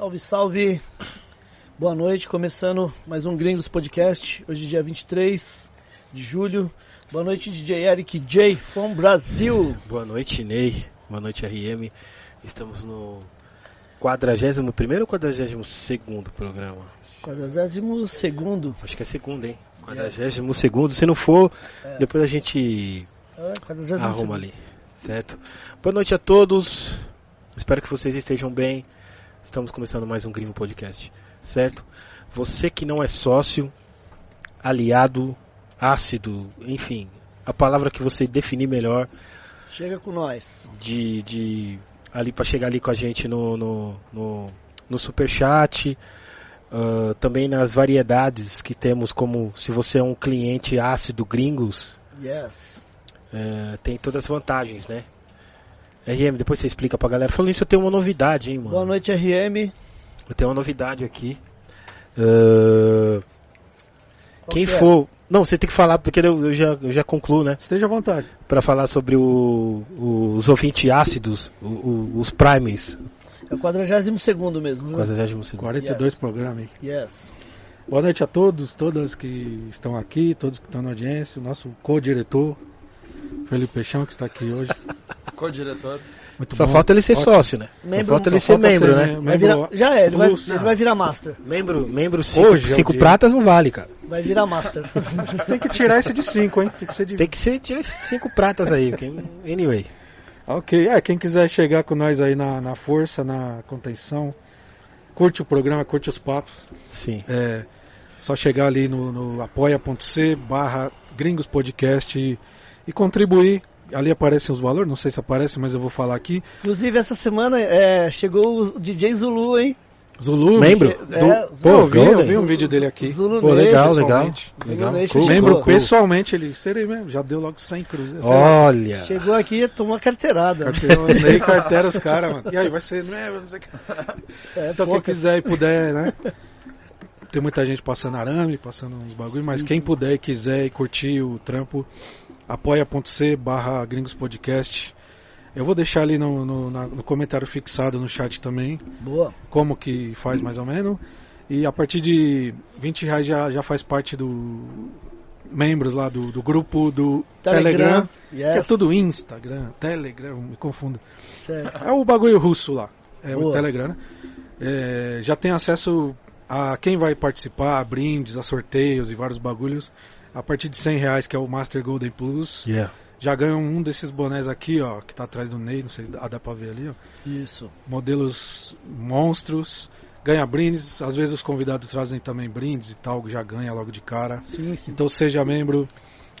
Salve, salve. Boa noite, começando mais um Gringos Podcast. Hoje, dia 23 de julho. Boa noite, DJ Eric J. from Brasil. Boa noite, Ney. Boa noite, RM. Estamos no 41 ou 42 programa? 42. Acho que é segundo, hein? 42 segundo. Se não for, É. depois a gente É, 42º. arruma ali. Certo? Boa noite a todos. Espero que vocês estejam bem. Estamos começando mais um Gringo Podcast. Certo? Você que não é sócio, aliado, ácido, enfim, a palavra que você definir melhor Chega com nós. de, de ali para chegar ali com a gente no no, no, no superchat, ah, também nas variedades que temos como se você é um cliente ácido gringos, Yes. eh, tem todas as vantagens, né? RM, depois você explica pra galera. Falando isso, eu tenho uma novidade, hein, mano. Boa noite, RM. Eu tenho uma novidade aqui. Qual quem que é? for. Não, você tem que falar, porque eu, eu já, eu já concluo, né? Esteja à vontade. Pra falar sobre o- os ouvintes ácidos, o- o- os primes. É o 42 mesmo. viu? Quase 22 42 Yes. programas aí. Yes. Boa noite a todos, todas que estão aqui, todos que estão na audiência, o nosso co-diretor, Felipe Peixão, que está aqui hoje. Co-diretor. Muito Só bom. falta ele ser Ótimo. sócio, né? Membro- Só falta Só ele ser falta membro, ser né? membro. Vai virar, já é, ele vai, ele vai virar Master. Membro, membro cinco, Hoje é cinco dia. pratas não vale, cara. Vai virar Master. Tem que tirar esse de 5, hein? Tem que ser de Tem que ser tirar esses cinco pratas aí. Anyway. Ok, é, quem quiser chegar com nós aí na, na força, na contenção, curte o programa, curte os papos, Sim. é só chegar ali no, no apoia.c barra gringos podcast e, e contribuir. Ali aparecem os valores, não sei se aparece, mas eu vou falar aqui. Inclusive, essa semana é, chegou o DJ Zulu, hein? Zulu, Membro? do- É, pô, eu vi, eu vi um vídeo dele aqui. Zulu Pô, legal, legal. legal. Cool. Membro cool. pessoalmente, ele serei mesmo, já deu logo 100 cruzes. lá, Olha. Chegou aqui e tomou a carteirada. Carteirão, nem carteira os caras, mano. E aí, vai ser, não é, não sei o que. É, Então, quem quiser e puder, né? Tem muita gente passando arame, passando uns bagulho, mas quem puder e quiser e curtir o trampo, apoia.c barra gringos podcast. Eu vou deixar ali no, no, na- no comentário fixado no chat também, Boa. como que faz mais ou menos. E a partir de 20 reais já, já faz parte do membros lá do, do grupo do Telegram, Yes. que é tudo Instagram, Telegram, me confundo. Certo. É o bagulho russo lá. É Boa. o Telegram. né? É, já tem acesso a quem vai participar, a brindes, a sorteios e vários bagulhos. A partir de 100 reais, que é o Master Golden Plus. Yeah. Já ganham um desses bonés aqui, ó, que tá atrás do Ney, não sei, ah, dá pra ver ali, ó. Isso. Modelos monstros. Ganha brindes, às vezes os convidados trazem também brindes e tal, já ganha logo de cara. Sim, sim. Então seja membro.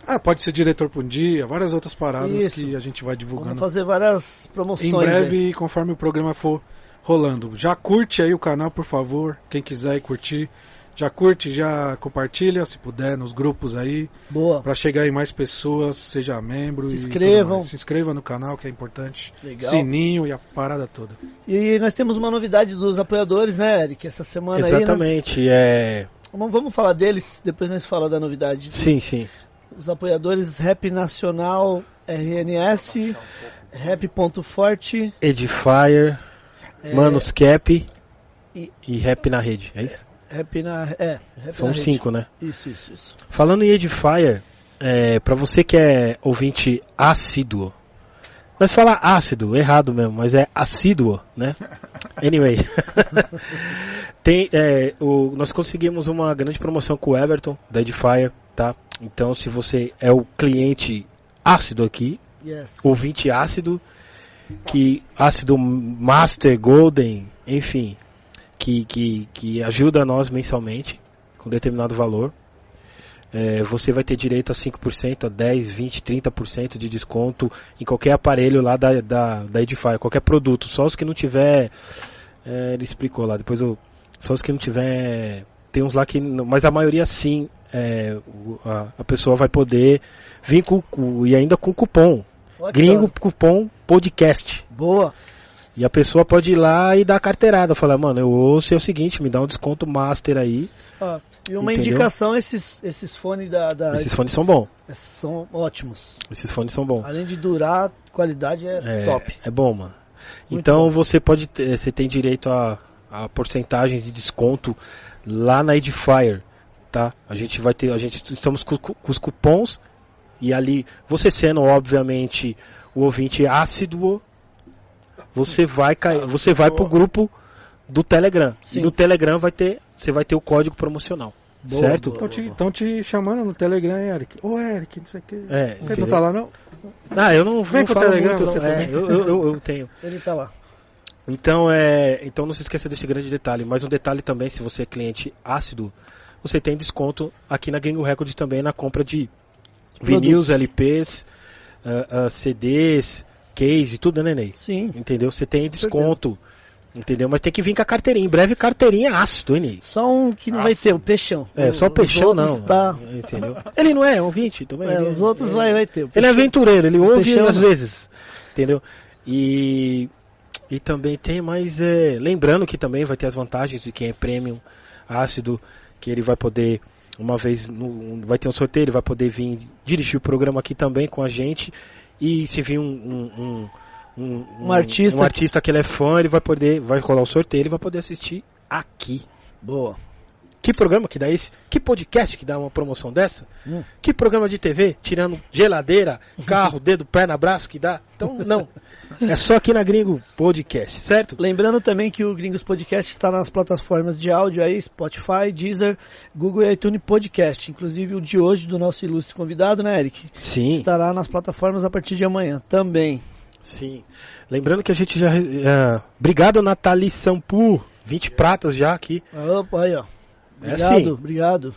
Ah, pode ser diretor por um dia, várias outras paradas Isso. que a gente vai Vamos divulgando fazer várias promoções. em aí. breve, conforme o programa for rolando. Já curte aí o canal, por favor. Quem quiser ir curtir, já curte, já compartilha, se puder, nos grupos aí, Boa. Pra chegar em mais pessoas, seja membro Se e inscrevam. Se inscreva no canal, que é importante. Legal. Sininho e a parada toda. E nós temos uma novidade dos apoiadores, né, Eric? Essa semana aí. Né? Exatamente. É. Vamos, falar deles, depois nós falamos da novidade. Sim, sim. Os apoiadores Rap Nacional, RNS, Rap Ponto Forte, Edifier, é, Manos Cap e- e Rap na rede. É isso? Rap na. É, Rap São na cinco, né? Isso, isso, isso. Falando em Edifier, é, para você que é ouvinte assíduo, nós falar ácido, errado mesmo, mas é assíduo, né? Anyway, tem, é, o, nós conseguimos uma grande promoção com o Everton da Edifier, tá? Então, se você é o cliente ácido aqui, Yes. ouvinte ácido, que ácido Master, Golden, enfim, que, que, que ajuda nós mensalmente com determinado valor. É, você vai ter direito a 5%, a 10, 20, 30% de desconto em qualquer aparelho lá da, da, da Edifier, qualquer produto. Só os que não tiver. é, ele explicou lá, depois eu. Só os que não tiver. Tem uns lá que. Mas a maioria sim. é, a, a pessoa vai poder vir com, e ainda com cupom. Olha Gringo cupom podcast. Boa. E a pessoa pode ir lá e dar a carteirada. Falar, mano, eu ouço é o seguinte, me dá um desconto master aí. Ó, e uma Entendeu? indicação, esses, esses fones da, da- Esses fones são bons. são ótimos. Esses fones são bons. Além de durar, qualidade é, É, top. é bom, mano. Muito então bom. você pode ter, você tem direito a, a porcentagem de desconto lá na Edifier, tá? A gente vai ter, a gente estamos com, com os cupons e ali, você sendo obviamente o ouvinte ácido, você vai cair, você vai pro grupo do Telegram. Sim. E no Telegram vai ter, você vai ter o código promocional. Boa, certo? Estão te, te chamando no Telegram, Eric. Ô, Eric, não sei o que. É, você entendeu? não tá lá, não? Ah, eu não, Vem não pro falo Telegram, muito, você não. É, eu, eu, eu- eu tenho. Ele tá lá. Então, é, então não se esqueça desse grande detalhe. Mas um detalhe também, se você é cliente ácido, você tem desconto aqui na Gringo Record também na compra de vinis, LPs, ah, ah, CDs, case, tudo, né, Ney? Sim. Entendeu? Você tem desconto. Entendeu? Mas tem que vir com a carteirinha. Em breve, carteirinha ácido, hein, Ney? Só um que não vai ter, o peixão. É, só o peixão não. Tá... Entendeu? Ele não é ouvinte também. É, ele os outros vai, vai ter. O Ele é aventureiro, ele ouve Peixão às não. vezes. Entendeu? E, e também tem mais. é, lembrando que também vai ter as vantagens de quem é premium ácido, que ele vai poder. Uma vez no, vai ter um sorteio, ele vai poder vir dirigir o programa aqui também com a gente. E se vir um, um, um, um, Um artista um artista que ele é fã, ele vai poder. Vai rolar o sorteio, ele vai poder assistir aqui. Boa. Que programa que dá esse? Que podcast que dá uma promoção dessa? Hum. Que programa de TV, tirando geladeira, carro, dedo, perna, braço que dá? Então, não. É só aqui na Gringo Podcast, certo? Lembrando também que o Gringos Podcast está nas plataformas de áudio aí, Spotify, Deezer, Google e iTunes Podcast. Inclusive o de hoje do nosso ilustre convidado, né, Eric? Sim, Estará nas plataformas a partir de amanhã também. sim. Lembrando que a gente já. é, obrigado, Nathalie Sampu. 20 pratas já aqui. Opa, aí, ó. É Obrigado, assim. obrigado.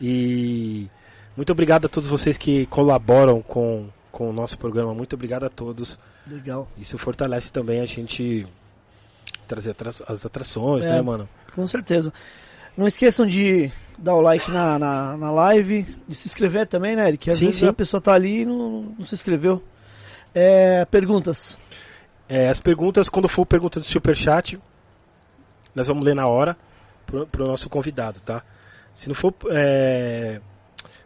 E muito obrigado a todos vocês que colaboram com, com o nosso programa. Muito obrigado a todos. Legal. Isso fortalece também a gente trazer as atrações, É. né, mano? Com certeza. Não esqueçam de dar o like na, na, na live, de se inscrever também, né, Eric? Às Sim, vezes sim. a pessoa tá ali e não, não se inscreveu. É, perguntas. É, as perguntas, quando for pergunta do superchat, nós vamos ler na hora pro, pro nosso convidado, tá? Se não for, é,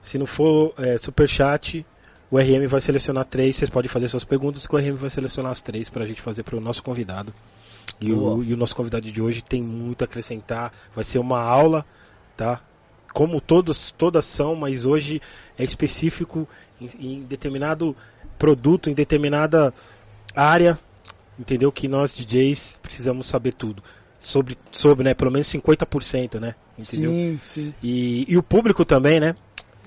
se não for é, superchat, o RM vai selecionar três, vocês podem fazer suas perguntas, que o RM vai selecionar as três pra gente fazer pro nosso convidado. E o, e o nosso convidado de hoje tem muito a acrescentar, vai ser uma aula, tá? Como todos, todas são, mas hoje é específico em, em determinado produto, em determinada área, entendeu? Que nós DJs precisamos saber tudo. Sobre, sobre né? Pelo menos 50%, né? Entendeu? Sim, sim. E, e o público também, né?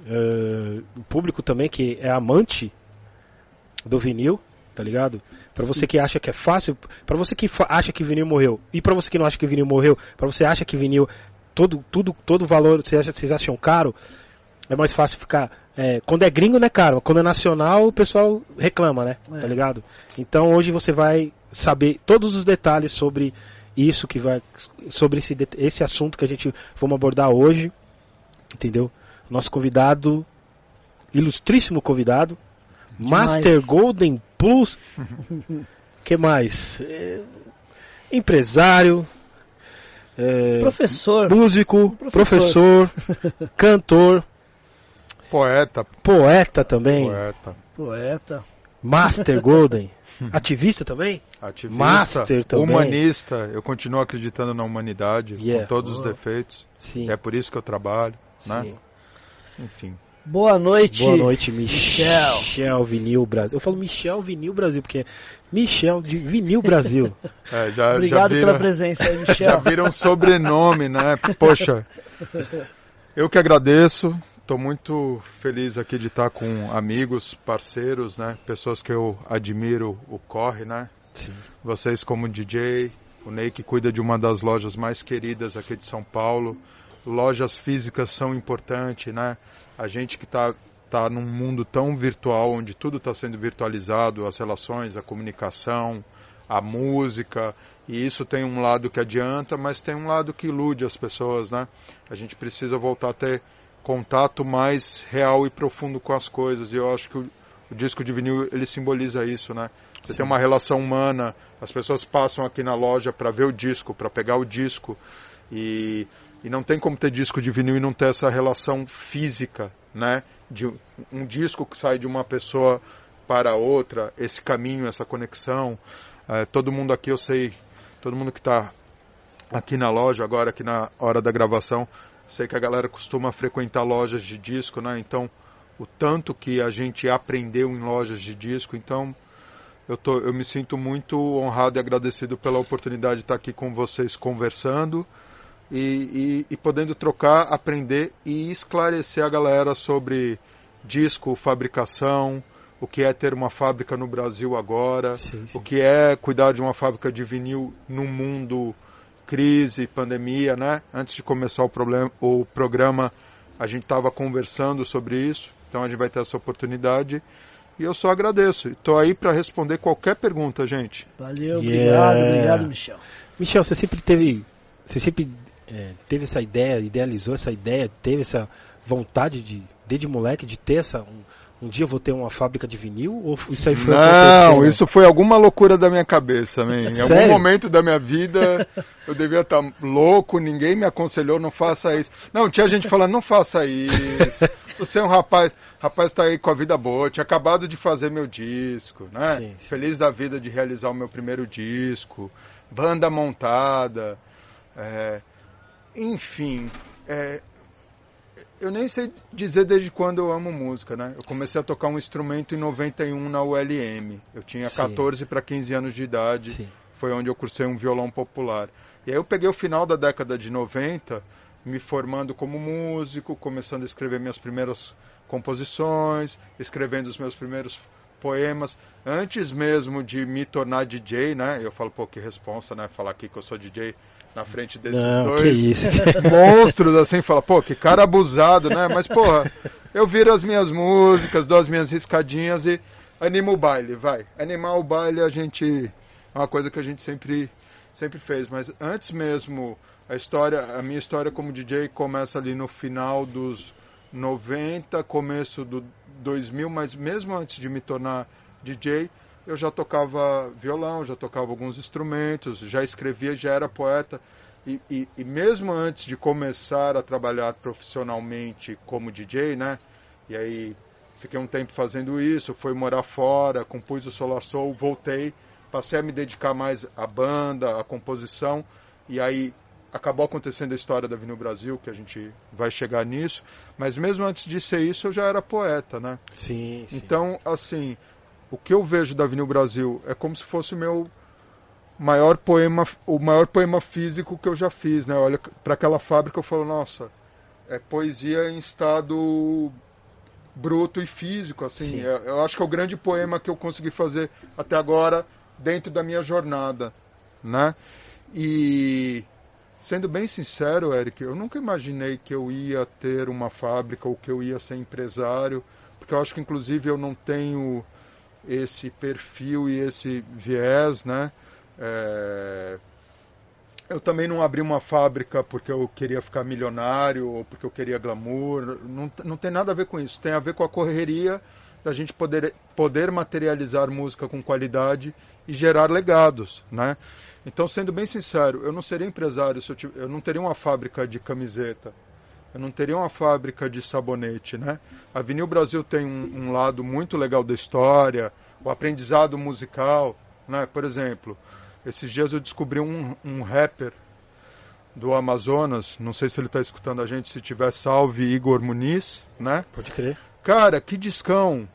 Eh, o público também que é amante do vinil, tá ligado? Pra você que acha que é fácil, pra você que acha que vinil morreu, e pra você que não acha que vinil morreu, pra você acha que vinil todo tudo todo valor, vocês acham, vocês acham caro, é mais fácil ficar é, quando é gringo, né, caro? Quando é nacional, o pessoal reclama, né? É. Tá ligado? Então hoje você vai saber todos os detalhes sobre isso que vai sobre esse, esse assunto que a gente vamos abordar hoje, entendeu? Nosso convidado, ilustríssimo convidado, Demais. Master Golden Plus, que mais? É, empresário, é, Professor. músico, Professor. professor, cantor, Poeta, poeta também, poeta, Poeta. Master Golden, ativista também, ativista, Master também. humanista. Eu continuo acreditando na humanidade, Yeah. com todos os Boa. defeitos. sim, É por isso que eu trabalho, né? sim. Enfim. Boa noite. Boa noite, Michel. Michel. Michel Vinil Brasil. Eu falo Michel Vinil Brasil, porque é Michel de Vinil Brasil. É, já, Obrigado já pela viram, presença aí, já Michel. viram um sobrenome, né? Poxa, eu que agradeço. Estou muito feliz aqui de estar com amigos, parceiros, né? Pessoas que eu admiro o corre, né? Sim. Vocês como DJ, o Ney que cuida de uma das lojas mais queridas aqui de São Paulo. Lojas físicas são importantes, né? A gente que está tá num mundo tão virtual, onde tudo está sendo virtualizado, as relações, a comunicação, a música, e isso tem um lado que adianta, mas tem um lado que ilude as pessoas, né? A gente precisa voltar a ter contato mais real e profundo com as coisas, e eu acho que o, o disco de vinil ele simboliza isso, né? Você tem uma relação humana, as pessoas passam aqui na loja para ver o disco, para pegar o disco, e, e não tem como ter disco de vinil e não ter essa relação física, né? De um- disco que sai de uma pessoa para outra, esse caminho, essa conexão. Eh, todo mundo aqui, eu sei, todo mundo que está aqui na loja, agora aqui na hora da gravação. Sei que a galera costuma frequentar lojas de disco, né? Então, o tanto que a gente aprendeu em lojas de disco, então eu, tô, eu me sinto muito honrado e agradecido pela oportunidade de estar aqui com vocês conversando e, e, e podendo trocar, aprender e esclarecer a galera sobre disco, fabricação, o que é ter uma fábrica no Brasil agora, sim, sim. o que é cuidar de uma fábrica de vinil no mundo crise, pandemia, né? Antes de começar o, problema, o programa, a gente estava conversando sobre isso, então a gente vai ter essa oportunidade. E eu só agradeço. Estou aí para responder qualquer pergunta, gente. Valeu, yeah. obrigado, obrigado, Michel. Michel, você sempre teve, você sempre é, teve essa ideia, idealizou essa ideia, teve essa vontade de, desde moleque, de ter essa, um, um dia eu vou ter uma fábrica de vinil? Ou isso aí foi Não, isso foi alguma loucura da minha cabeça, man. Em algum momento da minha vida eu devia estar tá louco, ninguém me aconselhou, não faça isso. Não, tinha gente falando, não faça isso. Você é um rapaz, rapaz está aí com a vida boa, tinha acabado de fazer meu disco, né? Sim, sim. Feliz da vida de realizar o meu primeiro disco, banda montada, é, enfim. É, eu nem sei dizer desde quando eu amo música, né? Eu comecei a tocar um instrumento em 91 na ULM. Eu tinha Sim. 14 para 15 anos de idade. Sim. Foi onde eu cursei um violão popular. E aí eu peguei o final da década de 90, me formando como músico, começando a escrever minhas primeiras composições, escrevendo os meus primeiros poemas, antes mesmo de me tornar DJ, né? Eu falo, pô, que responsa, né? Falar aqui que eu sou DJ na frente desses Não, dois monstros, assim, fala, pô, que cara abusado, né? Mas, porra, eu viro as minhas músicas, dou as minhas riscadinhas e animo o baile, vai. Animar o baile a gente. É uma coisa que a gente sempre, sempre fez. Mas antes mesmo, a história, a minha história como DJ começa ali no final dos 90, começo do 2000, mas mesmo antes de me tornar DJ, eu já tocava violão, já tocava alguns instrumentos, já escrevia, já era poeta. E, e, e, mesmo antes de começar a trabalhar profissionalmente como DJ, né? E aí fiquei um tempo fazendo isso, fui morar fora, compus o Solar Soul, voltei, passei a me dedicar mais à banda, à composição, e aí acabou acontecendo a história da Vinil Brasil, que a gente vai chegar nisso, mas mesmo antes de ser isso eu já era poeta, né? Sim, sim. Então, assim, o que eu vejo da Avenida Brasil é como se fosse o meu maior poema, o maior poema físico que eu já fiz, né? Olha para aquela fábrica eu falo, nossa, é poesia em estado bruto e físico, assim. É, eu acho que é o grande poema que eu consegui fazer até agora dentro da minha jornada, né? E sendo bem sincero, Eric, eu nunca imaginei que eu ia ter uma fábrica ou que eu ia ser empresário, porque eu acho que inclusive eu não tenho esse perfil e esse viés, né? É... Eu também não abri uma fábrica porque eu queria ficar milionário ou porque eu queria glamour. Não, não tem nada a ver com isso. Tem a ver com a correria da gente poder, poder materializar música com qualidade e gerar legados, né? Então, sendo bem sincero, eu não seria empresário se eu, eu não teria uma fábrica de camiseta eu não teria uma fábrica de sabonete, né? A Vinil Brasil tem um, um, lado muito legal da história, o aprendizado musical, né? Por exemplo, esses dias eu descobri um, um rapper do Amazonas, não sei se ele está escutando a gente, se tiver salve Igor Muniz, né? Pode crer. Cara, que discão!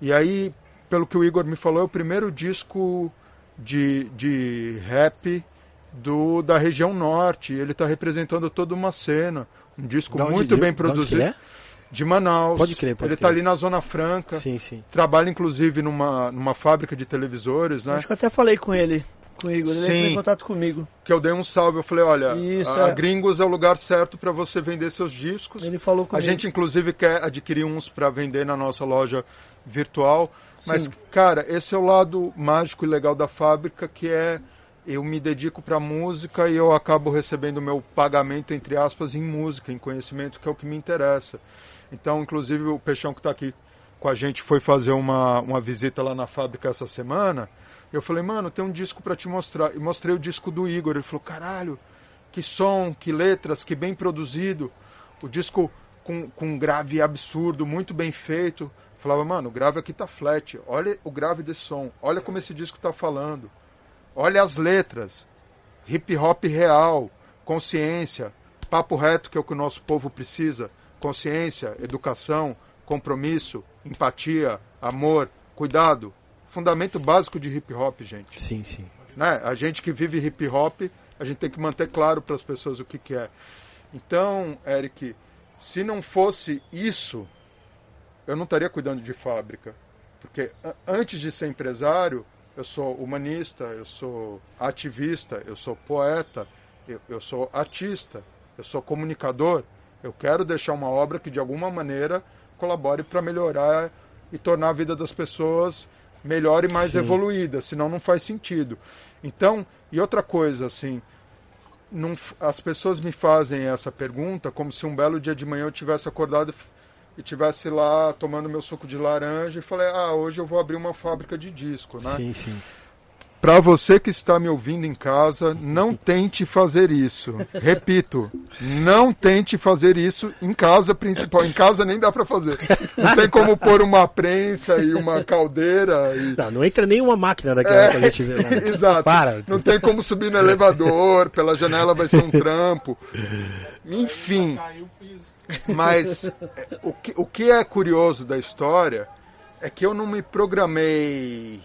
E aí, pelo que o Igor me falou, é o primeiro disco de, de rap do, da região norte. Ele está representando toda uma cena. Um disco muito bem produzido. É? De Manaus. Pode crer, pode Ele está ali na Zona Franca. Sim, sim. Trabalha, inclusive, numa, numa fábrica de televisores, né? Acho que eu até falei com ele. Com o Igor, ele sim, entrou em contato comigo. Que eu dei um salve, eu falei, olha, Isso, a, é. Gringos é o lugar certo para você vender seus discos. Ele falou comigo. A gente, inclusive, quer adquirir uns para vender na nossa loja virtual. Mas, sim. cara, esse é o lado mágico e legal da fábrica, que é eu me dedico para música e eu acabo recebendo meu pagamento, entre aspas, em música, em conhecimento, que é o que me interessa. Então, inclusive, o Peixão que está aqui com a gente foi fazer uma, uma visita lá na fábrica essa semana. Eu falei, mano, tem um disco para te mostrar. E mostrei o disco do Igor. Ele falou, caralho, que som, que letras, que bem produzido. O disco com, com grave absurdo, muito bem feito. Eu falava, mano, o grave aqui tá flat. Olha o grave desse som. Olha como esse disco tá falando. Olha as letras. hip hop real, consciência, papo reto que é o que o nosso povo precisa, consciência, educação, compromisso, empatia, amor, cuidado, fundamento básico de hip hop, gente. Sim, sim. Né? A gente que vive hip hop, a gente tem que manter claro para as pessoas o que, que é. Então, Eric, se não fosse isso, eu não estaria cuidando de fábrica. Porque antes de ser empresário, eu sou humanista, eu sou ativista, eu sou poeta, eu, eu sou artista, eu sou comunicador. Eu quero deixar uma obra que de alguma maneira colabore para melhorar e tornar a vida das pessoas melhor e mais Sim. evoluída, senão não faz sentido. Então, e outra coisa, assim, não, as pessoas me fazem essa pergunta como se um belo dia de manhã eu tivesse acordado e tivesse lá tomando meu suco de laranja e falei, ah, hoje eu vou abrir uma fábrica de disco, né? Sim, sim. Para você que está me ouvindo em casa, não tente fazer isso. Repito, não tente fazer isso em casa principal. Em casa nem dá para fazer. Não tem como pôr uma prensa e uma caldeira. E... Não, não entra nenhuma máquina daquela é, que a gente vê lá. Exato. Para. Não tem como subir no elevador, pela janela vai ser um trampo. Enfim. Mas o que, o que é curioso da história é que eu não me programei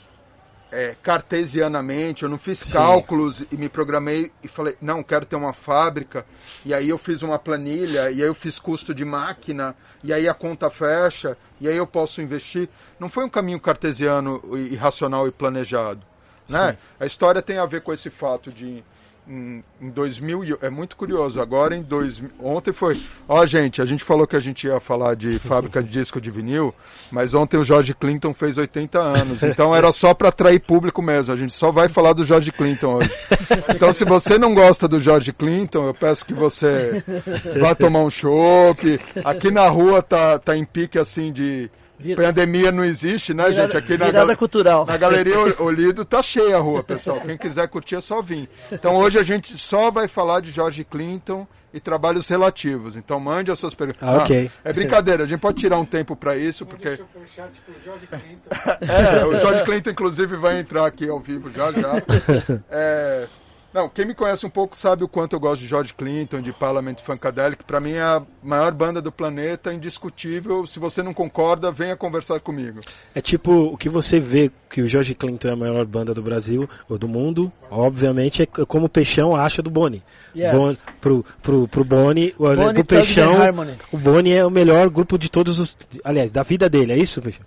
é, cartesianamente, eu não fiz Sim. cálculos e me programei e falei, não, quero ter uma fábrica, e aí eu fiz uma planilha, e aí eu fiz custo de máquina, e aí a conta fecha, e aí eu posso investir. Não foi um caminho cartesiano e racional e planejado. Né? A história tem a ver com esse fato de em, em 2000, é muito curioso, agora em 2000, ontem foi, ó gente, a gente falou que a gente ia falar de fábrica de disco de vinil, mas ontem o George Clinton fez 80 anos, então era só para atrair público mesmo, a gente só vai falar do George Clinton hoje. Então se você não gosta do George Clinton, eu peço que você vá tomar um chopp, aqui na rua tá, tá em pique assim de Pandemia não existe, né, virada, gente? Aqui na, virada cultural. na Galeria Olido tá cheia a rua, pessoal. Quem quiser curtir é só vir. Então hoje a gente só vai falar de George Clinton e trabalhos relativos. Então mande as suas perguntas. Ah, ok. Ah, é brincadeira, a gente pode tirar um tempo para isso, porque... é, o George Clinton inclusive vai entrar aqui ao vivo já já. É... Não, quem me conhece um pouco sabe o quanto eu gosto de George Clinton, de Parliament Funkadelic. Para mim é a maior banda do planeta, indiscutível. Se você não concorda, venha conversar comigo. É tipo o que você vê que o George Clinton é a maior banda do Brasil ou do mundo. Obviamente é como o Peixão acha do Boni. Yes. Bon, pro, pro, pro Boni, Boni pro Peixão, o Boni é o melhor grupo de todos os. Aliás, da vida dele, é isso, Peixão?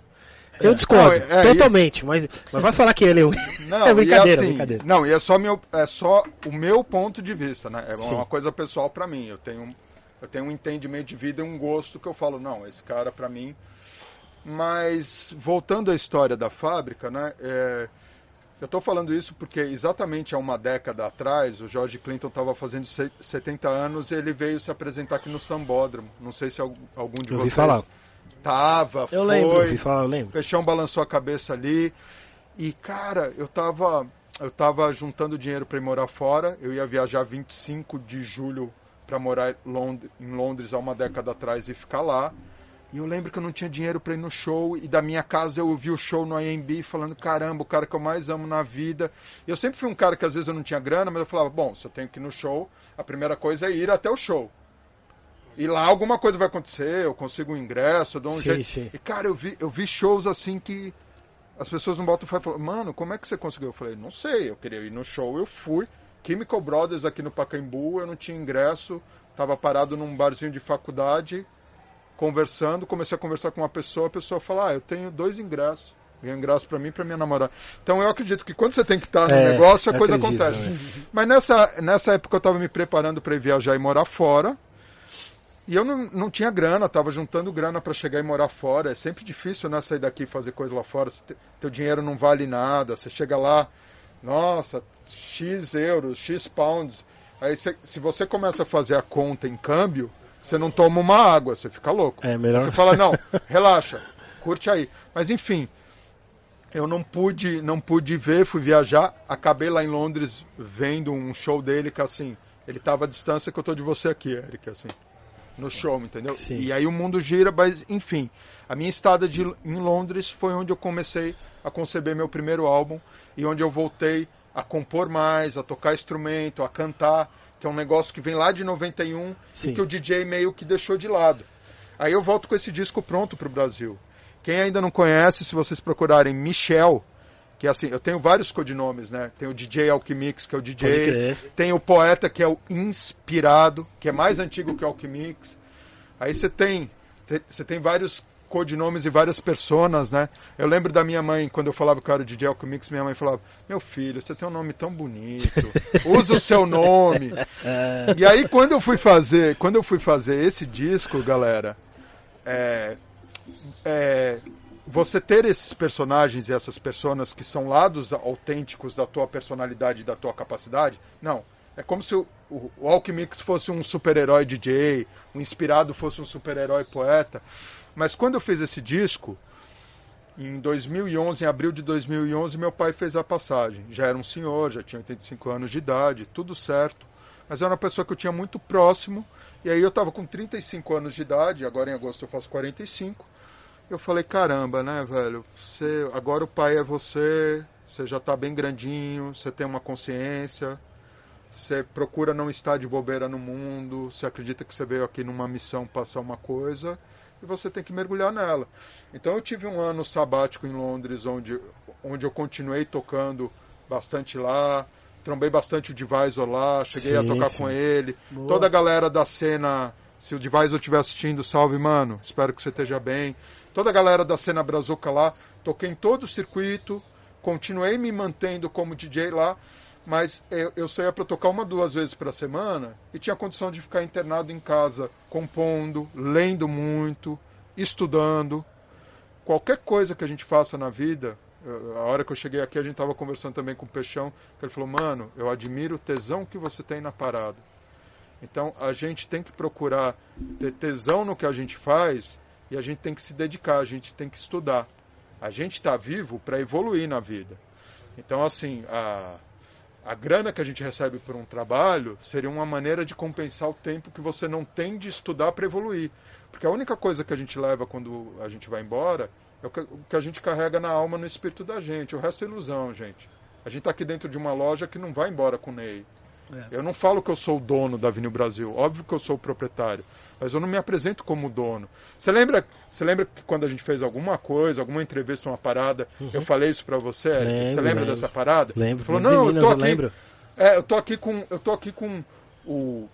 Eu é. discordo, não, é, totalmente, e... mas, mas vai falar que ele é o. Não, é brincadeira, assim, brincadeira. Não, e é só, meu, é só o meu ponto de vista, né? É Sim. uma coisa pessoal para mim. Eu tenho, eu tenho um entendimento de vida e um gosto que eu falo, não, esse cara para mim. Mas voltando à história da fábrica, né? É, eu estou falando isso porque exatamente há uma década atrás, o George Clinton estava fazendo 70 anos e ele veio se apresentar aqui no Sambódromo. Não sei se algum de eu vocês. falar. Tava, eu foi. Lembro. Eu falar, eu lembro. O Peixão balançou a cabeça ali. E, cara, eu tava, eu tava juntando dinheiro para ir morar fora. Eu ia viajar 25 de julho para morar em Londres há uma década atrás e ficar lá. E eu lembro que eu não tinha dinheiro para ir no show e da minha casa eu vi o show no IMB falando, caramba, o cara que eu mais amo na vida. Eu sempre fui um cara que às vezes eu não tinha grana, mas eu falava, bom, se eu tenho que ir no show, a primeira coisa é ir até o show. E lá alguma coisa vai acontecer, eu consigo um ingresso, eu dou um sim, jeito. Sim. E cara, eu vi, eu vi shows assim que as pessoas não botam fé e falam, mano, como é que você conseguiu? Eu falei, não sei, eu queria ir no show, eu fui. Chemical Brothers aqui no Pacaembu, eu não tinha ingresso, tava parado num barzinho de faculdade, conversando, comecei a conversar com uma pessoa, a pessoa fala, ah, eu tenho dois ingressos. Ganho ingresso para mim e para minha namorada. Então eu acredito que quando você tem que estar no é, negócio, a coisa acredito, acontece. Né? Mas nessa, nessa época eu estava me preparando para ir viajar e morar fora. E eu não, não tinha grana, estava juntando grana para chegar e morar fora. É sempre difícil, né, sair daqui e fazer coisa lá fora. Te, teu dinheiro não vale nada. Você chega lá, nossa, X euros, X pounds. Aí cê, se você começa a fazer a conta em câmbio, você não toma uma água, você fica louco. É melhor. Você fala, não, relaxa, curte aí. Mas enfim, eu não pude, não pude ver, fui viajar, acabei lá em Londres vendo um show dele que assim, ele estava à distância que eu tô de você aqui, Eric, assim no show, entendeu? Sim. E aí o mundo gira, mas enfim. A minha estada de, em Londres foi onde eu comecei a conceber meu primeiro álbum e onde eu voltei a compor mais, a tocar instrumento, a cantar, que é um negócio que vem lá de 91 Sim. e que o DJ meio que deixou de lado. Aí eu volto com esse disco pronto pro Brasil. Quem ainda não conhece, se vocês procurarem Michel, que é assim, eu tenho vários codinomes, né? Tem o DJ Alchemix, que é o DJ, tem o Poeta, que é o Inspirado, que é mais antigo que o Alchemix. Aí você tem, te- você tem vários codinomes e várias personas, né? Eu lembro da minha mãe, quando eu falava que eu era o DJ Alchemix, minha mãe falava, meu filho, você tem um nome tão bonito, usa o seu nome. E aí quando eu fui fazer, quando eu fui fazer esse disco, galera, é, é, você ter esses personagens e essas personas que são lados autênticos da tua personalidade e da tua capacidade, não. É como se o, o, o Alchemix fosse um super-herói DJ, o Inspirado fosse um super-herói poeta. Mas quando eu fiz esse disco, em 2011, em abril de 2011, meu pai fez a passagem. Já era um senhor, já tinha 85 anos de idade, tudo certo. Mas era uma pessoa que eu tinha muito próximo. E aí eu estava com 35 anos de idade, agora em agosto eu faço 45. Eu falei, caramba, né, velho? Você, agora o pai é você, você já está bem grandinho, você tem uma consciência, você procura não estar de bobeira no mundo, você acredita que você veio aqui numa missão passar uma coisa e você tem que mergulhar nela. Então eu tive um ano sabático em Londres, onde, onde eu continuei tocando bastante lá, trombei bastante o Divisor lá, cheguei a Sim, tocar sim. com ele. Boa. Toda a galera da cena, se o Divisor estiver assistindo, salve, mano, espero que você esteja bem. Toda a galera da cena Brazuca lá, toquei em todo o circuito, continuei me mantendo como DJ lá, mas eu, eu saía para tocar uma, duas vezes por semana e tinha condição de ficar internado em casa, compondo, lendo muito, estudando. Qualquer coisa que a gente faça na vida, eu- a hora que eu cheguei aqui a gente estava conversando também com o Peixão, que ele falou, mano, eu admiro o tesão que você tem na parada. Então a gente tem que procurar ter tesão no que a gente faz e a gente tem que se dedicar, a gente tem que estudar. A gente está vivo para evoluir na vida. Então, assim, a, a grana que a gente recebe por um trabalho seria uma maneira de compensar o tempo que você não tem de estudar para evoluir. Porque a única coisa que a gente leva quando a gente vai embora é o que, o que a gente carrega na alma, no espírito da gente. O resto é ilusão, gente. A gente está aqui dentro de uma loja que não vai embora com o Ney. É. Eu não falo que eu sou o dono da Avenida Brasil, óbvio que eu sou o proprietário, mas eu não me apresento como dono. Você lembra, você lembra que quando a gente fez alguma coisa, alguma entrevista, uma parada, eu falei isso pra você? Eric? você Lembro, lembra lembro. dessa parada? Lembro. Falou, Minas não, eu Minas, tô eu aqui, lembro. é, eu tô aqui com, eu tô aqui com o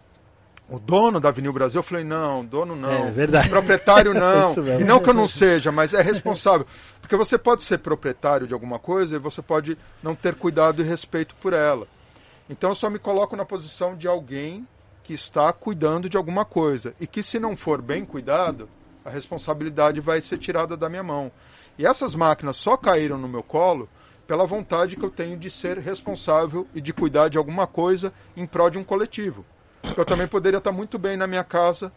o dono da Avenida Brasil, eu falei, não, dono não. É, verdade. Proprietário não. Isso mesmo. e não que eu não seja, mas é responsável. Porque você pode ser proprietário de alguma coisa e você pode não ter cuidado e respeito por ela. Então eu só me coloco na posição de alguém que está cuidando de alguma coisa. E que se não for bem cuidado, a responsabilidade vai ser tirada da minha mão. E essas máquinas só caíram no meu colo pela vontade que eu tenho de ser responsável e de cuidar de alguma coisa em prol de um coletivo. Eu também poderia estar muito bem na minha casa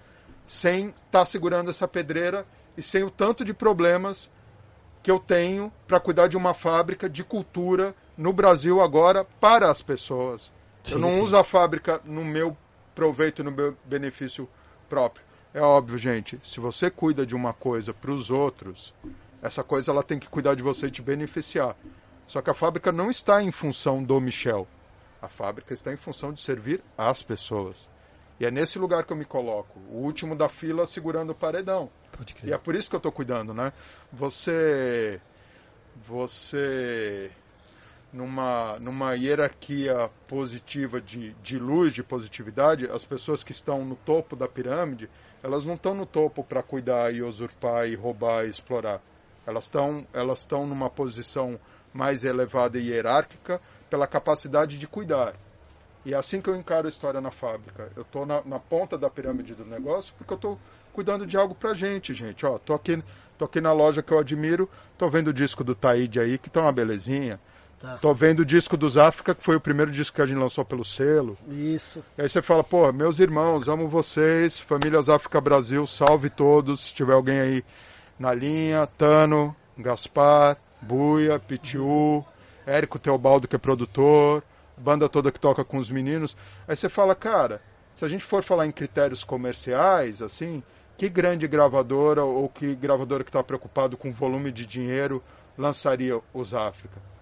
sem estar segurando essa pedreira e sem o tanto de problemas que eu tenho para cuidar de uma fábrica de cultura no Brasil agora para as pessoas. eu Sim, não sim. uso a fábrica no meu proveito, no meu benefício próprio. É óbvio, gente, se você cuida de uma coisa para os outros, essa coisa ela tem que cuidar de você e te beneficiar. Só que a fábrica não está em função do Michel. A fábrica está em função de servir às pessoas. E é nesse lugar que eu me coloco, o último da fila segurando o paredão. E é por isso que eu estou cuidando, né? Você, você, numa, numa hierarquia positiva de, de luz, de positividade, as pessoas que estão no topo da pirâmide, elas não estão no topo para cuidar e usurpar e roubar e explorar. Elas estão, elas estão numa posição mais elevada e hierárquica pela capacidade de cuidar. E é assim que eu encaro a história na fábrica. Eu estou na, na ponta da pirâmide do negócio porque eu estou cuidando de algo pra gente, gente. Ó, tô aqui, tô aqui na loja que eu admiro, tô vendo o disco do Taíde aí, que tá uma belezinha. Tá. Tô vendo o disco dos África, que foi o primeiro disco que a gente lançou pelo selo. Isso. E aí você fala, pô, meus irmãos, amo vocês, Famílias África Brasil, salve todos. Se tiver alguém aí na linha, Tano, Gaspar, Buia, Pitiu, Érico Teobaldo, que é produtor, banda toda que toca com os meninos. Aí você fala, cara, se a gente for falar em critérios comerciais, assim, que grande gravadora ou que gravadora que está preocupado com volume de dinheiro lançaria os África?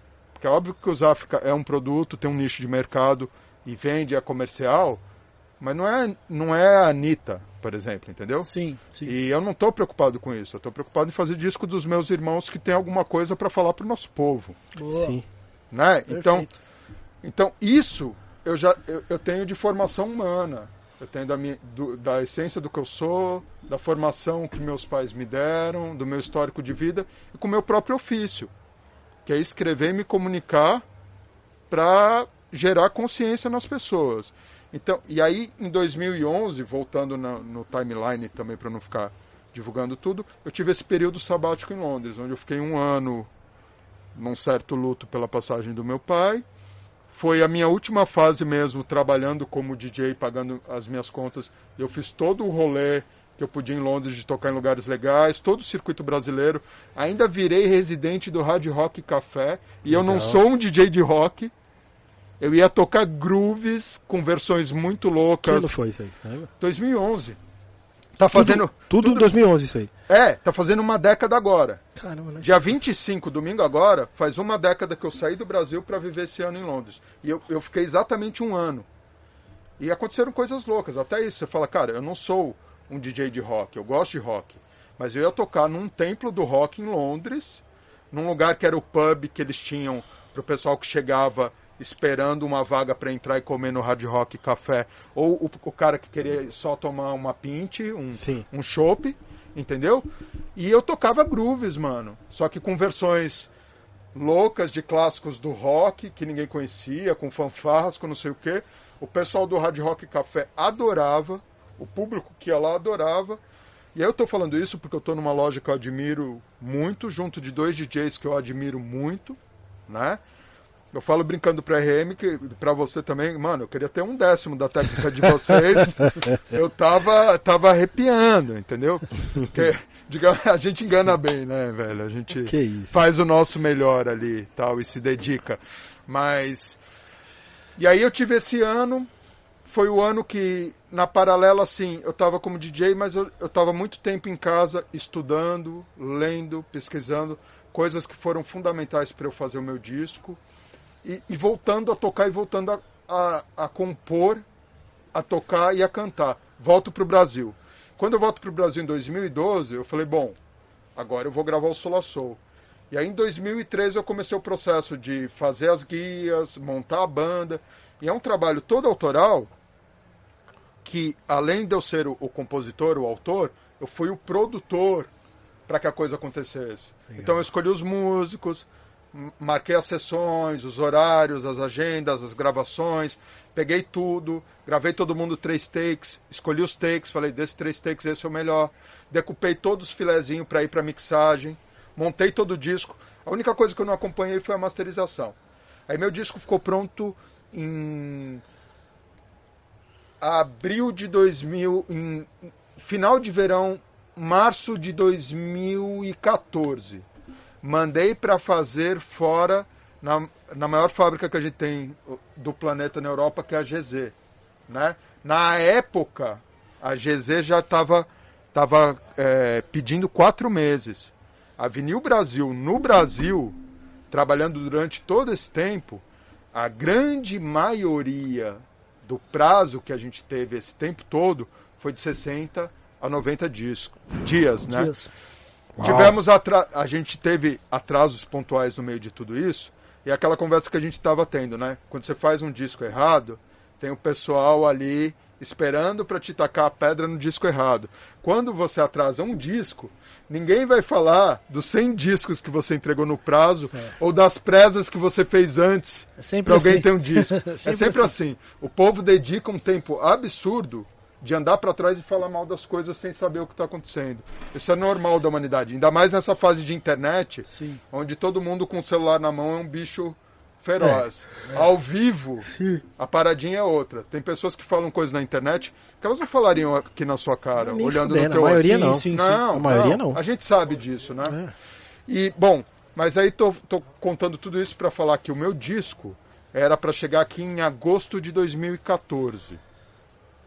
África. É óbvio que os África é um produto, tem um nicho de mercado e vende, é comercial, mas não é, não é a Anitta, por exemplo, entendeu? Sim, sim. E eu não estou preocupado com isso. Eu estou preocupado em fazer disco dos meus irmãos que tem alguma coisa para falar para o nosso povo. Boa. Sim. Né? Então, então, isso eu já eu, eu tenho de formação humana. Eu tenho da, minha, do- da essência do que eu sou, da formação que meus pais me deram, do meu histórico de vida e com o meu próprio ofício, que é escrever e me comunicar para gerar consciência nas pessoas. Então, e aí em 2011, voltando no timeline também para não ficar divulgando tudo, eu tive esse período sabático em Londres, onde eu fiquei um ano num certo luto pela passagem do meu pai. Foi a minha última fase mesmo trabalhando como DJ, pagando as minhas contas. Eu fiz todo o rolê que eu podia em Londres de tocar em lugares legais, todo o circuito brasileiro. Ainda virei residente do Hard Rock Café e eu não Legal. sou um DJ de rock. Eu ia tocar grooves com versões muito loucas. ano foi isso aí? lembra? 2011. Tá fazendo. Tudo, tudo em 2011 isso aí. É, tá fazendo uma década agora. Caramba, né? Dia 25, domingo agora, faz uma década que eu saí do Brasil para viver esse ano em Londres. E eu, eu fiquei exatamente um ano. E aconteceram coisas loucas. Até isso, você fala, cara, eu não sou um DJ de rock, eu gosto de rock. Mas eu ia tocar num templo do rock em Londres, num lugar que era o pub que eles tinham pro pessoal que chegava esperando uma vaga para entrar e comer no Hard Rock Café. Ou o, o cara que queria só tomar uma pint, um, Sim. um chopp, entendeu? E eu tocava grooves, mano. Só que com versões loucas de clássicos do rock que ninguém conhecia, com fanfarras, com não sei o quê. O pessoal do Hard Rock Café adorava, o público que ia lá adorava. E aí eu tô falando isso porque eu tô numa loja que eu admiro muito, junto de dois DJs que eu admiro muito, né? Eu falo brincando pra RM, que pra você também, mano, eu queria ter um décimo da técnica de vocês. eu tava, tava arrepiando, entendeu? Porque, diga, a gente engana bem, né, velho? A gente faz o nosso melhor ali tal e se dedica. Mas. E aí eu tive esse ano. Foi o ano que, na paralela, assim, eu tava como DJ, mas eu, eu tava muito tempo em casa estudando, lendo, pesquisando, coisas que foram fundamentais para eu fazer o meu disco. E, e voltando a tocar e voltando a, a, a compor, a tocar e a cantar. Volto pro Brasil. Quando eu volto pro Brasil em 2012, eu falei, bom, agora eu vou gravar o Sola Soul. E aí em 2013 eu comecei o processo de fazer as guias, montar a banda. E é um trabalho todo autoral que, além de eu ser o, o compositor, o autor, eu fui o produtor para que a coisa acontecesse. Legal. Então eu escolhi os músicos, marquei as sessões, os horários, as agendas, as gravações, peguei tudo, gravei todo mundo três takes, escolhi os takes, falei desses três takes esse é o melhor, decupei todos os filezinhos para ir para mixagem, montei todo o disco. A única coisa que eu não acompanhei foi a masterização. Aí meu disco ficou pronto em abril de 2000, em final de verão, março de 2014. Mandei para fazer fora na, na maior fábrica que a gente tem do planeta na Europa, que é a GZ, né? Na época, a GZ já estava tava, é, pedindo quatro meses. A Vinil Brasil, no Brasil, trabalhando durante todo esse tempo, a grande maioria do prazo que a gente teve esse tempo todo foi de 60 a 90 disco, dias, né? Dias. Tivemos atra... a gente teve atrasos pontuais no meio de tudo isso e aquela conversa que a gente estava tendo, né? Quando você faz um disco errado, tem o pessoal ali esperando para te tacar a pedra no disco errado. Quando você atrasa um disco, ninguém vai falar dos 100 discos que você entregou no prazo Certo. ou das presas que você fez antes É para alguém assim. ter um disco. é Sempre sempre assim. assim. O povo dedica um tempo absurdo de andar para trás e falar mal das coisas sem saber o que está acontecendo. Isso é normal da humanidade, ainda mais nessa fase de internet, Sim. onde todo mundo com o celular na mão é um bicho feroz. Ao vivo, a paradinha é outra. Tem pessoas que falam coisas na internet que elas não falariam aqui na sua cara, Nem olhando fudendo, no teu a maioria Sim, não. sim, sim. não, A maioria não. A gente sabe disso, né? É. E, bom, mas aí tô, tô contando tudo isso para falar que o meu disco era para chegar aqui em agosto de 2014.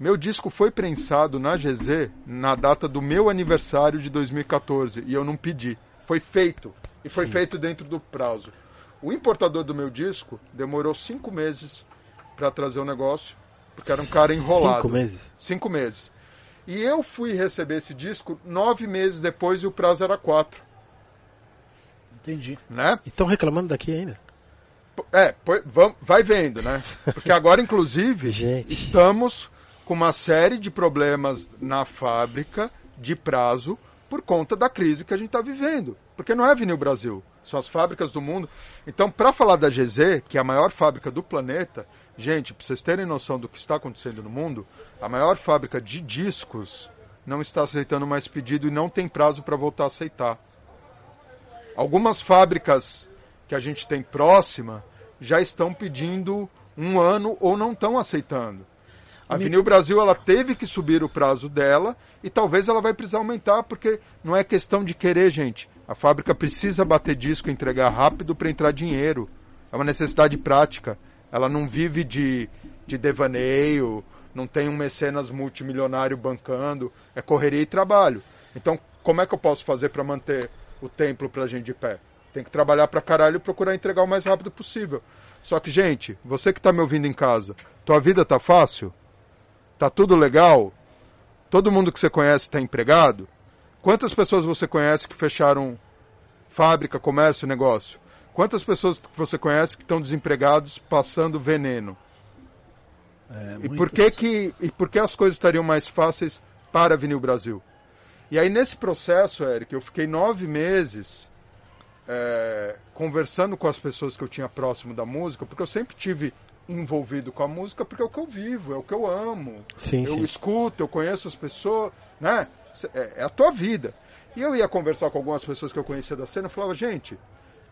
Meu disco foi prensado na GZ na data do meu aniversário de 2014 e eu não pedi. Foi feito. E foi Sim. feito dentro do prazo. O importador do meu disco demorou cinco meses para trazer o negócio, porque era um cara enrolado. Cinco meses? Cinco meses. E eu fui receber esse disco nove meses depois e o prazo era quatro. Entendi. Né? E estão reclamando daqui ainda? É, vai vendo, né? Porque agora, inclusive, Gente. estamos com uma série de problemas na fábrica de prazo por conta da crise que a gente está vivendo. Porque não é Vinil Brasil, são as fábricas do mundo. Então, para falar da GZ, que é a maior fábrica do planeta, gente, para vocês terem noção do que está acontecendo no mundo, a maior fábrica de discos não está aceitando mais pedido e não tem prazo para voltar a aceitar. Algumas fábricas que a gente tem próxima já estão pedindo um ano ou não estão aceitando. A Vinil Brasil ela teve que subir o prazo dela e talvez ela vai precisar aumentar porque não é questão de querer, gente. A fábrica precisa bater disco, e entregar rápido para entrar dinheiro. É uma necessidade prática. Ela não vive de, de devaneio, não tem um mecenas multimilionário bancando, é correria e trabalho. Então, como é que eu posso fazer para manter o templo pra gente de pé? Tem que trabalhar pra caralho e procurar entregar o mais rápido possível. Só que, gente, você que tá me ouvindo em casa, tua vida tá fácil? Tá tudo legal? Todo mundo que você conhece está empregado? Quantas pessoas você conhece que fecharam fábrica, comércio, negócio? Quantas pessoas que você conhece que estão desempregados passando veneno? É, E por que que e por que as coisas estariam mais fáceis para a Vinil Brasil? E aí nesse processo, Eric, eu fiquei nove meses é, conversando com as pessoas que eu tinha próximo da música, porque eu sempre tive envolvido com a música, porque é o que eu vivo, é o que eu amo. Sim, eu sim. escuto, eu conheço as pessoas, né? É, é a tua vida. E eu ia conversar com algumas pessoas que eu conhecia da cena e falava, gente, o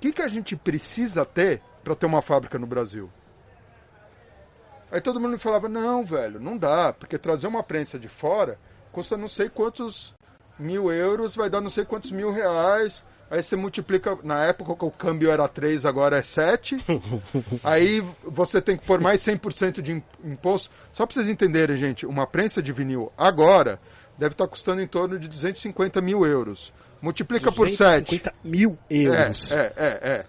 que, que a gente precisa ter para ter uma fábrica no Brasil? Aí todo mundo me falava, não, velho, não dá, porque trazer uma prensa de fora custa não sei quantos mil euros, vai dar não sei quantos mil reais. Aí você multiplica, na época o câmbio era 3, agora é 7. Aí você tem que pôr mais 100% de im- imposto. Só para vocês entenderem, gente, uma prensa de vinil agora deve estar custando em torno de 250 mil euros. Multiplica por 7. 250 mil euros. É, é, é,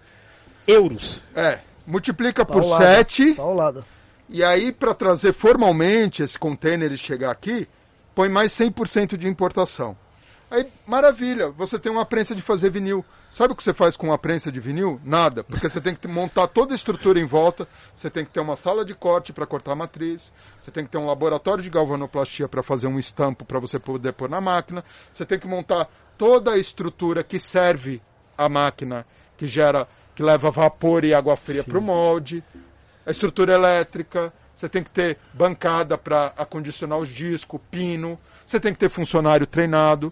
Euros. é, é. Multiplica por Paulada, 7. Paulada. E aí, para trazer formalmente esse container e chegar aqui, põe mais 100% de importação. Aí, maravilha, você tem uma prensa de fazer vinil. Sabe o que você faz com uma prensa de vinil? Nada, porque você tem que montar toda a estrutura em volta, você tem que ter uma sala de corte para cortar a matriz, você tem que ter um laboratório de galvanoplastia para fazer um estampo para você poder pôr na máquina, você tem que montar toda a estrutura que serve a máquina, que gera, que leva vapor e água fria para o molde, a estrutura elétrica, você tem que ter bancada para acondicionar os discos, pino, você tem que ter funcionário treinado.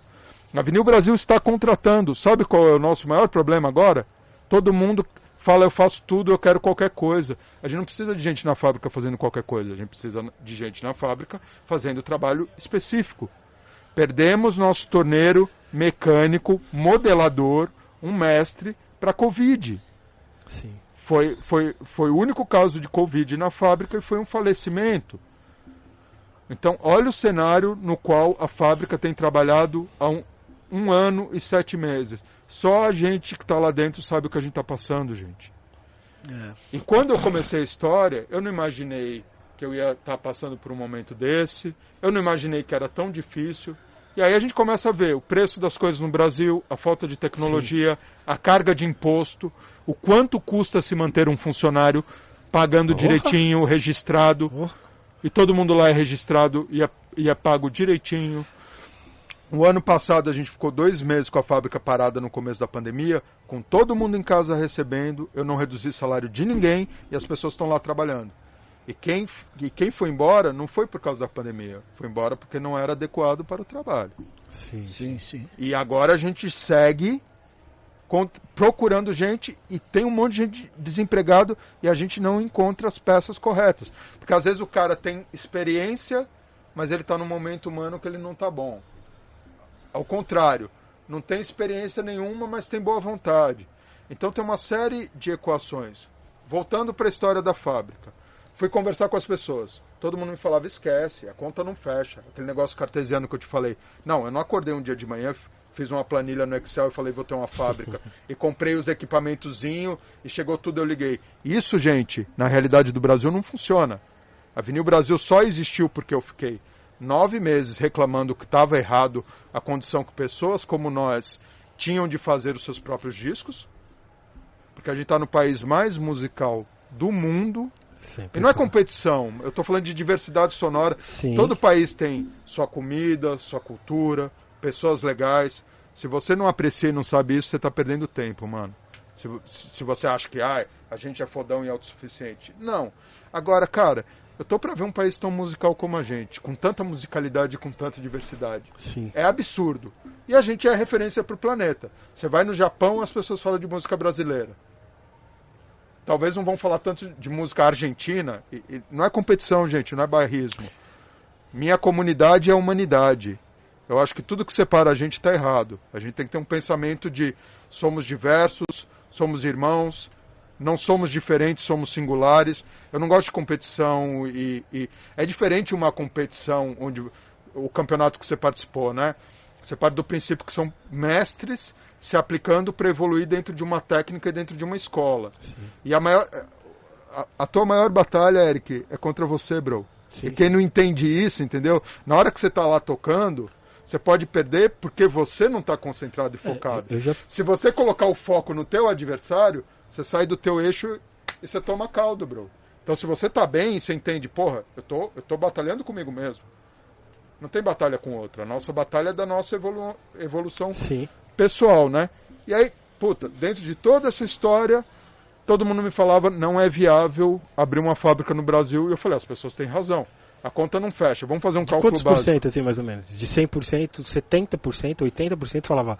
A Vinil Brasil está contratando. Sabe qual é o nosso maior problema agora? Todo mundo fala eu faço tudo, eu quero qualquer coisa. A gente não precisa de gente na fábrica fazendo qualquer coisa, a gente precisa de gente na fábrica fazendo trabalho específico. Perdemos nosso torneiro mecânico, modelador, um mestre para Covid. Sim. Foi, foi, foi o único caso de Covid na fábrica e foi um falecimento. Então, olha o cenário no qual a fábrica tem trabalhado há um, um ano e sete meses. Só a gente que está lá dentro sabe o que a gente está passando, gente. É. E quando eu comecei a história, eu não imaginei que eu ia estar passando por um momento desse. Eu não imaginei que era tão difícil. E aí a gente começa a ver o preço das coisas no Brasil, a falta de tecnologia, a carga de imposto, o quanto custa se manter um funcionário pagando direitinho, registrado. E todo mundo lá é registrado e é, e é pago direitinho. O ano passado a gente ficou dois meses com a fábrica parada no começo da pandemia, com todo mundo em casa recebendo. Eu não reduzi salário de ninguém e as pessoas estão lá trabalhando. E quem, e quem foi embora não foi por causa da pandemia, foi embora porque não era adequado para o trabalho. Sim. Sim, sim. E agora a gente segue procurando gente e tem um monte de gente desempregado e a gente não encontra as peças corretas. Porque às vezes o cara tem experiência, mas ele está num momento humano que ele não está bom. Ao contrário, não tem experiência nenhuma, mas tem boa vontade. Então tem uma série de equações. Voltando para a história da fábrica. Fui conversar com as pessoas. Todo mundo me falava, esquece, a conta não fecha. Aquele negócio cartesiano que eu te falei. Não, eu não acordei um dia de manhã, fiz uma planilha no Excel e falei, vou ter uma fábrica. e comprei os equipamentozinho e chegou tudo, eu liguei. Isso, gente, na realidade do Brasil não funciona. A Vinil Brasil só existiu porque eu fiquei nove meses reclamando que estava errado a condição que pessoas como nós tinham de fazer os seus próprios discos. Porque a gente está no país mais musical do mundo. Sempre E não é competição, eu estou falando de diversidade sonora. Sim. Todo país tem sua comida, sua cultura, pessoas legais. Se você não aprecia e não sabe isso, você está perdendo tempo, mano. Se, se você acha que ah, a gente é fodão e autossuficiente. Não. Agora, cara, eu tô pra ver um país tão musical como a gente, com tanta musicalidade e com tanta diversidade. Sim. É absurdo. E a gente é referência pro planeta. Você vai no Japão, as pessoas falam de música brasileira. Talvez não vão falar tanto de música argentina. E- e não é competição, gente, não é bairrismo. Minha comunidade é a humanidade. Eu acho que tudo que separa a gente está errado. A gente tem que ter um pensamento de somos diversos, somos irmãos, não somos diferentes, somos singulares. Eu não gosto de competição e, e é diferente uma competição onde o campeonato que você participou, né? Você parte do princípio que são mestres se aplicando para evoluir dentro de uma técnica e dentro de uma escola. E a maior a, a tua maior batalha, Eric, é contra você, bro. Sim. E quem não entende isso, entendeu? Na hora que você tá lá tocando, você pode perder porque você não tá concentrado e focado. Eu já Se você colocar o foco no teu adversário, você sai do teu eixo e você toma caldo, bro. Então se você tá bem, você entende, porra, eu tô, eu tô batalhando comigo mesmo. Não tem batalha com outra. A nossa batalha é da nossa evolu evolução sim. pessoal, né? E aí, puta, dentro de toda essa história, todo mundo me falava, não é viável abrir uma fábrica no Brasil. E eu falei, as pessoas têm razão. A conta não fecha. Vamos fazer um cálculo Quantos por básico. cento, assim, mais ou menos? De 100%, 70%, 80% falava,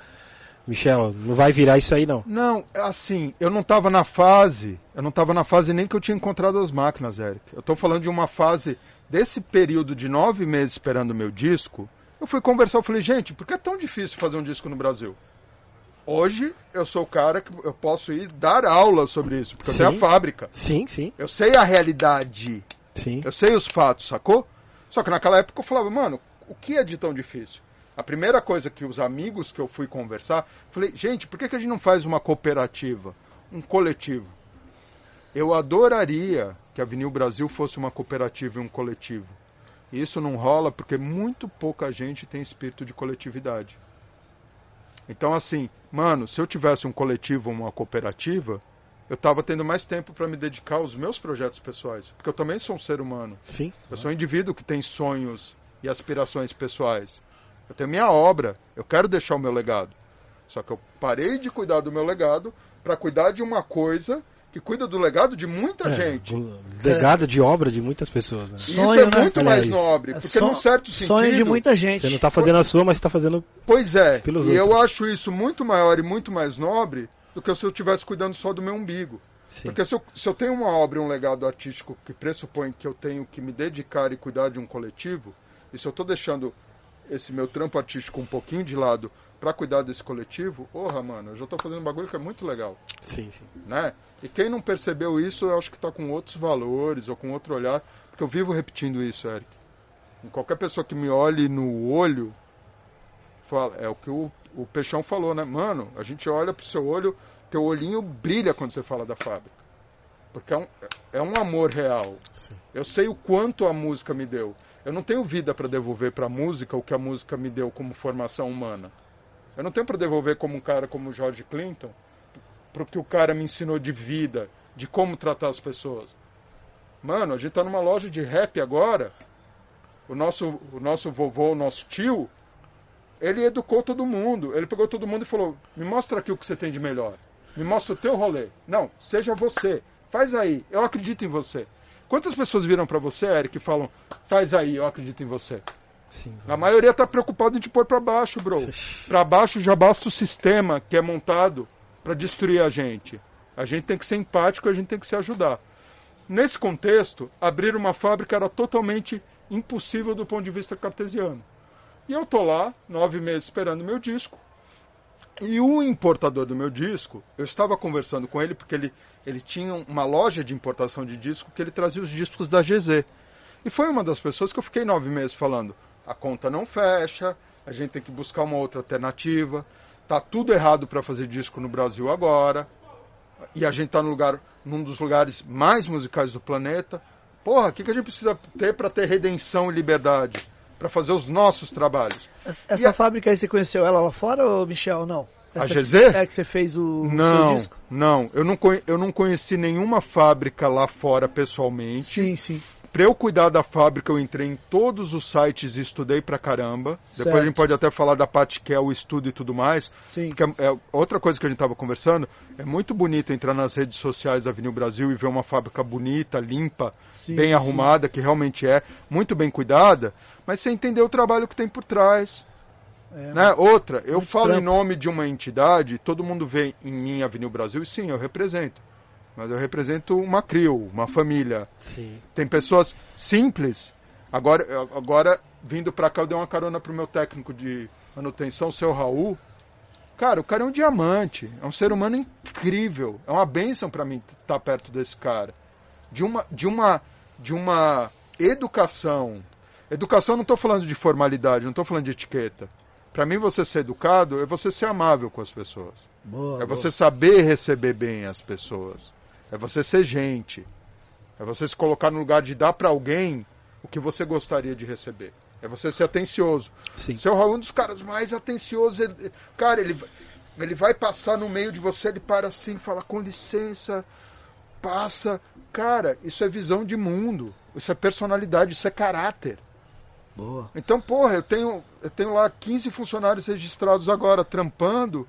Michel, não vai virar isso aí não. Não, assim, eu não estava na fase, eu não estava na fase nem que eu tinha encontrado as máquinas, Eric. Eu estou falando de uma fase desse período de nove meses esperando o meu disco. Eu fui conversar, eu falei, gente, por que é tão difícil fazer um disco no Brasil? Hoje eu sou o cara que eu posso ir dar aula sobre isso, porque eu tenho a Sim. fábrica. Sim, sim, Eu sei a realidade, sim. eu sei os fatos, sacou? Só que naquela época eu falava, mano, o que é de tão difícil? A primeira coisa que os amigos que eu fui conversar, falei, gente, por que, que a gente não faz uma cooperativa, um coletivo? Eu adoraria que a Vinil Brasil fosse uma cooperativa e um coletivo. E isso não rola porque muito pouca gente tem espírito de coletividade. Então, assim, mano, se eu tivesse um coletivo ou uma cooperativa, eu estava tendo mais tempo para me dedicar aos meus projetos pessoais. Porque eu também sou um ser humano. Sim. Eu sou um indivíduo que tem sonhos e aspirações pessoais. Eu tenho minha obra, eu quero deixar o meu legado. Só que eu parei de cuidar do meu legado para cuidar de uma coisa que cuida do legado de muita É, gente. legado de obra de muitas pessoas, né? Sonho, isso é né? muito mais nobre, É porque son- num certo sentido. Sonho de muita gente. Você não tá fazendo a sua, mas tá fazendo. Pois é, pelos e eu outros. acho isso muito maior e muito mais nobre do que se eu estivesse cuidando só do meu umbigo. Sim. Porque se eu, se eu tenho uma obra e um legado artístico que pressupõe que eu tenho que me dedicar e cuidar de um coletivo, e se eu estou deixando esse meu trampo artístico um pouquinho de lado para cuidar desse coletivo, porra, mano, eu já estou fazendo um bagulho que é muito legal, Sim, sim. né? E quem não percebeu isso, eu acho que está com outros valores ou com outro olhar, porque eu vivo repetindo isso, Eric. Em qualquer pessoa que me olhe no olho, fala, é o que o, o Peixão falou, né? Mano, a gente olha pro seu olho, teu olhinho brilha quando você fala da fábrica. Porque é um, é um amor real. Sim. Eu sei o quanto a música me deu. Eu não tenho vida para devolver para a música o que a música me deu como formação humana. Eu não tenho para devolver como um cara como o George Clinton, pro que o cara me ensinou de vida, de como tratar as pessoas. Mano, a gente tá numa loja de rap agora. O nosso, o nosso vovô, o nosso tio, ele educou todo mundo. Ele pegou todo mundo e falou: Me mostra aqui o que você tem de melhor. Me mostra o teu rolê. Não, seja você. Faz aí. Eu acredito em você. Quantas pessoas viram pra você, Eric, e falam: Faz aí, eu acredito em você? Sim. A maioria tá preocupada em te pôr pra baixo, bro. Pra baixo já basta o sistema que é montado pra destruir a gente. A gente tem que ser empático, a gente tem que se ajudar. Nesse contexto, abrir uma fábrica era totalmente impossível do ponto de vista cartesiano. E eu tô lá, nove meses esperando meu disco. E o importador do meu disco, eu estava conversando com ele porque ele, ele tinha uma loja de importação de disco que ele trazia os discos da GZ. E foi uma das pessoas que eu fiquei nove meses falando: a conta não fecha, a gente tem que buscar uma outra alternativa. Tá tudo errado para fazer disco no Brasil agora. E a gente tá no lugar, num dos lugares mais musicais do planeta. Porra, o que, que a gente precisa ter para ter redenção e liberdade? Para fazer os nossos trabalhos. Essa a... fábrica aí, você conheceu ela lá fora, ou Michel? Não. Essa a GZ? Que, é que você fez o não, seu disco? Não, eu não, eu não conheci nenhuma fábrica lá fora pessoalmente. Sim, sim. Pra eu cuidar da fábrica, eu entrei em todos os sites e estudei pra caramba. Certo. Depois a gente pode até falar da parte que é o estudo e tudo mais. Sim. Porque é, é outra coisa que a gente estava conversando, é muito bonito entrar nas redes sociais da Avenida Brasil e ver uma fábrica bonita, limpa, Sim, bem sim. arrumada, que realmente é, muito bem cuidada, mas você entender o trabalho que tem por trás. É, Né? Outra, eu falo em trampo. nome de uma entidade, todo mundo vê em mim Avenida Brasil, e sim, eu represento. Mas eu represento uma CRIO, uma família. Sim. Tem pessoas simples. Agora, agora vindo pra cá, eu dei uma carona pro meu técnico de manutenção, o seu Raul. Cara, o cara é um diamante, é um ser humano incrível. É uma bênção pra mim estar perto desse cara. De uma, de uma, de uma educação. Educação, não estou falando de formalidade, não estou falando de etiqueta. Pra mim, você ser educado é você ser amável com as pessoas. boa, É boa. você saber receber bem as pessoas. É você ser gente. É você se colocar no lugar de dar pra alguém o que você gostaria de receber. É você ser atencioso. Sim. Seu Raul é um dos caras mais atenciosos. Ele- cara, ele, ele vai passar no meio de você, ele para assim, fala com licença, passa. Cara, isso é visão de mundo. Isso é personalidade, isso é caráter. Boa. Então, porra, eu tenho, eu tenho lá 15 funcionários registrados agora, trampando.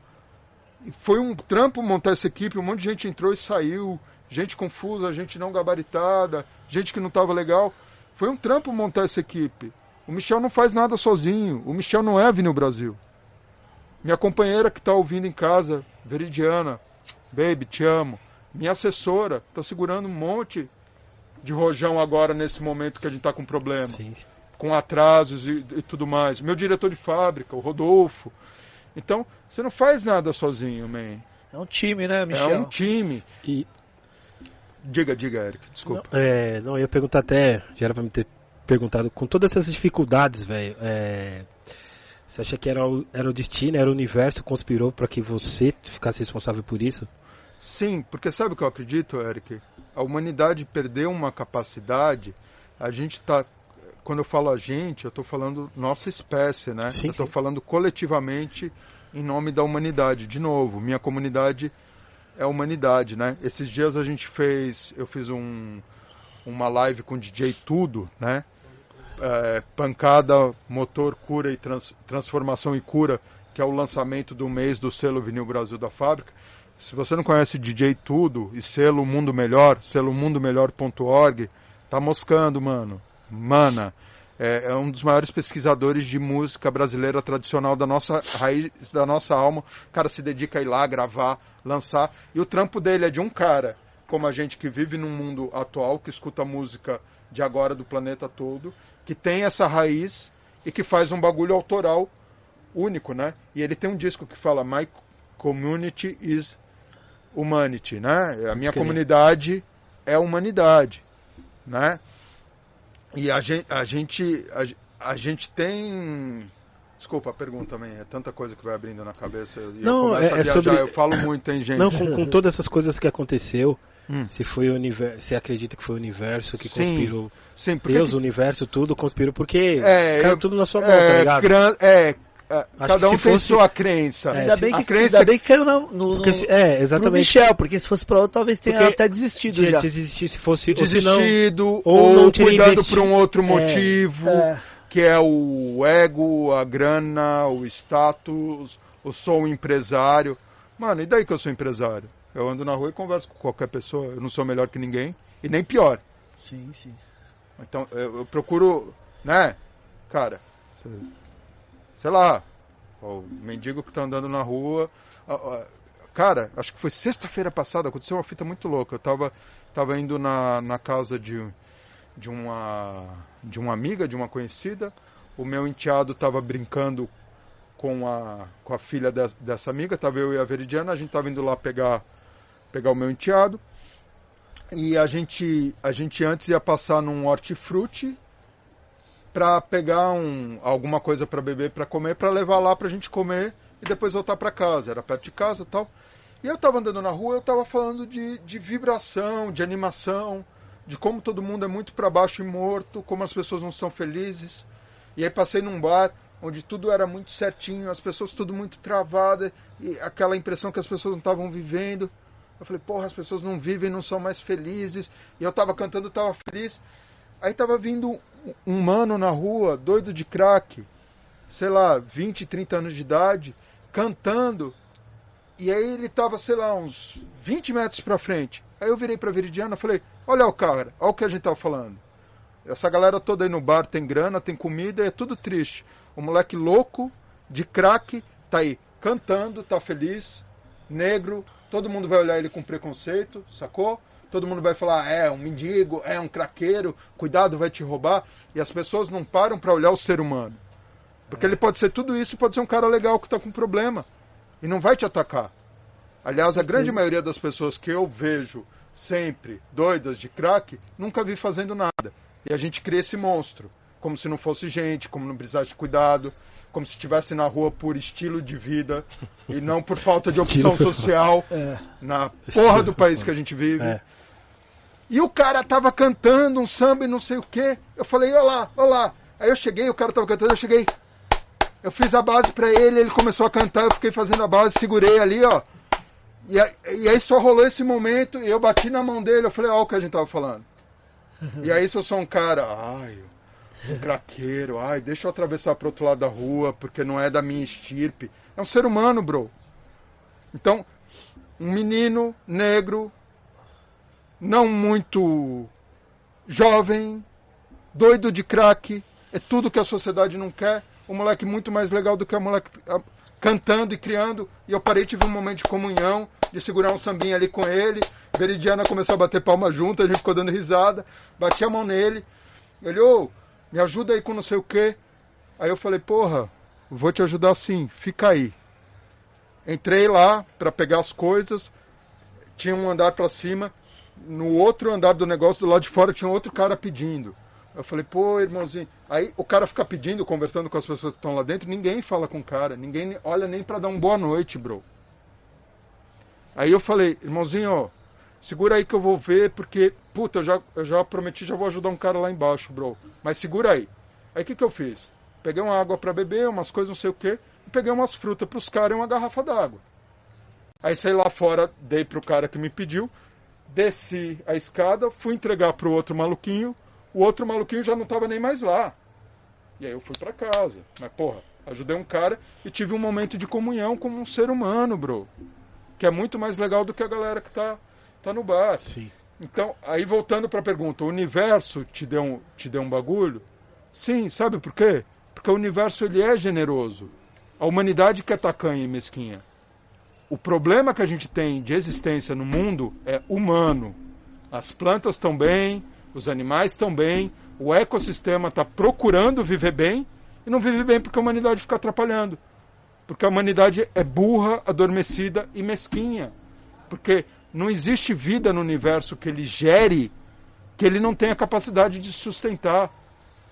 Foi um trampo montar essa equipe, um monte de gente entrou e saiu, gente confusa, gente não gabaritada, gente que não estava legal. Foi um trampo montar essa equipe. O Michel não faz nada sozinho, o Michel não é no Brasil. Minha companheira que está ouvindo em casa, Veridiana, baby, te amo. Minha assessora está segurando um monte de rojão agora nesse momento que a gente está com problema Sim, sim. com atrasos e, e tudo mais. Meu diretor de fábrica, o Rodolfo. Então, você não faz nada sozinho, man. É um time, né, Michel? É um time. E Diga, diga, Eric, desculpa. Não, é, não, eu ia perguntar até, já era pra me ter perguntado, com todas essas dificuldades, velho, é, você acha que era o, era o destino, era o universo que conspirou pra que você ficasse responsável por isso? Sim, porque sabe o que eu acredito, Eric? A humanidade perdeu uma capacidade. A gente está. Quando eu falo a gente, eu estou falando nossa espécie, né? Sim, eu estou falando coletivamente em nome da humanidade. De novo, minha comunidade é a humanidade, né? Esses dias a gente fez. Eu fiz um, uma live com o DJ Tudo, né? É, pancada, motor, cura e trans- transformação e cura, que é o lançamento do mês do selo Vinil Brasil da fábrica. Se você não conhece DJ Tudo e selo Mundo Melhor, selo mundomelhor.org, tá moscando, mano. Mana, é, é um dos maiores pesquisadores de música brasileira tradicional da nossa raiz, da nossa alma. O cara se dedica a ir lá, gravar, lançar. E o trampo dele é de um cara, como a gente que vive num mundo atual, que escuta música de agora do planeta todo, que tem essa raiz e que faz um bagulho autoral único, né? E ele tem um disco que fala My Community is Humanity, né? A minha comunidade é humanidade, né? E a gente, a gente, a, a gente tem. Desculpa a pergunta também, é tanta coisa que vai abrindo na cabeça. Não, eu é- é viajar, sobre- eu falo muito, hein, gente? Não, com, com todas essas coisas que aconteceu, Hum. se foi o universo, você acredita que foi o universo que Sim, conspirou? Sim, Deus, o universo, tudo conspirou, porque É, caiu eu- tudo na sua mão, tá é, ligado? gran- é, é, cada um se tem fosse- sua crença. É, Ainda, se- bem a que, crença- ainda bem que caiu no, Porque no- se- é, no exatamente. Michel, porque se fosse pra outro, talvez tenha Porque até desistido já. desistir se fosse Desistido, ou ou, não cuidando por um outro É, motivo, É, que é o ego, a grana, o status, eu sou um empresário. Mano, e daí que eu sou empresário? Eu ando na rua e converso com qualquer pessoa, eu não sou melhor que ninguém, e nem pior. sim, sim. Então, eu, eu procuro, né, cara, sei- sei lá, o mendigo que tá andando na rua. Cara, acho que foi sexta-feira passada, aconteceu uma fita muito louca. Eu tava, tava indo na, na casa de, de, uma, de uma amiga, de uma conhecida. O meu enteado tava brincando com a, com a filha de- dessa amiga, tava eu e a Veridiana, a gente tava indo lá pegar, pegar o meu enteado. E a gente, a gente antes ia passar num hortifruti pra pegar um, alguma coisa pra beber, pra comer, pra levar lá pra gente comer e depois voltar pra casa. Era perto de casa tal. E eu tava andando na rua, eu tava falando de, de vibração, de animação, de como todo mundo é muito pra baixo e morto, como as pessoas não são felizes. E aí passei num bar onde tudo era muito certinho, as pessoas tudo muito travadas, e aquela impressão que as pessoas não estavam vivendo. Eu falei, porra, as pessoas não vivem, não são mais felizes. E eu tava cantando, tava feliz. Aí tava vindo um mano na rua, doido de crack, sei lá, 20, 30 anos de idade, cantando. E aí ele tava, sei lá, uns 20 metros pra frente. Aí eu virei pra Viridiana e falei, olha o cara, olha o que a gente tava falando. Essa galera toda aí no bar tem grana, tem comida, é tudo triste. O moleque louco, de crack, tá aí cantando, tá feliz, negro, todo mundo vai olhar ele com preconceito, sacou? Todo mundo vai falar, é um mendigo, é um craqueiro, cuidado, vai te roubar. E as pessoas não param para olhar o ser humano. Porque ele pode ser tudo isso, pode ser um cara legal que tá com problema. E não vai te atacar. Aliás, a grande maioria das pessoas que eu vejo sempre doidas de crack, nunca vi fazendo nada. E a gente cria esse monstro. Como se não fosse gente, como não precisasse de cuidado, como se estivesse na rua por estilo de vida e não por falta de opção social É. na porra do país que a gente vive. É. E o cara tava cantando um samba e não sei o quê. Eu falei, olha lá, olha lá. Aí eu cheguei, o cara tava cantando, eu cheguei. Eu fiz a base pra ele, ele começou a cantar, eu fiquei fazendo a base, segurei ali, ó. E aí, e aí só rolou esse momento e eu bati na mão dele, eu falei, ó o que a gente tava falando. E aí se eu sou um cara, ai, um craqueiro, ai, deixa eu atravessar pro outro lado da rua, porque não é da minha estirpe. É um ser humano, bro. Então, um menino negro, não muito jovem, doido de crack, é tudo que a sociedade não quer. Um moleque muito mais legal do que a moleque a- cantando e criando. E eu parei, tive um momento de comunhão, de segurar um sambinha ali com ele. Veridiana começou a bater palma junto, a gente ficou dando risada. Bati a mão nele. Ele, ô, me ajuda aí com não sei o quê. Aí eu falei, porra, vou te ajudar sim, fica aí. Entrei lá para pegar as coisas, tinha um andar para cima, no outro andar do negócio, do lado de fora, tinha outro cara pedindo. Eu falei, pô, irmãozinho. Aí o cara fica pedindo, conversando com as pessoas que estão lá dentro, ninguém fala com o cara, ninguém olha nem para dar um boa noite, bro. Aí eu falei, irmãozinho, ó, segura aí que eu vou ver, porque, puta, eu já, eu já prometi, já vou ajudar um cara lá embaixo, bro. Mas segura aí. Aí o que, que eu fiz? Peguei uma água para beber, umas coisas, não sei o quê, e peguei umas frutas pros caras e uma garrafa d'água. Aí saí lá fora, dei pro cara que me pediu, desci a escada, fui entregar pro outro maluquinho, o outro maluquinho já não tava nem mais lá. E aí eu fui pra casa. Mas, porra, ajudei um cara e tive um momento de comunhão como um ser humano, bro. Que é muito mais legal do que a galera que tá, tá no bar. Sim. Então, aí voltando pra pergunta, o universo te deu um, te deu um bagulho? Sim, sabe por quê? Porque o universo ele é generoso. A humanidade que é tacanha e mesquinha. O problema que a gente tem de existência no mundo é humano. As plantas estão bem, os animais estão bem, o ecossistema está procurando viver bem e não vive bem porque a humanidade fica atrapalhando. Porque a humanidade é burra, adormecida e mesquinha. Porque não existe vida no universo que ele gere que ele não tenha capacidade de sustentar.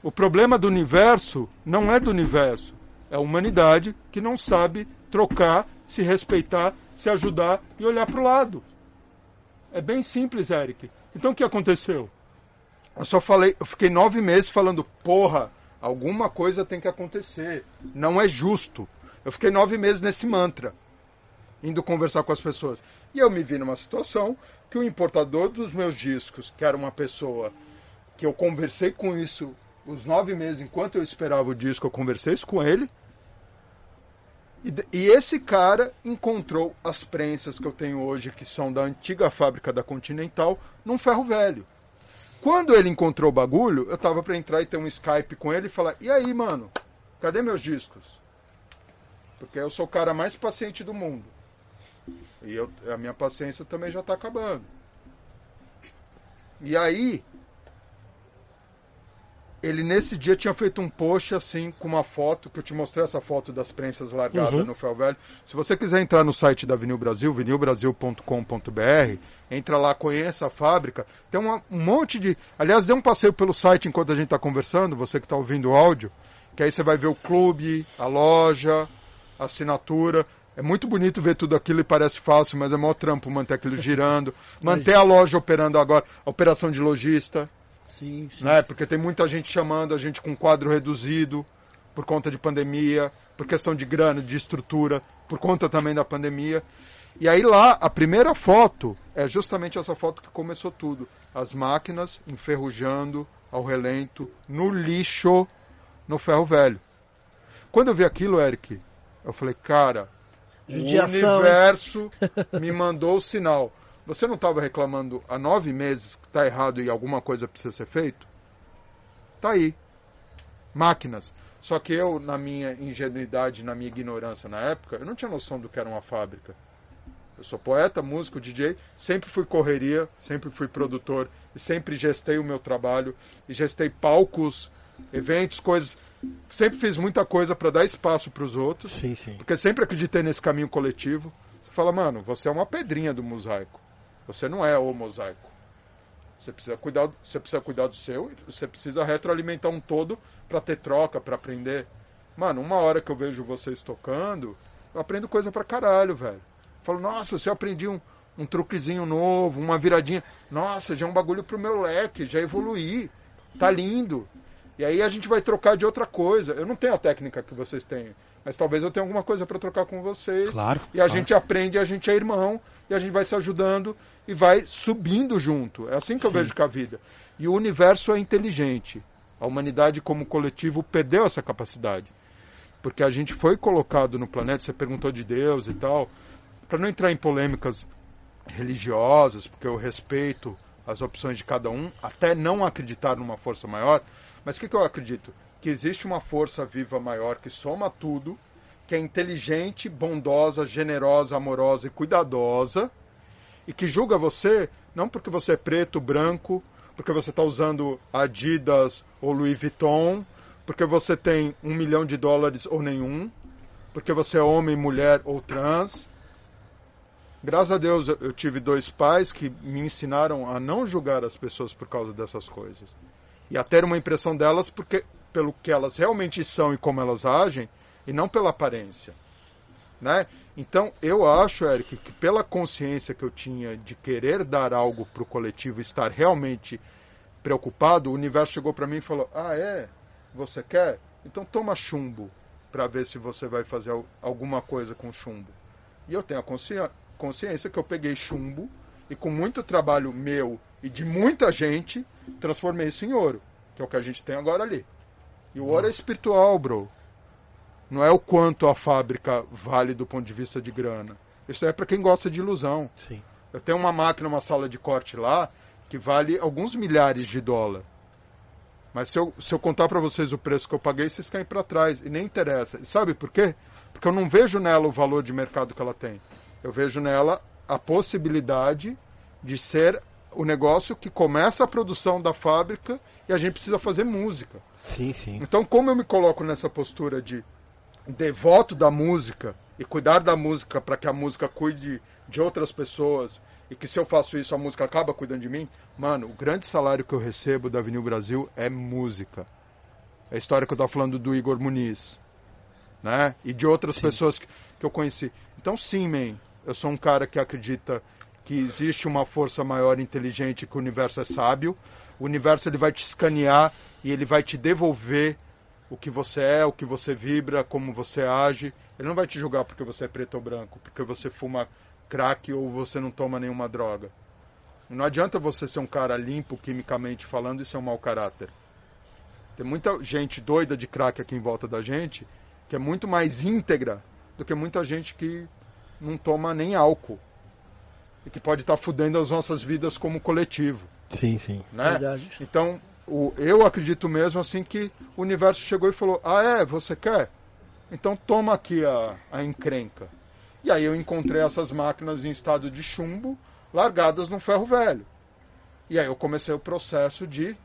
O problema do universo não é do universo, é a humanidade que não sabe trocar, se respeitar, se ajudar e olhar para o lado. É bem simples, Eric. Então o que aconteceu? Eu só falei, eu fiquei nove meses falando, porra, alguma coisa tem que acontecer. Não é justo. Eu fiquei nove meses nesse mantra, indo conversar com as pessoas. E eu me vi numa situação que o importador dos meus discos, que era uma pessoa que eu conversei com isso os nove meses, enquanto eu esperava o disco, eu conversei isso com ele. E, e esse cara encontrou as prensas que eu tenho hoje, que são da antiga fábrica da Continental, num ferro velho. Quando ele encontrou o bagulho, eu tava para entrar e ter um Skype com ele e falar: E aí, mano, cadê meus discos? Porque eu sou o cara mais paciente do mundo. E eu, a minha paciência também já tá acabando. E aí, ele nesse dia tinha feito um post assim com uma foto, que eu te mostrei essa foto das prensas largadas Uhum. no Ferro Velho. Se você quiser entrar no site da Vinil Brasil, vinilbrasil.com.br, entra lá, conheça a fábrica. Tem uma- um monte de. Aliás, dê um passeio pelo site enquanto a gente está conversando, você que está ouvindo o áudio, que aí você vai ver o clube, a loja, a assinatura. É muito bonito ver tudo aquilo e parece fácil, mas é maior trampo manter aquilo girando. manter a loja operando agora, a operação de lojista Sim, sim. né? Porque tem muita gente chamando a gente com quadro reduzido por conta de pandemia, por questão de grana, de estrutura, por conta também da pandemia. E aí lá, a primeira foto é justamente essa foto que começou tudo. As máquinas enferrujando ao relento, no lixo, no ferro velho. Quando eu vi aquilo, Eric, eu falei, cara, Judiação, o universo me mandou o sinal. Você não estava reclamando há nove meses que está errado e alguma coisa precisa ser feito? Tá aí. Máquinas. Só que eu, na minha ingenuidade, na minha ignorância na época, eu não tinha noção do que era uma fábrica. Eu sou poeta, músico, DJ, sempre fui correria, sempre fui produtor e sempre gestei o meu trabalho e gestei palcos, eventos, coisas. Sempre fiz muita coisa para dar espaço para os outros. Sim, sim. Porque sempre acreditei nesse caminho coletivo. Você fala, mano, você é uma pedrinha do mosaico. Você não é o mosaico. Você precisa cuidar, você precisa cuidar do seu, você precisa retroalimentar um todo para ter troca, para aprender. Mano, uma hora que eu vejo vocês tocando, eu aprendo coisa pra caralho, velho. Falo, nossa, se eu aprendi um, um truquezinho novo, uma viradinha, nossa, já é um bagulho pro meu leque, já evoluí. Tá lindo. E aí a gente vai trocar de outra coisa. Eu não tenho a técnica que vocês têm, mas talvez eu tenha alguma coisa para trocar com vocês. Claro. E a claro. gente aprende, a gente é irmão, e a gente vai se ajudando e vai subindo junto. É assim que eu Sim. vejo com a vida. E o universo é inteligente. A humanidade, como coletivo, perdeu essa capacidade. Porque a gente foi colocado no planeta, você perguntou de Deus e tal, para não entrar em polêmicas religiosas, porque eu respeito as opções de cada um, até não acreditar numa força maior. Mas o que, que eu acredito? Que existe uma força viva maior que soma tudo, que é inteligente, bondosa, generosa, amorosa e cuidadosa, e que julga você não porque você é preto, branco, porque você está usando Adidas ou Louis Vuitton, porque você tem um milhão de dólares ou nenhum, porque você é homem, mulher ou trans. Graças a Deus eu tive dois pais que me ensinaram a não julgar as pessoas por causa dessas coisas. E a ter uma impressão delas porque, pelo que elas realmente são e como elas agem, e não pela aparência. Né? Então, eu acho, Eric, que pela consciência que eu tinha de querer dar algo para o coletivo, estar realmente preocupado, o universo chegou para mim e falou: Ah, é? Você quer? Então toma chumbo para ver se você vai fazer al- alguma coisa com chumbo. E eu tenho a consci- consciência que eu peguei chumbo e com muito trabalho meu e de muita gente, transformei isso em ouro, que é o que a gente tem agora ali. E o ouro é espiritual, bro. Não é o quanto a fábrica vale do ponto de vista de grana. Isso é para quem gosta de ilusão. Sim. Eu tenho uma máquina, uma sala de corte lá, que vale alguns milhares de dólar. Mas se eu, se eu contar para vocês o preço que eu paguei, vocês caem para trás. E nem interessa. E sabe por quê? Porque eu não vejo nela o valor de mercado que ela tem. Eu vejo nela a possibilidade de ser o negócio que começa a produção da fábrica e a gente precisa fazer música. Sim, sim. Então, como eu me coloco nessa postura de devoto da música e cuidar da música para que a música cuide de outras pessoas e que se eu faço isso a música acaba cuidando de mim, mano, o grande salário que eu recebo da Avenida Brasil é música. É a história que eu estava falando do Igor Muniz, né? E de outras Sim. pessoas que, que eu conheci. Então, sim, man, eu sou um cara que acredita que existe uma força maior inteligente, que o universo é sábio. O universo ele vai te escanear e ele vai te devolver o que você é, o que você vibra, como você age. Ele não vai te julgar porque você é preto ou branco, porque você fuma crack ou você não toma nenhuma droga. Não adianta você ser um cara limpo quimicamente falando e ser um mau caráter. Tem muita gente doida de crack aqui em volta da gente que é muito mais íntegra do que muita gente que não toma nem álcool e que pode estar fudendo as nossas vidas como coletivo, Sim, sim. né? Verdade. Então, o, eu acredito mesmo assim que o universo chegou e falou: Ah, é? Você quer? Então toma aqui a, a encrenca. E aí eu encontrei essas máquinas em estado de chumbo, largadas no ferro velho. E aí eu comecei o processo de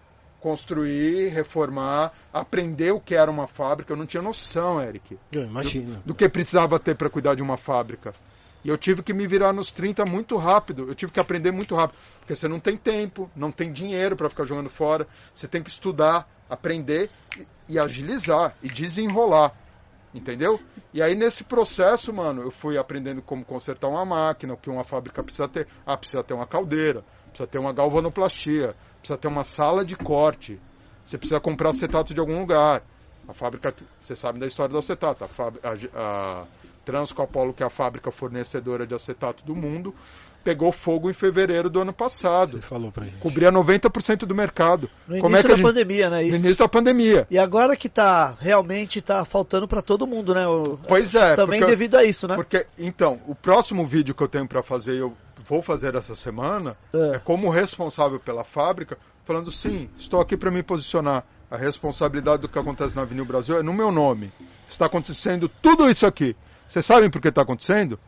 construir, reformar, aprender o que era uma fábrica. Eu não tinha noção, Eric, Eu imagino. do que precisava ter para cuidar de uma fábrica. E eu tive que me virar nos 30 muito rápido. Eu tive que aprender muito rápido. Porque você não tem tempo, não tem dinheiro para ficar jogando fora. Você tem que estudar, aprender e, e agilizar e desenrolar. Entendeu? E aí nesse processo, mano, eu fui aprendendo como consertar uma máquina, o que uma fábrica precisa ter. Ah, precisa ter uma caldeira, precisa ter uma galvanoplastia, precisa ter uma sala de corte. Você precisa comprar acetato de algum lugar. A fábrica, você sabe da história do acetato. A, fábrica, a, a Transco Apollo, que é a fábrica fornecedora de acetato do mundo, pegou fogo em fevereiro do ano passado. Você falou pra gente. Cobria 90% do mercado. No Como início é que da gente... pandemia, né? No Isso. início da pandemia. E agora que tá realmente tá faltando para todo mundo, né? O- Pois é. Também porque- devido a isso, né? Porque, então, o próximo vídeo que eu tenho para fazer, eu vou fazer essa semana, É. é como responsável pela fábrica, falando sim, estou aqui para me posicionar. A responsabilidade do que acontece na Avenida Brasil é no meu nome. Está acontecendo tudo isso aqui. Vocês sabem por que está acontecendo?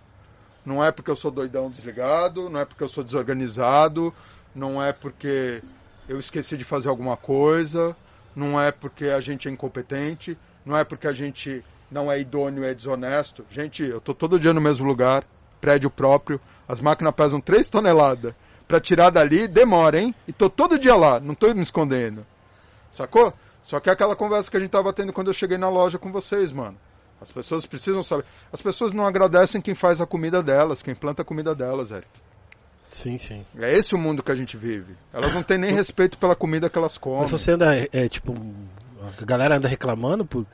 Não é porque eu sou doidão desligado, não é porque eu sou desorganizado, não é porque eu esqueci de fazer alguma coisa, não é porque a gente é incompetente, não é porque a gente não é idôneo, é desonesto. Gente, eu tô todo dia no mesmo lugar, prédio próprio, as máquinas pesam 3 toneladas. Para tirar dali demora, hein? E tô todo dia lá, não tô me escondendo. Sacou? Só que é aquela conversa que a gente tava tendo quando eu cheguei na loja com vocês, mano. As pessoas precisam saber. As pessoas não agradecem quem faz a comida delas, quem planta a comida delas, Eric. Sim, sim. É esse o mundo que a gente vive. Elas não têm nem respeito pela comida que elas comem. Mas você anda, é, tipo, a galera anda reclamando por...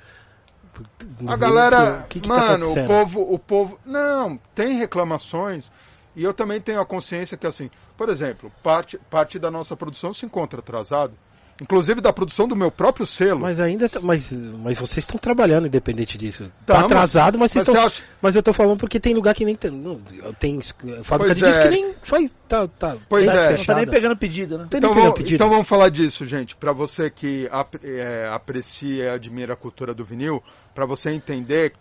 por- A galera, o que que tá mano, o acontecendo? povo, o povo, não, tem reclamações. E eu também tenho a consciência que assim, por exemplo, parte, parte da nossa produção se encontra atrasado, inclusive da produção do meu próprio selo. Mas ainda, tá- mas, mas vocês estão trabalhando independente disso. Tamo. Tá atrasado, mas vocês Mas estão. você acha- Mas eu tô falando porque tem lugar que nem tem. não, Tem fábrica Pois de disco é. que nem faz. Tá, tá, Pois tá é. Não tá nem fechada. pegando pedido, né? Então nem pegando vamos, pedido. então vamos falar disso, gente. Para você que ap- é, aprecia e admira a cultura do vinil, para você entender,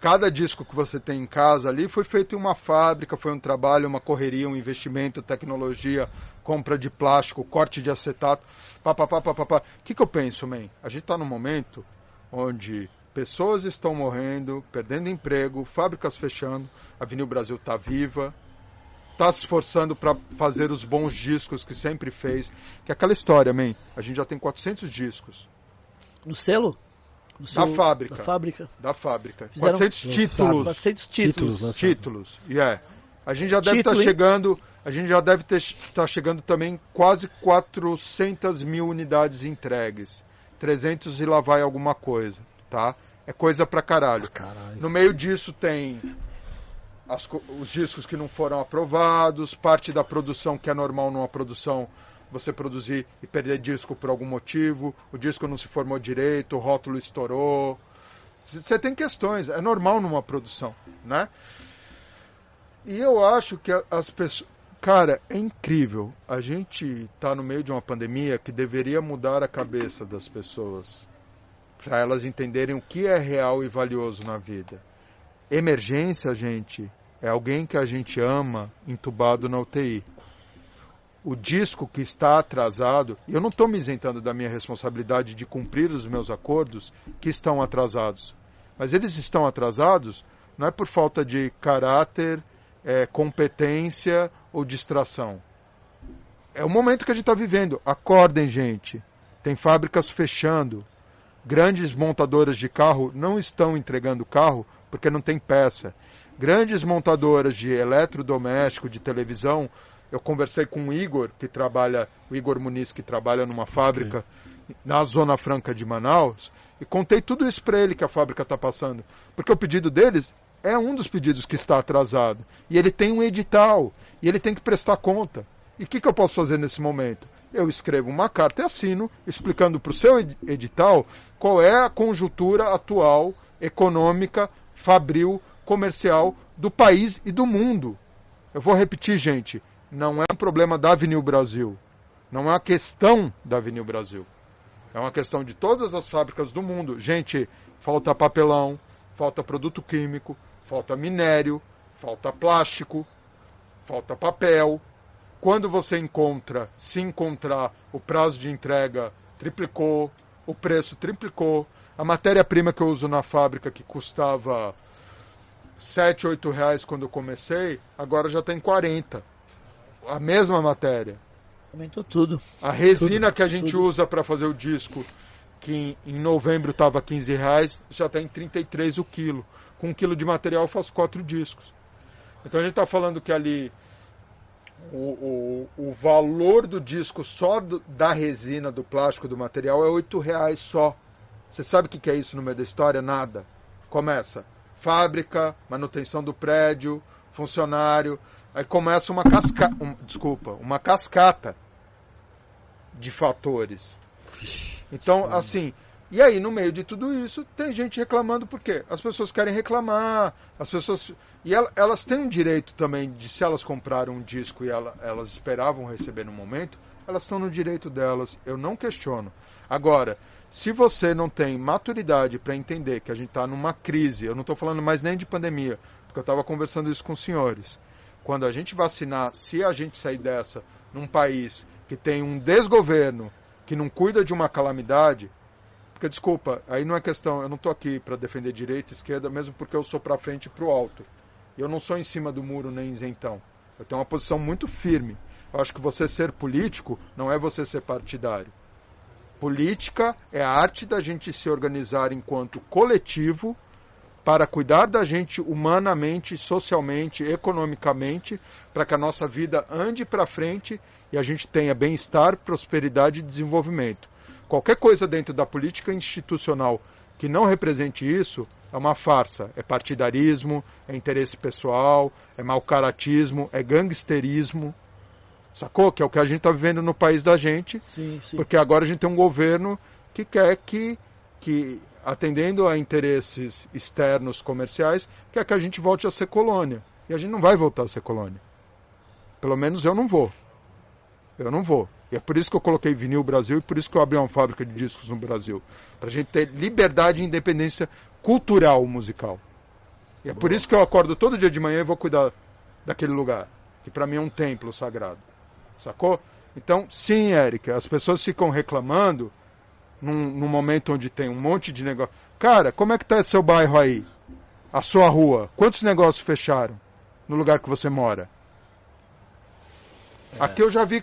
cada disco que você tem em casa ali foi feito em uma fábrica, foi um trabalho, uma correria, um investimento, tecnologia, compra de plástico, corte de acetato, papapá. O que, que eu penso, man? A gente está num momento onde pessoas estão morrendo, perdendo emprego, fábricas fechando, a Vinil Brasil está viva, está se esforçando para fazer os bons discos que sempre fez. Que é aquela história, man. A gente já tem 400 discos No selo? No Da fábrica. Da fábrica. da fábrica. Fizeram 400 lançados. títulos. 400 Títulos, títulos. Títulos. E é. A gente já deve estar hein? chegando. A gente já deve estar chegando também quase 400 mil unidades entregues. 300 e lá vai alguma coisa, tá? É coisa pra caralho. Caralho. No meio disso tem as os discos que não foram aprovados, parte da produção que é normal numa produção você produzir e perder disco por algum motivo, o disco não se formou direito, o rótulo estourou. Você tem questões, é normal numa produção, né? E eu acho que as pessoas. Cara, é incrível. A gente tá no meio de uma pandemia que deveria mudar a cabeça das pessoas. Para elas entenderem o que é real e valioso na vida. Emergência, gente, é alguém que a gente ama entubado na UTI. O disco que está atrasado, eu não estou me isentando da minha responsabilidade de cumprir os meus acordos que estão atrasados. Mas eles estão atrasados não é por falta de caráter, é, competência ou distração. É o momento que a gente está vivendo. Acordem, gente. Tem fábricas fechando. Grandes montadoras de carro não estão entregando carro porque não tem peça. Grandes montadoras de eletrodoméstico, de televisão. Eu conversei com o Igor, que trabalha, o Igor Muniz, que trabalha numa fábrica na Zona Franca de Manaus, e contei tudo isso para ele que a fábrica está passando. Porque o pedido deles é um dos pedidos que está atrasado. E ele tem um edital, e ele tem que prestar conta. E o que, que eu posso fazer nesse momento? Eu escrevo uma carta e assino, explicando para o seu ed- edital qual é a conjuntura atual, econômica, fabril, comercial do país e do mundo. Eu vou repetir, gente, não é um problema da Avenil Brasil. Não é uma questão da Avenil Brasil. É uma questão de todas as fábricas do mundo. Gente, falta papelão, falta produto químico, falta minério, falta plástico, falta papel. Quando você encontra, se encontrar o prazo de entrega triplicou, o preço triplicou. A matéria-prima que eu uso na fábrica, que custava 7, 8 reais quando eu comecei, agora já tem 40. A mesma matéria. Aumentou tudo. A resina tudo, que a gente tudo. usa para fazer o disco, que em, em novembro estava 15 reais, já está em 33 o quilo. Com um quilo de material eu faço quatro discos. Então a gente está falando que ali o, o, o, valor do disco só do, da resina, do plástico, do material é 8 reais só. Você sabe o que é isso no meio da história? Nada. Começa fábrica, manutenção do prédio, funcionário. Aí começa uma casca... Um, desculpa, uma cascata de fatores. Então, assim, e aí no meio de tudo isso tem gente reclamando por quê? As pessoas querem reclamar, as pessoas e elas têm um direito também de se elas compraram um disco e elas esperavam receber no momento, elas estão no direito delas. Eu não questiono. Agora, se você não tem maturidade para entender que a gente está numa crise, eu não estou falando mais nem de pandemia, porque eu estava conversando isso com os senhores. Quando a gente vacinar, se a gente sair dessa num país que tem um desgoverno, que não cuida de uma calamidade, porque desculpa, aí não é questão, eu não estou aqui para defender direita e esquerda, mesmo porque eu sou para frente e para o alto. Eu não sou em cima do muro nem isentão. Eu tenho uma posição muito firme. Eu acho que você ser político não é você ser partidário. Política é a arte da gente se organizar enquanto coletivo para cuidar da gente humanamente, socialmente, economicamente, para que a nossa vida ande para frente e a gente tenha bem-estar, prosperidade e desenvolvimento. Qualquer coisa dentro da política institucional que não represente isso é uma farsa. É partidarismo, é interesse pessoal, é mau caratismo, é gangsterismo. Sacou? Que é o que a gente está vivendo no país da gente. Sim, sim. Porque agora a gente tem um governo que quer que, que, atendendo a interesses externos comerciais, quer que a gente volte a ser colônia. E a gente não vai voltar a ser colônia. Pelo menos eu não vou. Eu não vou. E é por isso que eu coloquei vinil Brasil e por isso que eu abri uma fábrica de discos no Brasil. Para a gente ter liberdade e independência cultural musical. E é Boa. por isso que eu acordo todo dia de manhã e vou cuidar daquele lugar. Que para mim é um templo sagrado. Sacou? Então, sim, Érica, as pessoas ficam reclamando num, num, momento onde tem um monte de negócio. Cara, como é que tá seu bairro aí? A sua rua? Quantos negócios fecharam no lugar que você mora? É. Aqui eu já vi,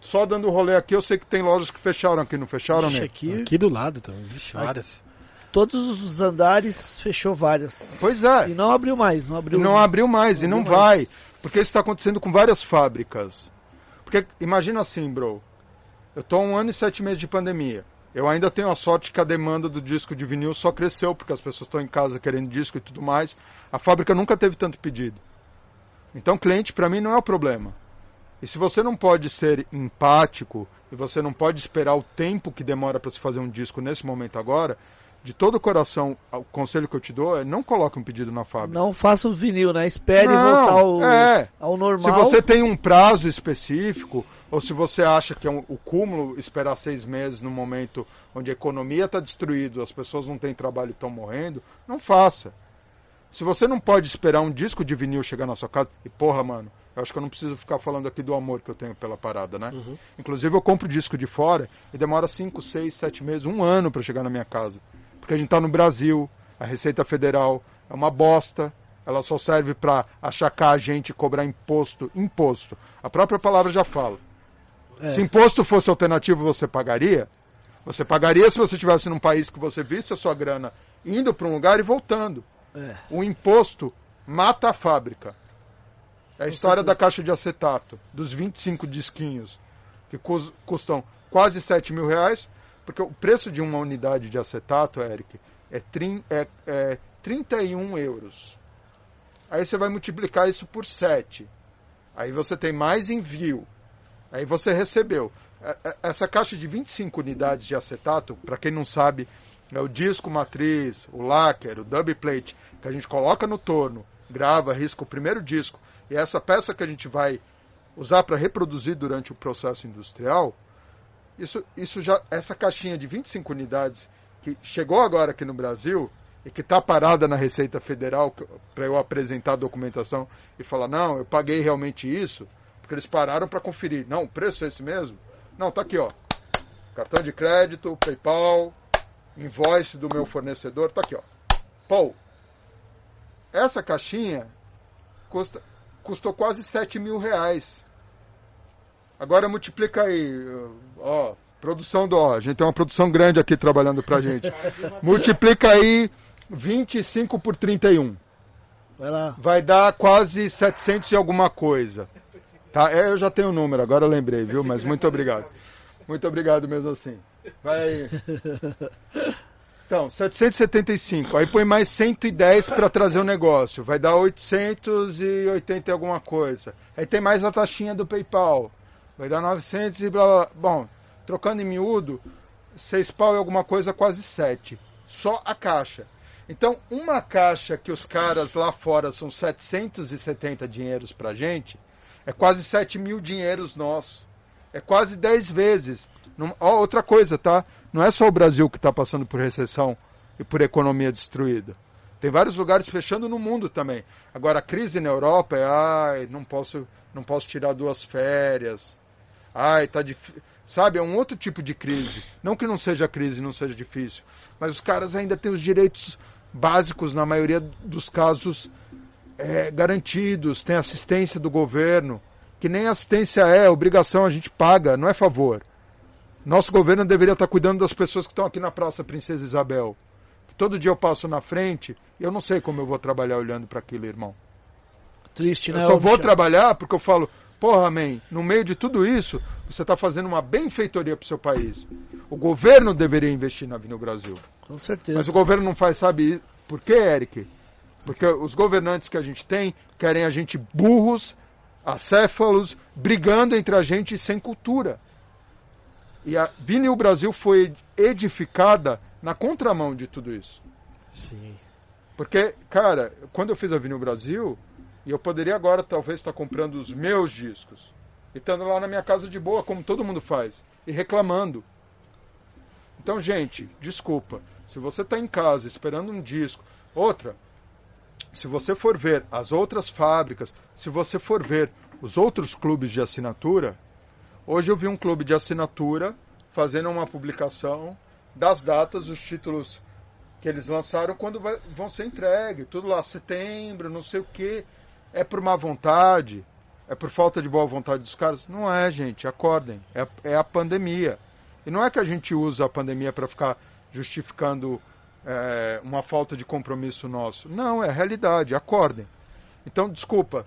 só dando rolê aqui, eu sei que tem lojas que fecharam aqui, não fecharam, né? Aqui... aqui do lado, então, vixe, várias. Todos os andares fechou várias. Pois é. E não abriu mais, não abriu. E não abriu mais, não e não vai. Porque isso está acontecendo com várias fábricas. Porque imagina assim, bro. Eu tô um ano e sete meses de pandemia. Eu ainda tenho a sorte que a demanda do disco de vinil só cresceu, porque as pessoas estão em casa querendo disco e tudo mais. A fábrica nunca teve tanto pedido. Então, cliente, para mim, não é o problema. E se você não pode ser empático e você não pode esperar o tempo que demora para se fazer um disco nesse momento agora, de todo o coração, o conselho que eu te dou é não coloque um pedido na fábrica. Não faça o vinil, né? Espere não, voltar ao, é. ao normal. Se você tem um prazo específico, ou se você acha que é um, o cúmulo esperar seis meses no momento onde a economia está destruída, as pessoas não têm trabalho e estão morrendo, não faça. Se você não pode esperar um disco de vinil chegar na sua casa, e porra, mano, eu acho que eu não preciso ficar falando aqui do amor que eu tenho pela parada, né? Uhum. Inclusive eu compro disco de fora e demora cinco, seis, sete meses, um ano para chegar na minha casa. Porque a gente está no Brasil, a Receita Federal é uma bosta, ela só serve para achacar a gente e cobrar imposto. Imposto. A própria palavra já fala. É. Se imposto fosse alternativo, você pagaria? Você pagaria se você estivesse num país que você visse a sua grana indo para um lugar e voltando. É. O imposto mata a fábrica. É a história da caixa de acetato, dos 25 disquinhos, que custam quase 7 mil reais, porque o preço de uma unidade de acetato, Eric, é, trin, é, é 31 euros. Aí você vai multiplicar isso por 7. Aí você tem mais envio. Aí você recebeu. É, é, essa caixa de 25 unidades de acetato, para quem não sabe, é o disco matriz, o lacquer, o dub plate, que a gente coloca no torno, grava, risca o primeiro disco. E essa peça que a gente vai usar para reproduzir durante o processo industrial, isso, isso já, essa caixinha de 25 unidades que chegou agora aqui no Brasil e que está parada na Receita Federal para eu apresentar a documentação e falar, não, eu paguei realmente isso, porque eles pararam para conferir. Não, o preço é esse mesmo? Não, tá aqui, ó. Cartão de crédito, PayPal, invoice do meu fornecedor, tá aqui, ó. Paul, essa caixinha custa, custou quase 7 mil reais. Agora multiplica aí, ó, produção do, ó, a gente tem uma produção grande aqui trabalhando pra gente. multiplica aí 25 por 31. Vai lá. Vai dar quase 700 e alguma coisa. Tá? É, eu já tenho o número, agora eu lembrei, viu? Mas muito obrigado. Muito obrigado mesmo assim. Vai aí. Então, 775. Aí põe mais 110 para trazer o negócio. Vai dar 880 e alguma coisa. Aí tem mais a taxinha do PayPal. Vai dar 900 e blá blá. Bom, trocando em miúdo, 6 pau e alguma coisa, quase 7. Só a caixa. Então, uma caixa que os caras lá fora são 770 dinheiros pra gente, é quase 7 mil dinheiros nossos. É quase 10 vezes. Não, ó, outra coisa, tá? Não é só o Brasil que está passando por recessão e por economia destruída. Tem vários lugares fechando no mundo também. Agora, a crise na Europa é, ai, não posso, não posso tirar duas férias. Ai, tá difícil. Sabe, é um outro tipo de crise. Não que não seja crise, não seja difícil. Mas os caras ainda têm os direitos básicos, na maioria dos casos, é, garantidos. Tem assistência do governo. Que nem assistência é, obrigação a gente paga, não é favor. Nosso governo deveria estar cuidando das pessoas que estão aqui na Praça Princesa Isabel. Todo dia eu passo na frente e eu não sei como eu vou trabalhar olhando para aquilo, irmão. Triste, né? Eu só vou Michel? trabalhar porque eu falo, porra, man, no meio de tudo isso, você está fazendo uma benfeitoria para o seu país. O governo deveria investir na Avenida Brasil. Com certeza. Mas o governo não faz, sabe por quê, Eric? Porque os governantes que a gente tem querem a gente burros, acéfalos, brigando entre a gente sem cultura. E a Vinil Brasil foi edificada na contramão de tudo isso. Sim. Porque, cara, quando eu fiz a Vinil Brasil, e eu poderia agora talvez estar comprando os meus discos, e estando lá na minha casa de boa, como todo mundo faz, e reclamando. Então, gente, desculpa. Se você está em casa esperando um disco, outra, se você for ver as outras fábricas, se você for ver os outros clubes de assinatura, hoje eu vi um clube de assinatura fazendo uma publicação das datas, os títulos que eles lançaram quando vai- vão ser entregues, tudo lá, setembro, não sei o que. É por má vontade? É por falta de boa vontade dos caras? Não é, gente, acordem. É, é a pandemia. E não é que a gente usa a pandemia para ficar justificando é, uma falta de compromisso nosso. Não, é a realidade, acordem. Então, desculpa,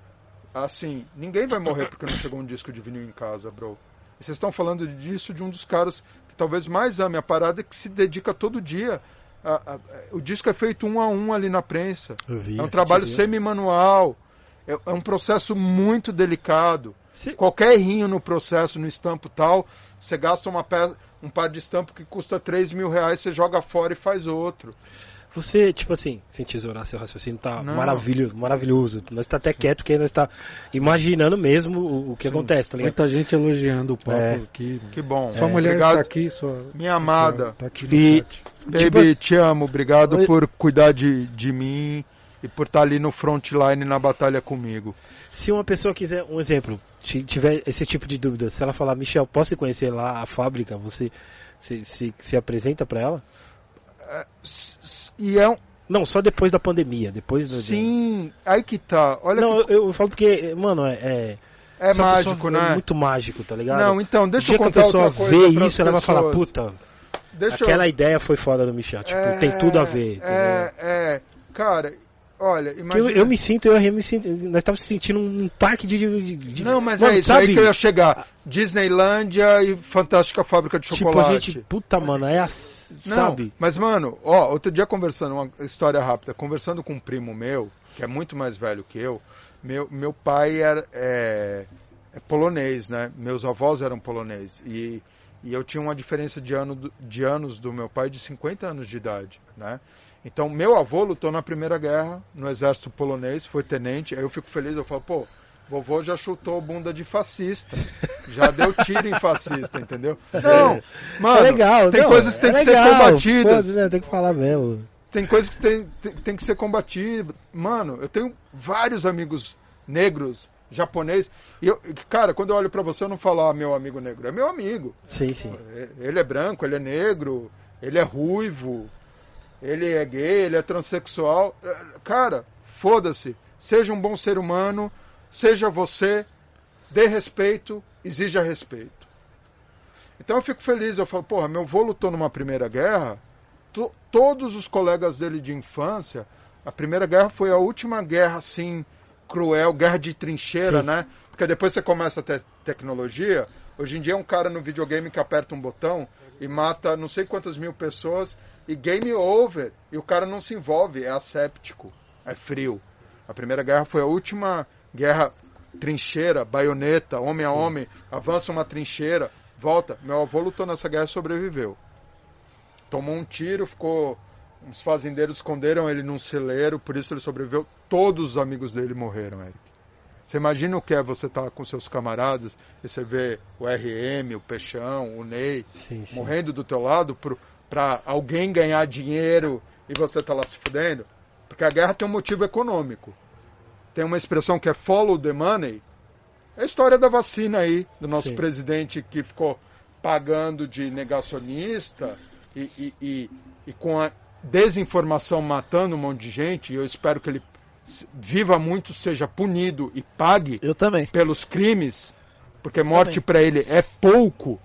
assim, ninguém vai morrer porque não chegou um disco de vinil em casa, bro. E vocês estão falando disso de um dos caras que talvez mais ame a parada que se dedica todo dia. A- a- o disco é feito um a um ali na prensa. Vi. É um trabalho semi-manual. É, é um processo muito delicado. Se- Qualquer errinho no processo, no estampo tal, você gasta uma pe- um par de estampo que custa 3 mil reais, você joga fora e faz outro. Você, tipo assim, sem tesourar seu raciocínio, tá Não. maravilhoso, maravilhoso. Nós tá até quieto, porque nós está imaginando mesmo o, o que acontece, tá ligado? Muita gente elogiando o papo É. aqui. Que bom. Sua É. mulher Obrigado. está aqui, sua Minha amada. Tá aqui no E- chat. Baby, te amo. Obrigado Oi. por cuidar de, de mim e por estar ali no frontline na batalha comigo. Se uma pessoa quiser, um exemplo, tiver esse tipo de dúvida, se ela falar, Michel, posso conhecer lá a fábrica, você se, se, se apresenta pra ela? S- E é um. Não, só depois da pandemia, depois do... Sim, aí que tá. Olha Não, que eu, eu falo porque, mano, é... é é mágico, pessoa né? É muito mágico, tá ligado? Não, então, o deixa dia eu que a contar pessoa vê isso, ela vai falar, pessoas. puta, Deixa eu- aquela ideia foi foda do Michel, tipo, É, tem tudo a ver. entendeu? É, é. Cara, olha, Porque eu, imagina. eu me sinto, eu, eu me sinto, nós estávamos sentindo um parque de, de- de- Não, mas Mano, é isso sabe? aí que eu ia chegar. Disneylândia e Fantástica Fábrica de Tipo, Chocolate. a gente, puta, mano, é assim, Não, sabe? mas mano, ó, outro dia conversando, uma história rápida, conversando com um primo meu, que é muito mais velho que eu, meu, meu pai era é, é polonês, né? Meus avós eram polonês e, e eu tinha uma diferença de, ano, de anos do meu pai de 50 anos de idade, né? Então, meu avô lutou na Primeira Guerra no exército polonês, foi tenente, aí eu fico feliz, eu falo, pô, vovô já chutou bunda de fascista, já deu tiro em fascista, entendeu? Não, mano, é legal, tem não, coisas que tem é que legal, ser combatidas. foda-se, né, tem que falar mesmo. Tem coisas que tem, tem, tem que ser combatidas. Mano, eu tenho vários amigos negros japonês. E eu, cara, quando eu olho para você, eu não falo, ah, meu amigo negro. É meu amigo. Sim, sim. Ele é branco, ele é negro, ele é ruivo, ele é gay, ele é transexual. Cara, foda-se. Seja um bom ser humano, seja você, dê respeito, exija respeito. Então eu fico feliz, eu falo, porra, meu avô lutou numa primeira guerra, to, todos os colegas dele de infância, a primeira guerra foi a última guerra assim cruel, guerra de trincheira, Sim. né? Porque depois você começa a ter tecnologia. Hoje em dia é um cara no videogame que aperta um botão e mata não sei quantas mil pessoas e game over. E o cara não se envolve, é asséptico, é frio. A Primeira Guerra foi a última guerra trincheira, baioneta, homem Sim. a homem, avança uma trincheira, volta. Meu avô lutou nessa guerra e sobreviveu. Tomou um tiro, ficou os fazendeiros esconderam ele num celeiro, por isso ele sobreviveu. Todos os amigos dele morreram, Eric. Você imagina o que é você estar tá com seus camaradas e você vê o RM, o Peixão, o Ney sim, sim. morrendo do teu lado para alguém ganhar dinheiro e você tá lá se fudendo? Porque a guerra tem um motivo econômico. Tem uma expressão que é follow the money. É a história da vacina aí, do nosso sim. presidente que ficou pagando de negacionista e, e, e, e com a desinformação matando um monte de gente, e eu espero que ele viva muito, seja punido e pague eu também. pelos crimes, porque morte para ele é pouco.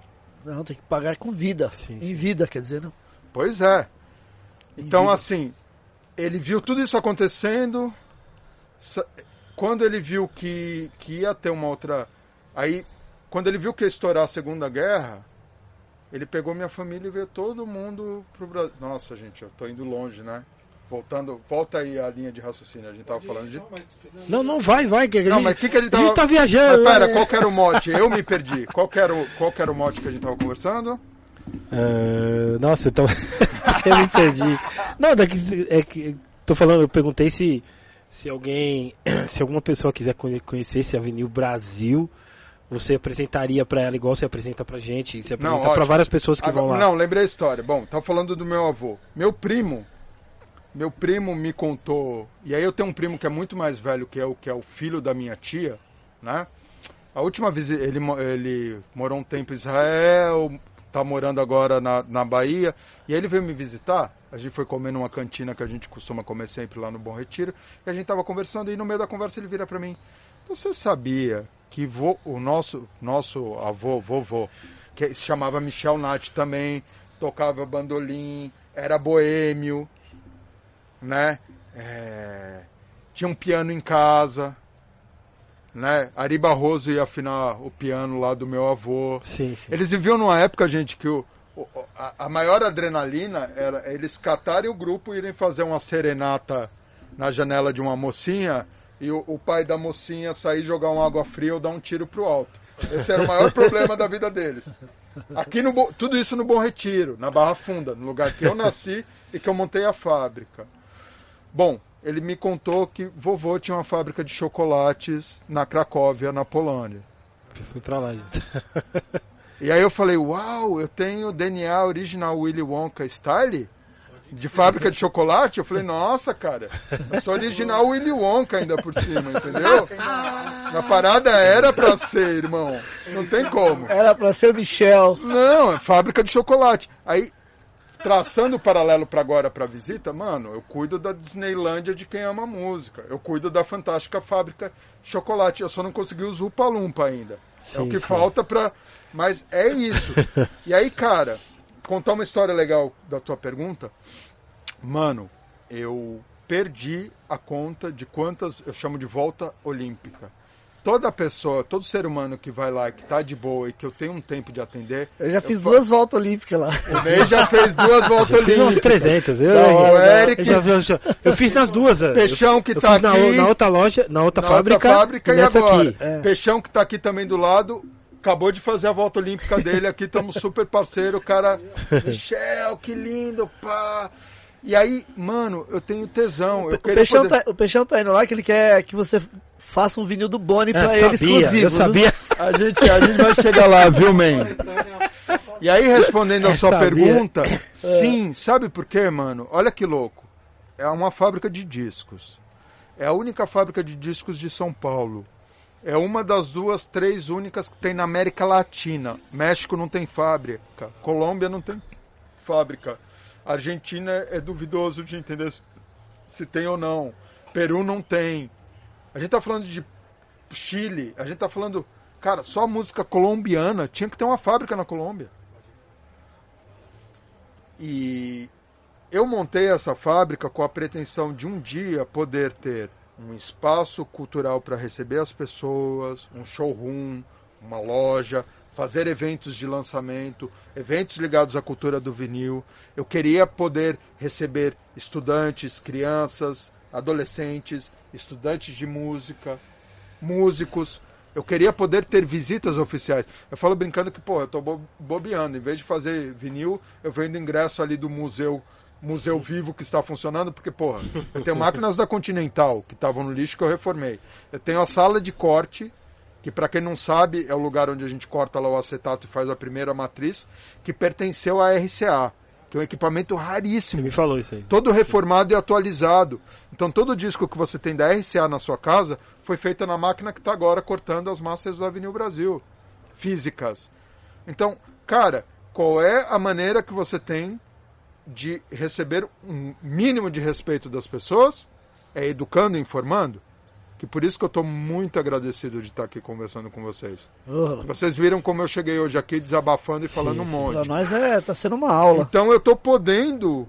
Não, tem que pagar com vida. Sim, em vida, quer dizer, não? Pois é. Então, assim, ele viu tudo isso acontecendo. Quando ele viu que, que ia ter uma outra. Aí, quando ele viu que ia estourar a Segunda Guerra, ele pegou minha família e veio todo mundo pro Brasil. Nossa, gente, eu tô indo longe, né? Voltando, volta aí a linha de raciocínio. A gente tava falando de. Não, não, vai, vai. Que não, mas o que, que a gente tava. A gente tá viajando. Mas pera, é. qual era o mote? Eu me perdi. Qual era o, qual era o mote que a gente tava conversando? Uh, nossa, então. eu me perdi. Não, daqui. É que. Tô falando, eu perguntei se. Se alguém. Se alguma pessoa quiser conhecer esse Avenida Brasil você apresentaria para ela igual você apresenta pra gente, você apresenta para várias pessoas que Agora, vão lá. Não, lembrei a história. Bom, tá falando do meu avô. Meu primo, meu primo me contou, e aí eu tenho um primo que é muito mais velho que eu, que é o filho da minha tia, né? A última vez ele, ele morou um tempo em Israel, tá morando agora na, na Bahia, e aí ele veio me visitar. A gente foi comer numa cantina que a gente costuma comer sempre lá no Bom Retiro, e a gente tava conversando, e no meio da conversa ele vira para mim: Você sabia que vo, o nosso, nosso avô, vovô, que se chamava Michel Nath também, tocava bandolim, era boêmio, né? É, tinha um piano em casa, né? Ari Barroso ia afinar o piano lá do meu avô. Sim, sim. Eles viviam numa época, gente, que o, a, a, maior adrenalina era eles catarem o grupo e irem fazer uma serenata na janela de uma mocinha e o, o, pai da mocinha sair jogar uma água fria ou dar um tiro pro alto. Esse era o maior problema da vida deles. Aqui no tudo isso no Bom Retiro, na Barra Funda, no lugar que eu nasci e que eu montei a fábrica. Bom, ele me contou que vovô tinha uma fábrica de chocolates na Cracóvia, na Polônia. Eu fui pra lá, gente. E aí eu falei, uau, eu tenho DNA original Willy Wonka Style? de fábrica de chocolate, eu falei, nossa, cara, eu sou original Willy Wonka ainda por cima, entendeu? A parada era pra ser, irmão. Não tem como. Era pra ser o Michel. Não, é fábrica de chocolate. Aí, traçando o paralelo para agora pra visita, mano, eu cuido da Disneylândia de quem ama música. Eu cuido da fantástica fábrica de chocolate. Eu só não consegui os Lumpa ainda. Sim, é o que sim. falta pra. Mas é isso. E aí, cara, contar uma história legal da tua pergunta. Mano, eu perdi a conta de quantas eu chamo de volta olímpica. Toda pessoa, todo ser humano que vai lá, que tá de boa e que eu tenho um tempo de atender. Eu já fiz eu duas voltas olímpicas lá. O Ney já fez duas voltas olímpicas. Fiz umas 300. Eu, eu, o Eric, eu, já, eu, fiz nas duas. Peixão que tá aqui. Na, na, outra loja, na outra na fábrica. Outra fábrica e, e agora. Aqui. É. Peixão que tá aqui também do lado acabou de fazer a volta olímpica dele aqui, estamos super parceiro, o cara, Michel, que lindo, pá. E aí, mano, eu tenho tesão. O, eu o, Peixão poder... tá, o Peixão tá indo lá que ele quer que você faça um vinil do Boni pra é, ele sabia, exclusivo. Eu sabia. A gente, a gente vai chegar lá, viu, man? E aí, respondendo a é, sua sabia. pergunta, é. sim, sabe por quê, mano? Olha que louco. É uma fábrica de discos. É a única fábrica de discos de São Paulo É uma das duas, três únicas que tem na América Latina. México não tem fábrica. Colômbia não tem fábrica. Argentina é duvidoso de entender se tem ou não. Peru não tem. A gente tá falando de Chile, a gente tá falando, cara, só música colombiana, tinha que ter uma fábrica na Colômbia. E eu montei essa fábrica com a pretensão de um dia poder ter um espaço cultural para receber as pessoas, um showroom, uma loja, fazer eventos de lançamento, eventos ligados à cultura do vinil. Eu queria poder receber estudantes, crianças, adolescentes, estudantes de música, músicos. Eu queria poder ter visitas oficiais. Eu falo brincando que, pô, eu tô bobeando. Em vez de fazer vinil, eu vendo ingresso ali do museu museu vivo que está funcionando, porque, porra, eu tenho máquinas da Continental que estavam no lixo que eu reformei. Eu tenho a sala de corte, que para quem não sabe é o lugar onde a gente corta lá o acetato e faz a primeira matriz, que pertenceu à RCA, que é um equipamento raríssimo. Você me falou isso aí. Todo reformado e atualizado. Então todo disco que você tem da RCA na sua casa foi feito na máquina que está agora cortando as masters da Avenida Brasil, físicas. Então, cara, qual é a maneira que você tem de receber um mínimo de respeito das pessoas, é educando e informando. Que por isso que eu estou muito agradecido de estar aqui conversando com vocês. Oh. Vocês viram como eu cheguei hoje aqui desabafando e Sim, falando um sim. monte. Pra nós é, tá sendo uma aula. Então eu estou podendo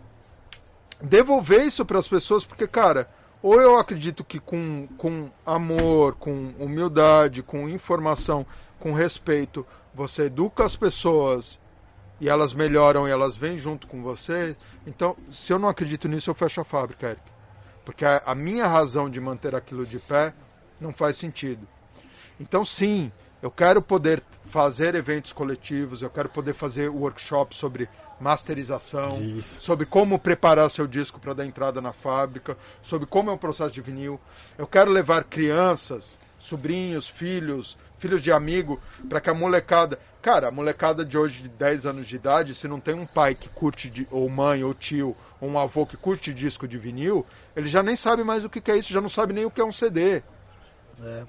devolver isso para as pessoas, porque, cara, ou eu acredito que com, com amor, com humildade, com informação, com respeito, você educa as pessoas e elas melhoram e elas vêm junto com você. Então, se eu não acredito nisso, eu fecho a fábrica, Eric. Porque a, a minha razão de manter aquilo de pé não faz sentido. Então, sim, eu quero poder fazer eventos coletivos, eu quero poder fazer workshops sobre masterização, Isso. sobre como preparar seu disco para dar entrada na fábrica, sobre como é o processo de vinil. Eu quero levar crianças, sobrinhos, filhos, filhos de amigo, para que a molecada. Cara, a molecada de hoje de 10 anos de idade, se não tem um pai que curte, de, ou mãe, ou tio, ou um avô que curte disco de vinil, ele já nem sabe mais o que que é isso, já não sabe nem o que é um CD. É.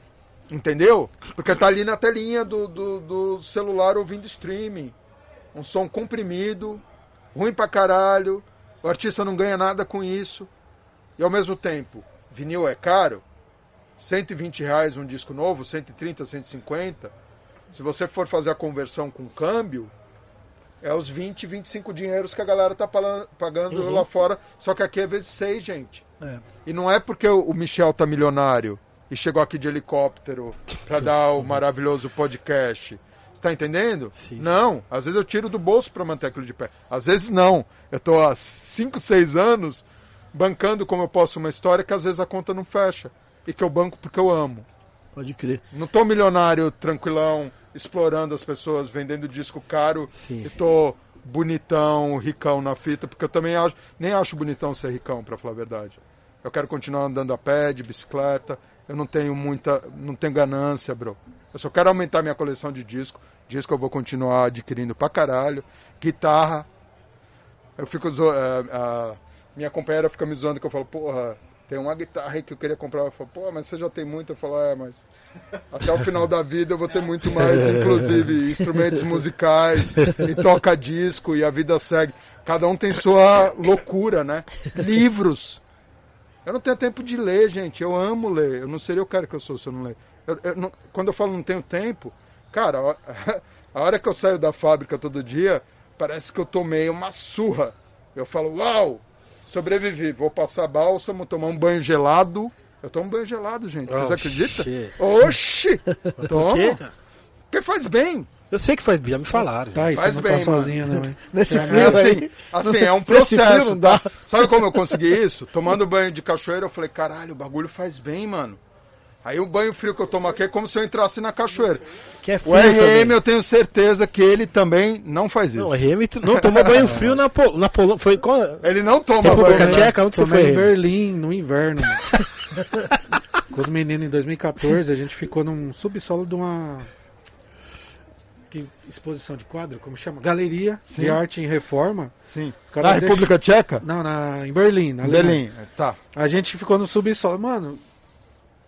Entendeu? Porque tá ali na telinha do, do, do celular ouvindo streaming. Um som comprimido, ruim pra caralho. O artista não ganha nada com isso. E ao mesmo tempo, vinil é caro. 120 reais um disco novo, 130, 150. Se você for fazer a conversão com câmbio, é os 20, 25 dinheiros que a galera tá pagando Uhum. lá fora. Só que aqui é vezes 6, gente. É. E não é porque o Michel tá milionário e chegou aqui de helicóptero para dar o maravilhoso podcast. Você tá entendendo? Sim, sim. não, às vezes eu tiro do bolso para manter aquilo de pé. Às vezes não. Eu tô há 5, 6 anos bancando como eu posso uma história que às vezes a conta não fecha. E que eu banco porque eu amo. Pode crer. Não tô milionário, tranquilão, explorando as pessoas, vendendo disco caro Sim. e tô bonitão, ricão na fita, porque eu também acho, nem acho bonitão ser ricão, pra falar a verdade. Eu quero continuar andando a pé, de bicicleta. Eu não tenho muita, não tenho ganância, bro. Eu só quero aumentar minha coleção de disco. Disco eu vou continuar adquirindo pra caralho. Guitarra. Eu fico zo... eh, a minha companheira fica me zoando que eu falo, porra, tem uma guitarra aí que eu queria comprar. Eu falo, pô, mas você já tem muito? Eu falo, é, mas até o final da vida eu vou ter muito mais, inclusive instrumentos musicais e toca disco e a vida segue. Cada um tem sua loucura, né? Livros. Eu não tenho tempo de ler, gente. Eu amo ler. Eu não seria o cara que eu sou se eu não ler. Eu- eu não- quando eu falo não tenho tempo, cara, a- a hora que eu saio da fábrica todo dia, parece que eu tomei uma surra. Eu falo, uau, sobrevivi. Vou passar bálsamo, tomar um banho gelado. Eu tomo banho gelado, gente. Vocês acreditam? Oxi! Por quê, Toma! cara? Porque faz bem. Eu sei que faz, já me falaram. Tá, Faz não bem, tá mano. sozinha, não, hein? Nesse É, frio É assim, aí. assim, é um processo. tá? Sabe como eu consegui isso? Tomando banho de cachoeira, eu falei, caralho, o bagulho faz bem, mano. Aí o banho frio que eu tomo aqui é como se eu entrasse na cachoeira. Que é O frio RM, também. eu tenho certeza que ele também não faz isso. Não, o RM não tomou banho frio na, Pol na Polônia. Foi qual? Ele não toma República banho. né? Tcheca? Onde você foi? em Berlim, no inverno. Com os meninos em 2014, a gente ficou num subsolo de uma que- exposição de quadro, como chama? Galeria de Sim. arte em reforma. Sim. Na República Tcheca? Não, na, em Berlim, na. Berlim. Tá. A gente ficou no subsolo. Mano,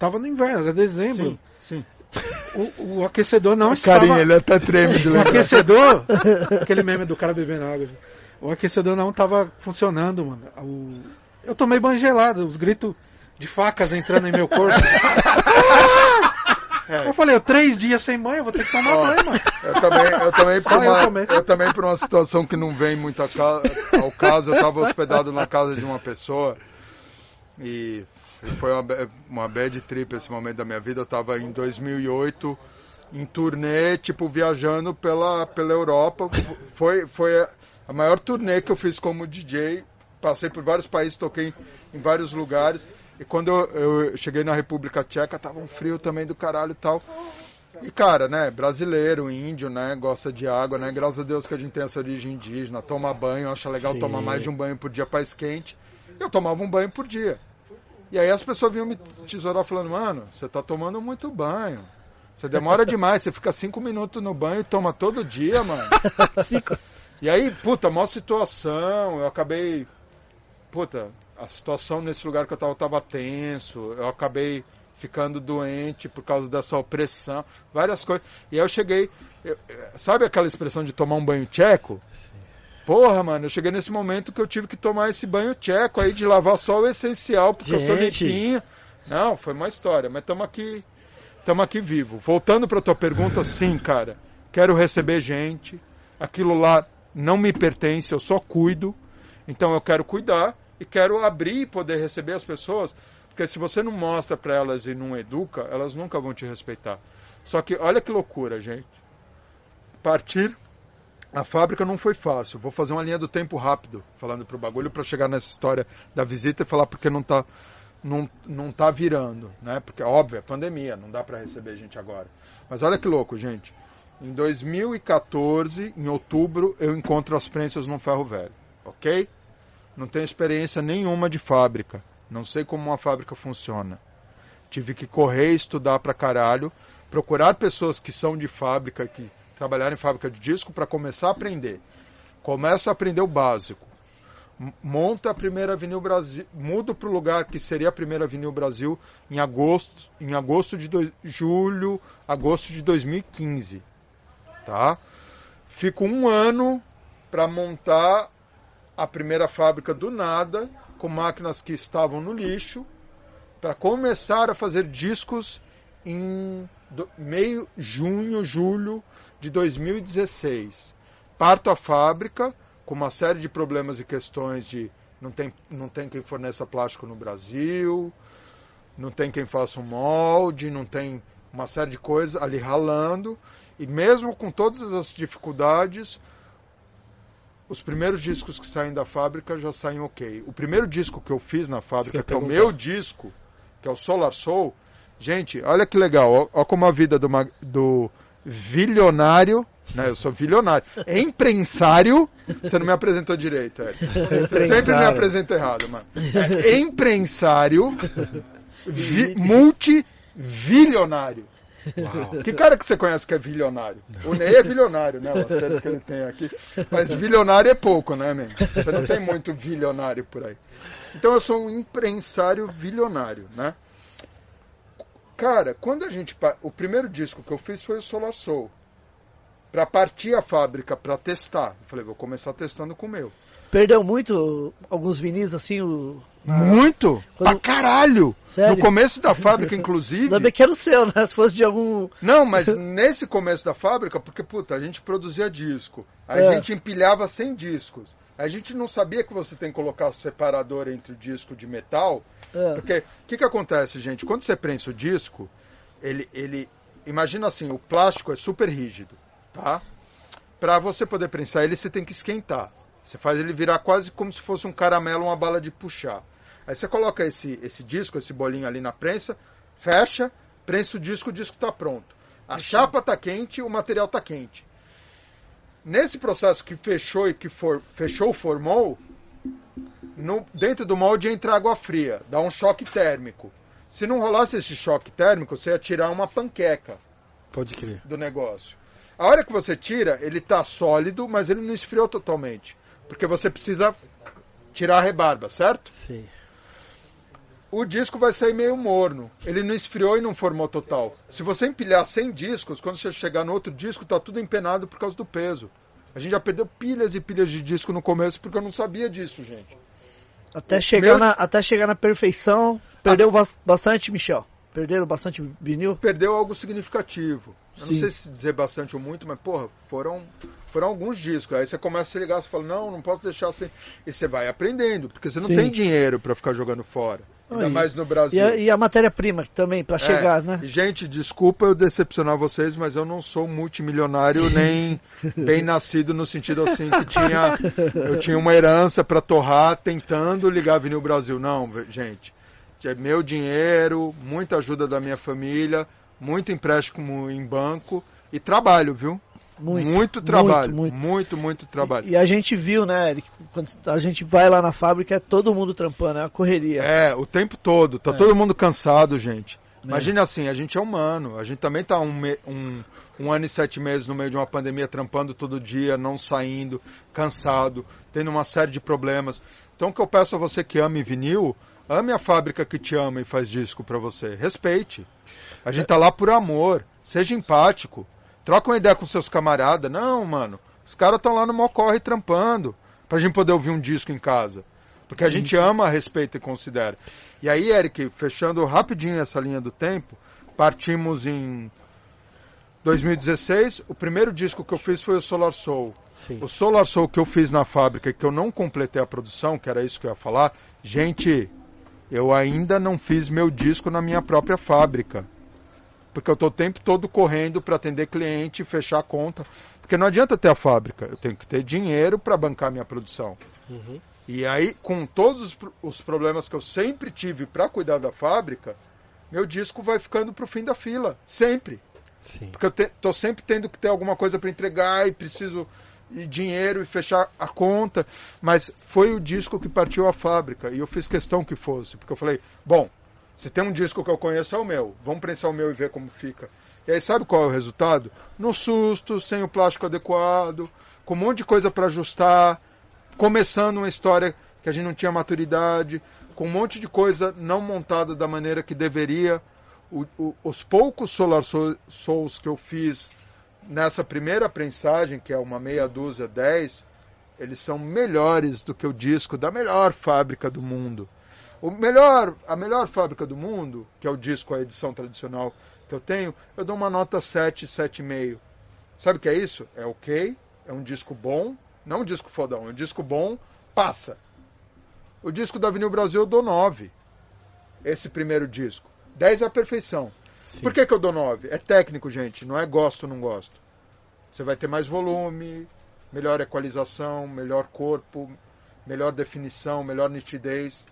tava no inverno, era dezembro. Sim. Sim. O, o aquecedor não Carinho, estava... ele até treme de O lembrar. aquecedor, aquele meme do cara bebendo água. O aquecedor não tava funcionando, mano. O- eu tomei banho gelado, os gritos de facas entrando em meu corpo. É. Eu falei, eu três dias sem banho, eu vou ter que tomar Ó, banho, mano. Eu também, eu também, por Só eu uma, também. eu também por uma situação que não vem muito ca- ao caso, eu estava hospedado na casa de uma pessoa e foi uma, uma bad trip esse momento da minha vida. Eu estava em 2008 em turnê, tipo, viajando pela, pela Europa. Foi, foi a maior turnê que eu fiz como DJ. Passei por vários países, toquei em vários lugares. E quando eu, eu cheguei na República Tcheca, tava um frio também do caralho e tal. E cara, né, brasileiro, índio, né, gosta de água, né? Graças a Deus que a gente tem essa origem indígena, toma banho, acha legal Sim. tomar mais de um banho por dia faz quente. Eu tomava um banho por dia. E aí as pessoas vinham me tesourar falando, mano, você tá tomando muito banho. Você demora demais, você fica cinco minutos no banho e toma todo dia, mano. E aí, puta, maior situação, eu acabei. Puta, a situação nesse lugar que eu tava tava tenso, eu acabei ficando doente por causa dessa opressão, várias coisas. E aí eu cheguei. eu- sabe aquela expressão de tomar um banho tcheco? Porra, mano, eu cheguei nesse momento que eu tive que tomar esse banho tcheco aí de lavar só o essencial, porque eu sou Gente. limpinho. Não, foi uma história, mas estamos aqui, estamos aqui vivo. Voltando para tua pergunta, sim, cara. Quero receber gente. Aquilo lá não me pertence, eu só cuido. Então eu quero cuidar e quero abrir e poder receber as pessoas, porque se você não mostra para elas e não educa, elas nunca vão te respeitar. Só que olha que loucura, gente. Partir a fábrica não foi fácil. Vou fazer uma linha do tempo rápido, falando pro bagulho, para chegar nessa história da visita e falar porque não tá, não, não tá virando, né? Porque, óbvio, é pandemia, não dá para receber gente agora. Mas olha que louco, gente. Em 2014, em outubro, eu encontro as prensas no ferro velho, ok? Não tenho experiência nenhuma de fábrica. Não sei como uma fábrica funciona. Tive que correr estudar pra caralho, procurar pessoas que são de fábrica, que trabalharam em fábrica de disco, para começar a aprender. Começo a aprender o básico. Monta a primeira Avenida Brasil, mudo para o lugar que seria a primeira Avenida Brasil em agosto, em agosto de julho, agosto de 2015, tá? Fico um ano para montar a primeira fábrica do nada, com máquinas que estavam no lixo, para começar a fazer discos em do- meio junho, julho de 2016. Parto a fábrica com uma série de problemas e questões de não tem, não tem quem forneça plástico no Brasil, não tem quem faça um molde, não tem uma série de coisas ali ralando. E mesmo com todas as dificuldades, os primeiros discos que saem da fábrica já saem ok. O primeiro disco que eu fiz na fábrica, que é o meu disco, que é o Solar Soul, gente, olha que legal, olha como a vida do, do vilionário, né, eu sou vilionário, empresário, você não me apresentou direito, Ed. Você sempre me apresenta errado, mano. É empresário, vi, multivilionário. Que cara que você conhece que é bilionário? O Ney é bilionário, né? O acerto que ele tem aqui. Mas bilionário é pouco, né, man? Você não tem muito bilionário por aí. Então eu sou um empresário bilionário, né? Cara, quando a gente. O primeiro disco que eu fiz foi o Solar Soul. Pra partir a fábrica pra testar. Eu falei, vou começar testando com o meu. Perdeu muito alguns vinis assim, o... Muito! Quando- Pra caralho! Sério? No começo da fábrica, inclusive. Ainda bem que era o seu, né? Se fosse de algum. Não, mas nesse começo da fábrica, porque, puta, a gente produzia disco, aí É. a gente empilhava 100 discos. A gente não sabia que você tem que colocar separador entre o disco de metal, É, porque o que, que acontece, gente? Quando você prensa o disco, ele, ele. Imagina assim, o plástico é super rígido, tá? Para você poder prensar ele, você tem que esquentar. Você faz ele virar quase como se fosse um caramelo, uma bala de puxar. Aí você coloca esse, esse disco, esse bolinho ali na prensa, fecha, prensa o disco, o disco está pronto. A chapa está quente, o material está quente. Nesse processo que fechou e que for, fechou, formou, no- dentro do molde entra água fria, dá um choque térmico. Se não rolasse esse choque térmico, você ia tirar uma panqueca Pode crer. do negócio. A hora que você tira, ele está sólido, mas ele não esfriou totalmente. Porque você precisa tirar a rebarba, certo? Sim. O disco vai sair meio morno. Ele não esfriou e não formou total. Se você empilhar 100 discos, quando você chegar no outro disco, tá tudo empenado por causa do peso. A gente já perdeu pilhas e pilhas de disco no começo porque eu não sabia disso, gente. Até chegar, Meu... na, até chegar na perfeição, perdeu ah. bastante, Michel. Perderam bastante vinil? Perdeu algo significativo. Eu não sei se dizer bastante ou muito, mas, porra, foram, foram alguns discos. Aí você começa a se ligar, você fala, não, não posso deixar assim. E você vai aprendendo, porque você não Sim. tem dinheiro para ficar jogando fora. Ainda mais no Brasil. E a, a matéria-prima também, para é, chegar, né? Gente, desculpa eu decepcionar vocês, mas eu não sou multimilionário nem bem nascido no sentido assim que tinha eu tinha uma herança para torrar tentando ligar a Vinil Brasil. Não, gente. É meu dinheiro, muita ajuda da minha família, muito empréstimo em banco e trabalho, viu? Muito, muito trabalho, muito, muito, muito, muito trabalho. E, e, a gente viu, né, Eric, quando a gente vai lá na fábrica, é todo mundo trampando, é a correria. É, o tempo todo, tá é. todo mundo cansado, gente. É. Imagine assim, a gente é humano, a gente também tá um, um, um ano e sete meses no meio de uma pandemia, trampando todo dia, não saindo, cansado, tendo uma série de problemas. Então o que eu peço a você que ame vinil, ame a fábrica que te ama e faz disco para você, respeite. A gente tá lá por amor, seja empático. Troca uma ideia com seus camaradas. Não, mano. Os caras estão lá no Mocorre trampando. Pra gente poder ouvir um disco em casa. Porque a gente ama, respeita e considera. E aí, Eric, fechando rapidinho essa linha do tempo, partimos em 2016. O primeiro disco que eu fiz foi o Solar Soul. Sim. O Solar Soul que eu fiz na fábrica, que eu não completei a produção, que era isso que eu ia falar. Gente, eu ainda não fiz meu disco na minha própria fábrica porque eu estou o tempo todo correndo para atender cliente, fechar a conta. Porque não adianta ter a fábrica, eu tenho que ter dinheiro para bancar minha produção. Uhum. E aí, com todos os, problemas que eu sempre tive para cuidar da fábrica, meu disco vai ficando para o fim da fila, sempre. Sim. Porque eu estou sempre tendo que ter alguma coisa para entregar e preciso de dinheiro e fechar a conta. Mas foi o disco que partiu a fábrica e eu fiz questão que fosse, porque eu falei, bom, se tem um disco que eu conheço, é o meu. Vamos prensar o meu e ver como fica. E aí, sabe qual é o resultado? No susto, sem o plástico adequado, com um monte de coisa para ajustar, começando uma história que a gente não tinha maturidade, com um monte de coisa não montada da maneira que deveria. O, o, os poucos Solar Souls que eu fiz nessa primeira prensagem, que é uma meia dúzia, dez, eles são melhores do que o disco da melhor fábrica do mundo. O melhor, a melhor fábrica do mundo, que é o disco, a edição tradicional que eu tenho, eu dou uma nota 7, 7,5. Sabe o que é isso? É ok, é um disco bom, não um disco fodão, é um disco bom, passa. O disco da Avenida Brasil eu dou 9. Esse primeiro disco. 10 é a perfeição. Sim. Por que, que eu dou 9? É técnico, gente, não é gosto ou não gosto. Você vai ter mais volume, melhor equalização, melhor corpo, melhor definição, melhor nitidez.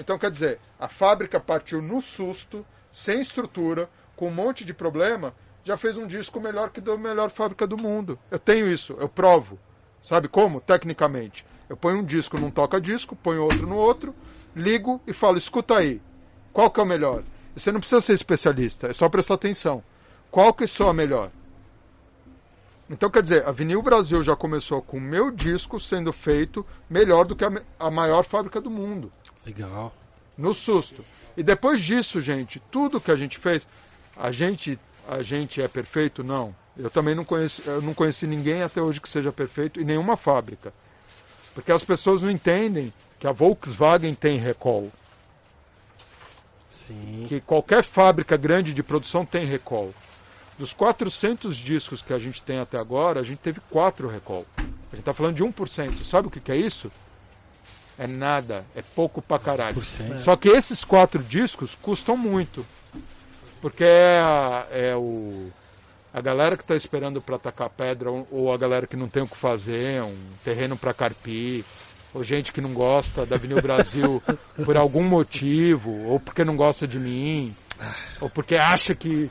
Então, quer dizer, a fábrica partiu no susto, sem estrutura, com um monte de problema, já fez um disco melhor que da melhor fábrica do mundo. Eu tenho isso, eu provo. Sabe como? Tecnicamente. Eu ponho um disco num toca-disco, ponho outro no outro, ligo e falo, escuta aí, qual que é o melhor? Você não precisa ser especialista, é só prestar atenção. Qual que soa melhor? Então, quer dizer, a Vinil Brasil já começou com o meu disco sendo feito melhor do que a, a maior fábrica do mundo. Legal. No susto. E depois disso, gente, tudo que a gente fez, a gente, a gente é perfeito? Não. Eu também não conheci, eu não conheci ninguém até hoje que seja perfeito e nenhuma fábrica. Porque as pessoas não entendem que a Volkswagen tem recall. Sim. Que qualquer fábrica grande de produção tem recall. Dos 400 discos que a gente tem até agora, a gente teve 4 recall. A gente está falando de 1%. Sabe o que, que é isso? É nada, é pouco pra caralho. Só que esses quatro discos custam muito. Porque é, a, é o, a galera que está esperando para atacar pedra, ou a galera que não tem o que fazer, um terreno para carpir, ou gente que não gosta da Avenida Brasil por algum motivo, ou porque não gosta de mim, ou porque acha que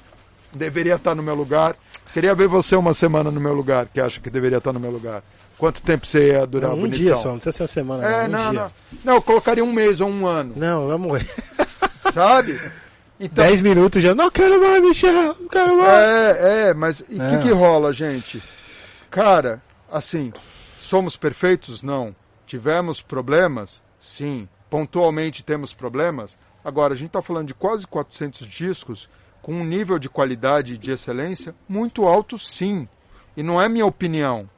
deveria estar no meu lugar. Queria ver você uma semana no meu lugar, que acha que deveria estar no meu lugar. Quanto tempo você ia durar não, um bonitão? dia só, não precisa ser uma semana. É, não, não, não, não. eu colocaria um mês ou um ano. Não, vamos morrer. Sabe? Então, Dez minutos já, não quero mais, Michel, não quero mais. É, é, mas e o que, que rola, gente? Cara, assim, somos perfeitos? Não. Tivemos problemas? Sim. Pontualmente temos problemas? Agora, a gente está falando de quase 400 discos com um nível de qualidade e de excelência muito alto, sim. E não é minha opinião.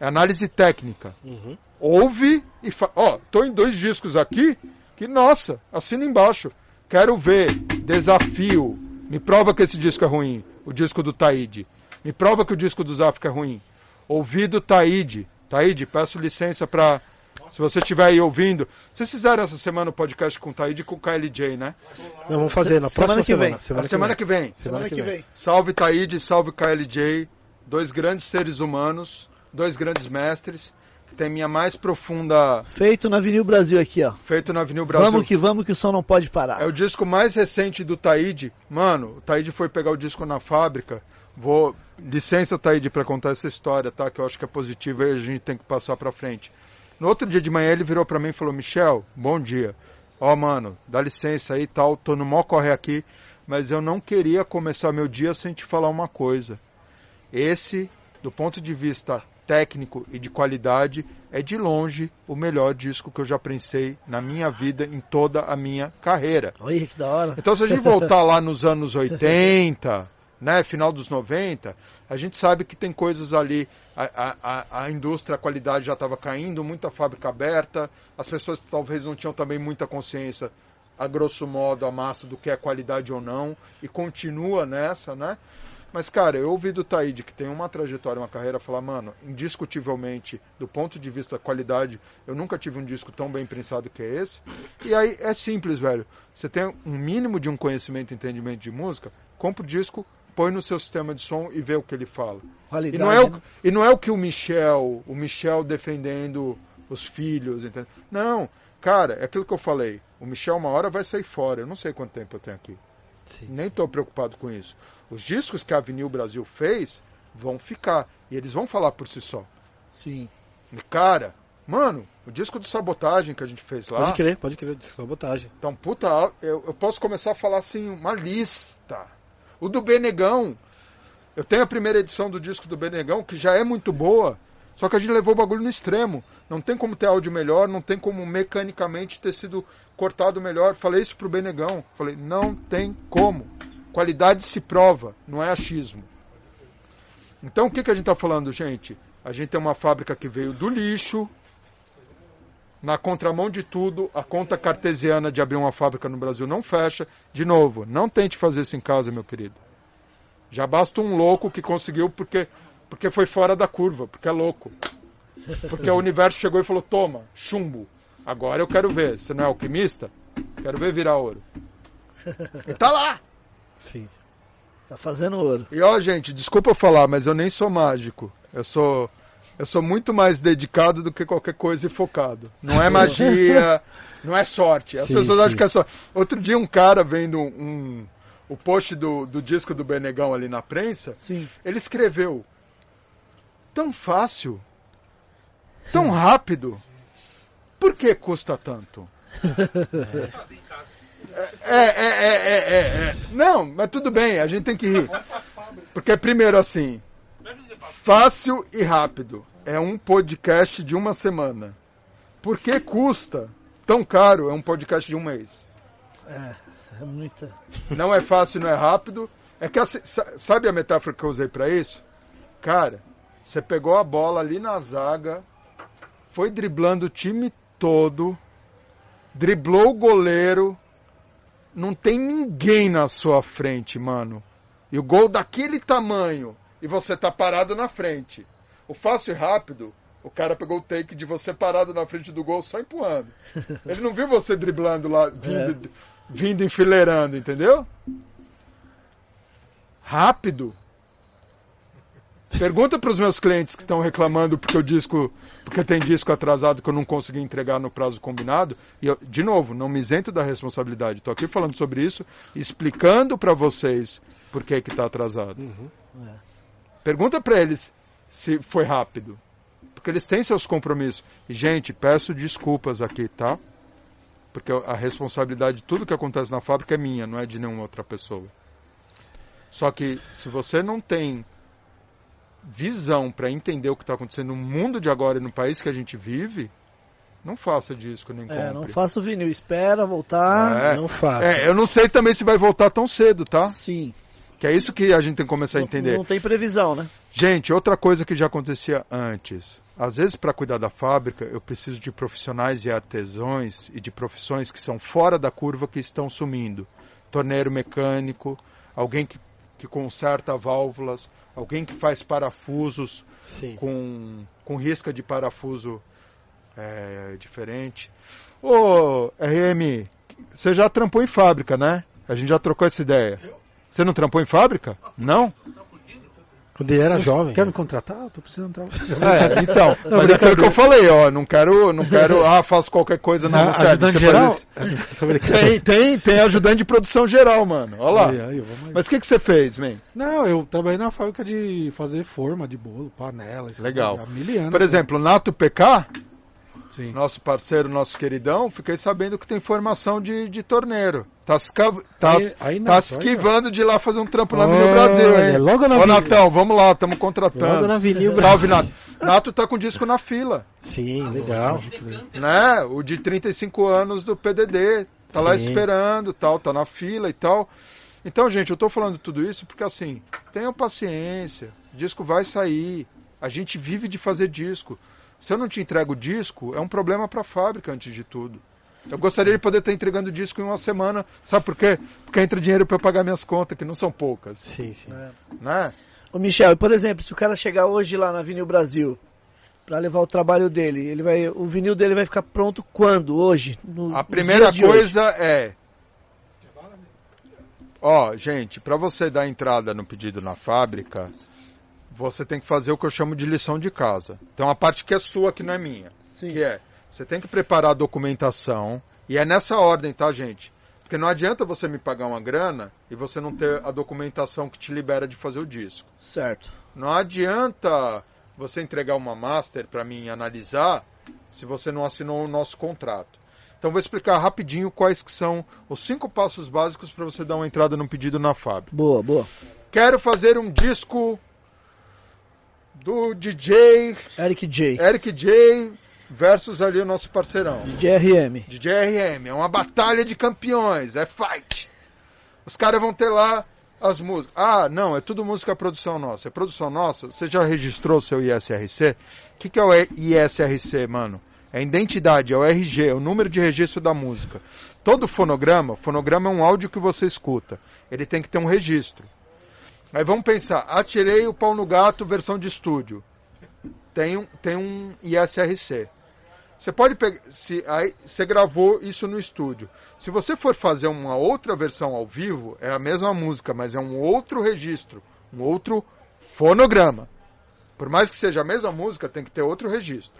É análise técnica. Uhum. Ouve e fala. Ó, tô em dois discos aqui que, nossa, assina embaixo. Quero ver. Desafio. Me prova que esse disco é ruim. O disco do Taíde. Me prova que o disco do Zafka é ruim. Ouvido Taíde. Taíde, peço licença para se você estiver aí ouvindo, vocês fizeram essa semana o podcast com o Taíde e com o KLJ, né? Não, vamos fazer na próxima semana que vem. semana. a semana que vem. Semana que vem. Salve Taíde, salve KLJ, dois grandes seres humanos, dois grandes mestres, que tem minha mais profunda Feito na Vinil Brasil aqui, ó. feito na Avenida Brasil. Vamos que vamos que o som não pode parar. É o disco mais recente do Taíde. Mano, o Taíde foi pegar o disco na fábrica. Vou. Licença, Taíde, pra contar essa história, tá? Que eu acho que é positiva e a gente tem que passar pra frente. No outro dia de manhã ele virou pra mim e falou: Michel, bom dia. Ó, mano, dá licença aí e tal. Tô no mó corre aqui. Mas eu não queria começar meu dia sem te falar uma coisa. Esse, do ponto de vista técnico e de qualidade, é de longe o melhor disco que eu já pensei na minha vida, em toda a minha carreira. Olha que da hora. Então, se a gente voltar lá nos anos 80, né, final dos 90, a gente sabe que tem coisas ali. A, a, a- a indústria, a qualidade já estava caindo, muita fábrica aberta, as pessoas talvez não tinham também muita consciência, a grosso modo, a massa do que é qualidade ou não, e continua nessa, né? Mas, cara, eu ouvi do Taíde, que tem uma trajetória, uma carreira, falar, mano, indiscutivelmente, do ponto de vista da qualidade, eu nunca tive um disco tão bem pensado que é esse. E aí é simples, velho. Você tem um mínimo de um conhecimento e entendimento de música, compra o disco, põe no seu sistema de som e vê o que ele fala. E Qualidade. não, é o, né? e não é o que o Michel, o Michel defendendo os filhos, entendeu? Não, cara, é aquilo que eu falei. O Michel uma hora vai sair fora. Eu não sei quanto tempo eu tenho aqui. Sim. Nem estou preocupado com isso. Os discos que a Avenil Brasil fez vão ficar. E eles vão falar por si só. Sim. E, cara, mano, o disco do Sabotagem que a gente fez lá. Pode crer, pode crer, de sabotagem. Então, puta, eu, eu posso começar a falar assim, uma lista. O do Benegão. Eu tenho a primeira edição do disco do Benegão, que já é muito boa, só que a gente levou o bagulho no extremo. Não tem como ter áudio melhor, não tem como mecanicamente ter sido cortado melhor. Falei isso pro Benegão. Falei, não tem como. Qualidade se prova, não é achismo. Então o que, que a gente está falando, gente? A gente tem uma fábrica que veio do lixo, na contramão de tudo, a conta cartesiana de abrir uma fábrica no Brasil não fecha. De novo, não tente fazer isso em casa, meu querido. Já basta um louco que conseguiu porque, porque foi fora da curva, porque é louco. Porque o universo chegou e falou: toma, chumbo. Agora eu quero ver. Você não é alquimista? Quero ver virar ouro. E tá lá! Sim. Tá fazendo ouro. E ó, gente, desculpa eu falar, mas eu nem sou mágico. Eu sou eu sou muito mais dedicado do que qualquer coisa e focado. Não é magia, não é sorte. As Sim, pessoas sim. acham que é sorte. Outro dia um cara vendo um, o post do, do disco do Benegão ali na prensa, Sim. ele escreveu tão fácil, tão rápido, por que custa tanto? É, é, é, é, é, é. Não, mas tudo bem, a gente tem que rir. Porque primeiro assim, fácil e rápido. É um podcast de uma semana. Por que custa tão caro? É um podcast de um mês. É, é muita. Não é fácil, não é rápido. É que assim, sa- sabe a metáfora que eu usei pra isso? Cara, você pegou a bola ali na zaga, foi driblando o time todo, driblou o goleiro, não tem ninguém na sua frente, mano. E o gol daquele tamanho, e você tá parado na frente. O fácil e rápido, o cara pegou o take de você parado na frente do gol só empurrando. Ele não viu você driblando lá, vindo, vindo enfileirando, entendeu? Rápido. Pergunta para os meus clientes que estão reclamando porque o disco, porque tem disco atrasado que eu não consegui entregar no prazo combinado. E eu, de novo, não me isento da responsabilidade. Estou aqui falando sobre isso, explicando para vocês por que que está atrasado. Uhum. É. Pergunta para eles se foi rápido, porque eles têm seus compromissos. E gente, peço desculpas aqui, tá? Porque a responsabilidade de tudo que acontece na fábrica é minha, não é de nenhuma outra pessoa. Só que se você não tem visão para entender o que está acontecendo no mundo de agora e no país que a gente vive, Não faça disco nem É, compre. não faça o vinil, espera voltar. É. Não faça. É, eu não sei também se vai voltar tão cedo, tá? Sim. Que é isso que a gente tem que começar a Não- entender. Não tem previsão, né? Gente, outra coisa que já acontecia antes. Às vezes, para cuidar da fábrica, eu preciso de profissionais e artesãos e de profissões que são fora da curva que estão sumindo. Torneiro mecânico, alguém que, que conserta válvulas, alguém que faz parafusos Sim. com, com risca de parafuso é, diferente. Ô, RM, você já trampou em fábrica, né? A gente já trocou essa ideia. Você não trampou em fábrica? Não? Quando ele era jovem. Quer me contratar? Eu tô precisando trabalhar. É, então, mas é aquilo que eu falei, ó, não quero, não quero, ah, faço qualquer coisa na Ah, ajudante geral? Tem, tem, tem ajudante de produção geral, mano. Olha lá. Aí, aí. Mas o que, que você fez, man? Não, eu trabalhei na fábrica de fazer forma de bolo, panela. isso Legal. Há mil anos. Por exemplo, Nato PK, Sim. nosso parceiro, nosso queridão, fiquei sabendo que tem formação de, de torneiro. Tá, se tá, Aí- aí, tá se aí, esquivando de ir lá fazer um trampo na Avenida Brasil, hein? logo na Ô, Avenida- Natão, vamos lá, estamos contratando. Logo na Avenida Salve, Nato. Nato tá com disco na fila, Sim, legal. né? O de 35 anos do PDD. Tá lá Sim. esperando, tal, tá na fila e tal. Então, gente, eu tô falando tudo isso porque assim, tenham paciência. Disco vai sair. A gente vive de fazer disco. Se eu não te entrego o disco, é um problema para a fábrica antes de tudo. Eu gostaria de poder estar entregando disco em uma semana. Sabe por quê? Porque entra dinheiro para eu pagar minhas contas, que não são poucas, Sim, sim. É. né? Ô Michel, e por exemplo, se o cara chegar hoje lá na Vinil Brasil pra levar o trabalho dele, ele vai, o vinil dele vai ficar pronto quando? Hoje? No- A primeira coisa é. Ó, gente, para você dar entrada no pedido na fábrica, você tem que fazer o que eu chamo de lição de casa. Tem uma parte que é sua, que não é minha. Sim. Que é, você tem que preparar a documentação, e é nessa ordem, tá, gente? Porque não adianta você me pagar uma grana e você não ter a documentação que te libera de fazer o disco. Certo. Não adianta você entregar uma master para mim analisar se você não assinou o nosso contrato. Então vou explicar rapidinho quais que são os cinco passos básicos para você dar uma entrada no pedido na fábrica. Boa, boa. Quero fazer um disco do DJ Eric J. Eric J versus ali o nosso parceirão. DJRM. DJ RM. É uma batalha de campeões, é fight. Os caras vão ter lá as músicas. Ah, não, é tudo música produção nossa. É produção nossa? Você já registrou o seu ISRC? O que, que é o ISRC, mano? É a identidade, é o RG, é o número de registro da música. Todo fonograma, fonograma é um áudio que você escuta. Ele tem que ter um registro. Aí vamos pensar, atirei o pau no gato versão de estúdio. Tem um, tem um ISRC. Você pode pegar. Se, aí, você gravou isso no estúdio. Se você for fazer uma outra versão ao vivo, é a mesma música, mas é um outro registro, um outro fonograma. Por mais que seja a mesma música, tem que ter outro registro.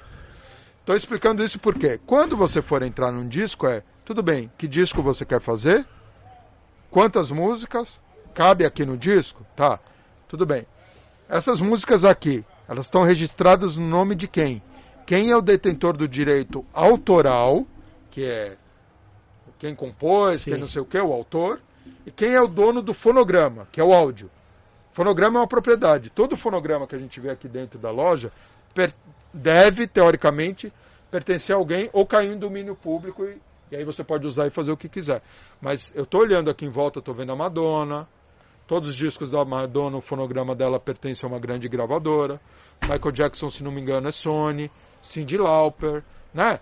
Estou explicando isso porque quando você for entrar num disco é, tudo bem, que disco você quer fazer? Quantas músicas? Cabe aqui no disco? Tá, tudo bem. Essas músicas aqui, elas estão registradas no nome de quem? Quem é o detentor do direito autoral, que é quem compôs, Sim. quem não sei o que, o autor, e quem é o dono do fonograma, que é o áudio. Fonograma é uma propriedade. Todo fonograma que a gente vê aqui dentro da loja deve, teoricamente, pertencer a alguém ou cair em domínio público e, e aí você pode usar e fazer o que quiser. Mas eu estou olhando aqui em volta, estou vendo a Madonna, todos os discos da Madonna, o fonograma dela pertence a uma grande gravadora. Michael Jackson, se não me engano, é Sony. Cyndi Lauper, né?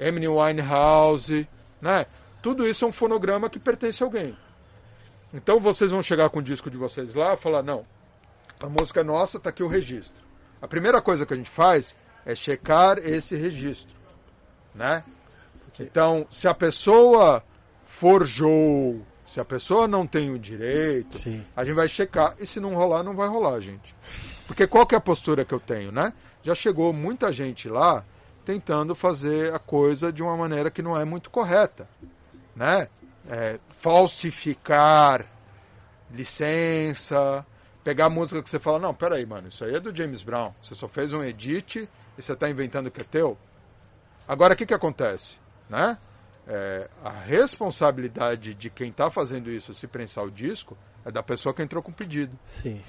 Emily Winehouse, né? Tudo isso é um fonograma que pertence a alguém. Então vocês vão chegar com o disco de vocês lá e falar, não, a música é nossa, tá aqui o registro. A primeira coisa que a gente faz é checar esse registro, né? Então, se a pessoa forjou, se a pessoa não tem o direito, Sim. a gente vai checar. E se não rolar, não vai rolar, gente. Porque qual que é a postura que eu tenho, né? Já chegou muita gente lá tentando fazer a coisa de uma maneira que não é muito correta, né? É, falsificar licença, pegar música que você fala, não, peraí, mano, isso aí é do James Brown. Você só fez um edit e você está inventando que é teu. Agora, o que que acontece, né? É, a responsabilidade de quem está fazendo isso, se prensar o disco, é da pessoa que entrou com o pedido. Sim.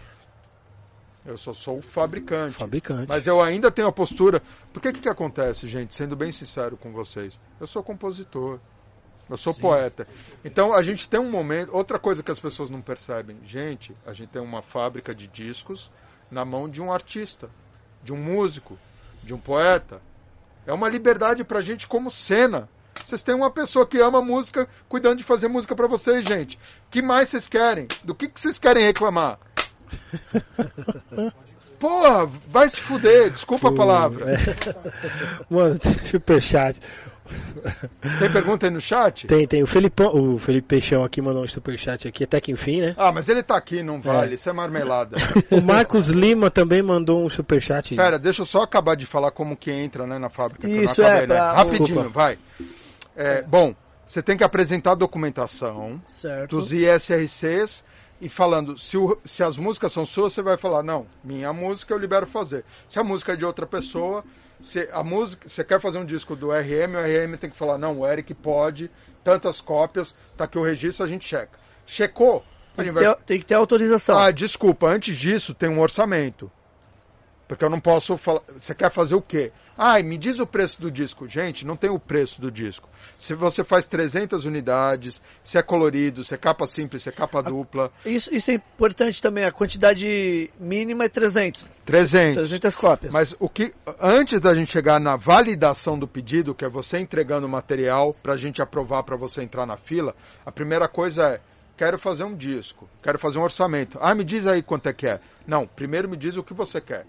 Eu só sou o fabricante. Fabricante. Mas eu ainda tenho a postura. Porque que que acontece, gente? Sendo bem sincero com vocês, eu sou compositor. Eu sou poeta. Então a gente tem um momento. Outra coisa que as pessoas não percebem, gente, a gente tem uma fábrica de discos na mão de um artista, de um músico, de um poeta. É uma liberdade pra gente como cena. Vocês têm uma pessoa que ama música, cuidando de fazer música pra vocês, gente. que mais vocês querem? Do que, que vocês querem reclamar? Porra, vai se fuder, desculpa a palavra. Mano, tem superchat. Tem pergunta aí no chat? Tem, tem. O, Felipão, o Felipe Peixão aqui mandou um superchat aqui, até que enfim, né? Ah, mas ele tá aqui, não vale, isso é marmelada. O Marcos Lima também mandou um superchat. Pera, deixa eu só acabar de falar como que entra né, na fábrica. Isso, acabei, é, né? pra- Rapidinho, Desculpa. vai. É, bom, você tem que apresentar a documentação Certo. dos ISRCs e falando, se, o- se as músicas são suas, você vai falar, não, minha música eu libero fazer. Se a música é de outra pessoa, se a música, você quer fazer um disco do RM, o RM tem que falar, não, o Eric pode, tantas cópias, tá aqui o registro, a gente checa. Checou? Tem que, vai ter, tem que ter autorização. ah, desculpa, antes disso tem um orçamento. Porque eu não posso falar. Você quer fazer o quê? Ai, me diz o preço do disco. Gente, não tem o preço do disco. Se você faz 300 unidades, se é colorido, se é capa simples, se é capa dupla, Isso, isso é importante também. A quantidade mínima é 300. 300. 300 cópias. Mas o que antes da gente chegar na validação do pedido, que é você entregando o material para a gente aprovar para você entrar na fila, a primeira coisa é quero fazer um disco, quero fazer um orçamento. Ah, me diz aí quanto é que é. Não, primeiro me diz o que você quer.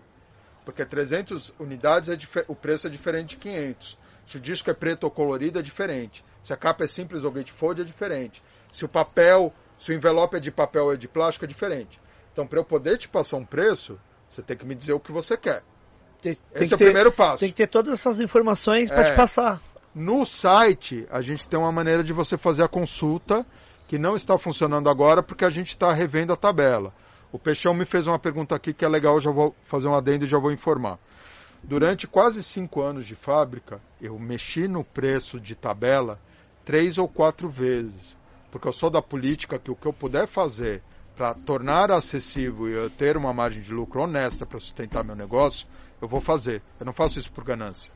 Porque 300 unidades é o preço é diferente de 500. Se o disco é preto ou colorido é diferente. Se a capa é simples ou gatefold é diferente. Se o papel, se o envelope é de papel ou é de plástico é diferente. Então, para eu poder te passar um preço, você tem que me dizer o que você quer. tem, tem Esse que é o ter, primeiro passo. tem que ter todas essas informações para É. te passar. No site, a gente tem uma maneira de você fazer a consulta, que não está funcionando agora porque a gente está revendo a tabela. O Peixão me fez uma pergunta aqui que é legal, eu já vou fazer um adendo e já vou informar. Durante quase cinco anos de fábrica, eu mexi no preço de tabela três ou quatro vezes. Porque eu sou da política que o que eu puder fazer para tornar acessível e eu ter uma margem de lucro honesta para sustentar meu negócio, eu vou fazer. Eu não faço isso por ganância.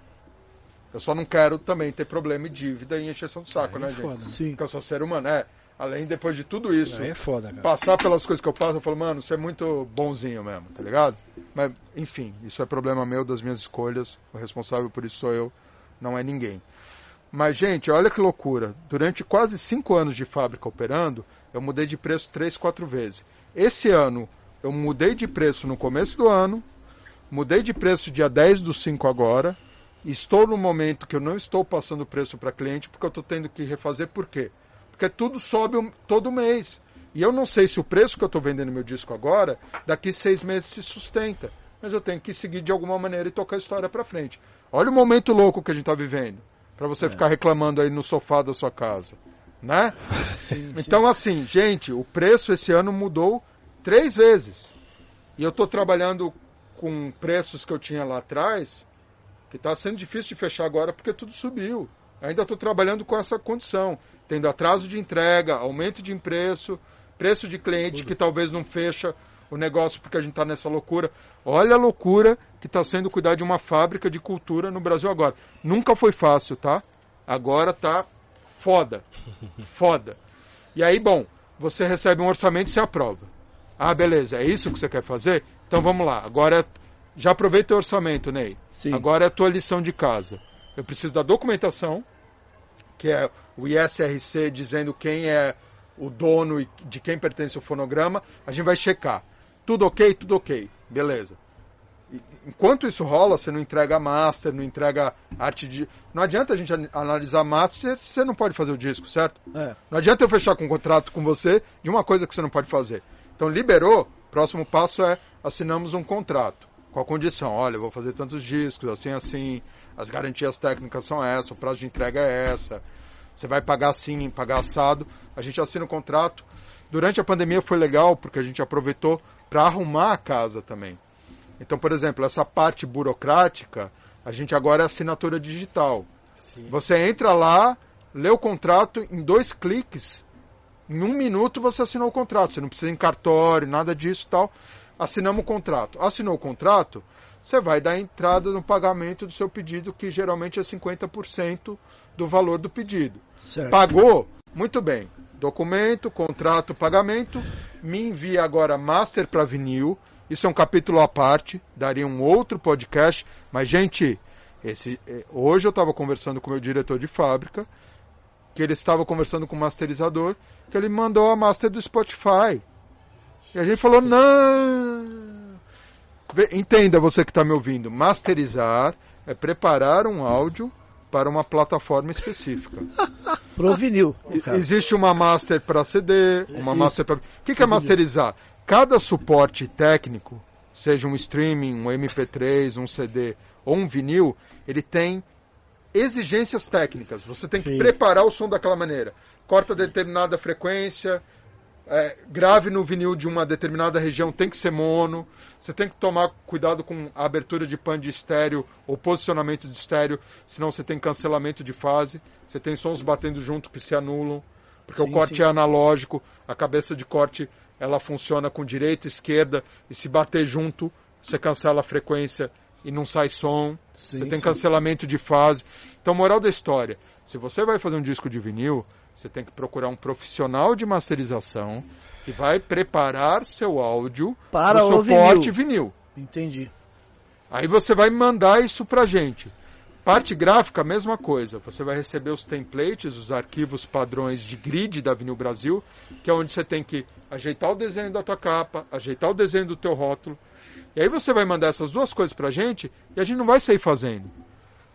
Eu só não quero também ter problema e dívida e encheção de saco, né, é gente? foda. Sim. Porque eu sou ser humano, é. Além, depois de tudo isso, é foda, passar pelas coisas que eu passo, eu falo, mano, você é muito bonzinho mesmo, tá ligado? Mas, enfim, isso é problema meu, das minhas escolhas. O responsável por isso sou eu, não é ninguém. Mas, gente, olha que loucura. Durante quase cinco anos de fábrica operando, eu mudei de preço três, quatro vezes. Esse ano, eu mudei de preço no começo do ano, mudei de preço dia 10 do 5 agora, estou no momento que eu não estou passando preço para cliente, porque eu estou tendo que refazer, por quê? Porque tudo sobe todo mês. E eu não sei se o preço que eu estou vendendo meu disco agora, daqui seis meses se sustenta. Mas eu tenho que seguir de alguma maneira e tocar a história para frente. Olha o momento louco que a gente está vivendo. Para você ficar reclamando aí no sofá da sua casa. Né? então, assim, gente, o preço esse ano mudou três vezes. E eu estou trabalhando com preços que eu tinha lá atrás, que está sendo difícil de fechar agora porque tudo subiu. Ainda estou trabalhando com essa condição, tendo atraso de entrega, aumento de preço, preço de cliente que talvez não fecha o negócio porque a gente está nessa loucura. Olha a loucura que está sendo cuidar de uma fábrica de cultura no Brasil agora. Nunca foi fácil, tá? Agora tá foda. Foda. E aí, bom, você recebe um orçamento e você aprova. Ah, beleza, é isso que você quer fazer? Então vamos lá. Agora é- já aproveita o orçamento, Ney. Sim. Agora é a tua lição de casa. Eu preciso da documentação, que é o ISRC dizendo quem é o dono e de quem pertence o fonograma. A gente vai checar. Tudo ok? Tudo ok. Beleza. Enquanto isso rola, você não entrega master, não entrega arte de. Não adianta a gente an- analisar master se você não pode fazer o disco, certo? É. Não adianta eu fechar com um contrato com você de uma coisa que você não pode fazer. Então, liberou, próximo passo é assinamos um contrato com a condição: olha, eu vou fazer tantos discos, assim, assim, as garantias técnicas são essas, o prazo de entrega é essa, você vai pagar assim, pagar assado. A gente assina o contrato. Durante a pandemia foi legal porque a gente aproveitou para arrumar a casa também. Então, por exemplo, essa parte burocrática, a gente agora é assinatura digital. Você entra lá, lê o contrato em dois cliques. Em um minuto você assinou o contrato. Você não precisa ir em cartório, nada disso e tal. Assinamos o contrato. Assinou o contrato, você vai dar entrada no pagamento do seu pedido, que geralmente é 50% do valor do pedido. Certo. Pagou? Muito bem. Documento, contrato, pagamento. Me envia agora master para vinil. Isso é um capítulo à parte, daria um outro podcast. Mas, gente, esse, eh, hoje eu estava conversando com o meu diretor de fábrica, que ele estava conversando com o masterizador, que ele mandou a master do Spotify. E a gente falou, não. Entenda você que está me ouvindo. Masterizar é preparar um áudio para uma plataforma específica. Pro vinil. Existe uma master para CD, uma Isso. master para. O que, que é masterizar? Cada suporte técnico, seja um streaming, um MP3, um CD ou um vinil, ele tem exigências técnicas. Você tem que Sim. preparar o som daquela maneira. Corta determinada frequência, é, grave no vinil de uma determinada região tem que ser mono. Você tem que tomar cuidado com a abertura de pan de estéreo ou posicionamento de estéreo, senão você tem cancelamento de fase. Você tem sons batendo junto que se anulam, porque Sim, o corte sim. é analógico, a cabeça de corte ela funciona com direita e esquerda, e se bater junto, você cancela a frequência e não sai som. Sim, você tem cancelamento de fase. Então, moral da história: se você vai fazer um disco de vinil, você tem que procurar um profissional de masterização que vai preparar seu áudio Para o suporte vinil. vinil. Entendi. Aí você vai mandar isso pra gente. Parte gráfica, mesma coisa. Você vai receber os templates, os arquivos padrões de grid da Vinil Brasil, que é onde você tem que ajeitar o desenho da tua capa, ajeitar o desenho do teu rótulo. E aí você vai mandar essas duas coisas pra gente e a gente não vai sair fazendo.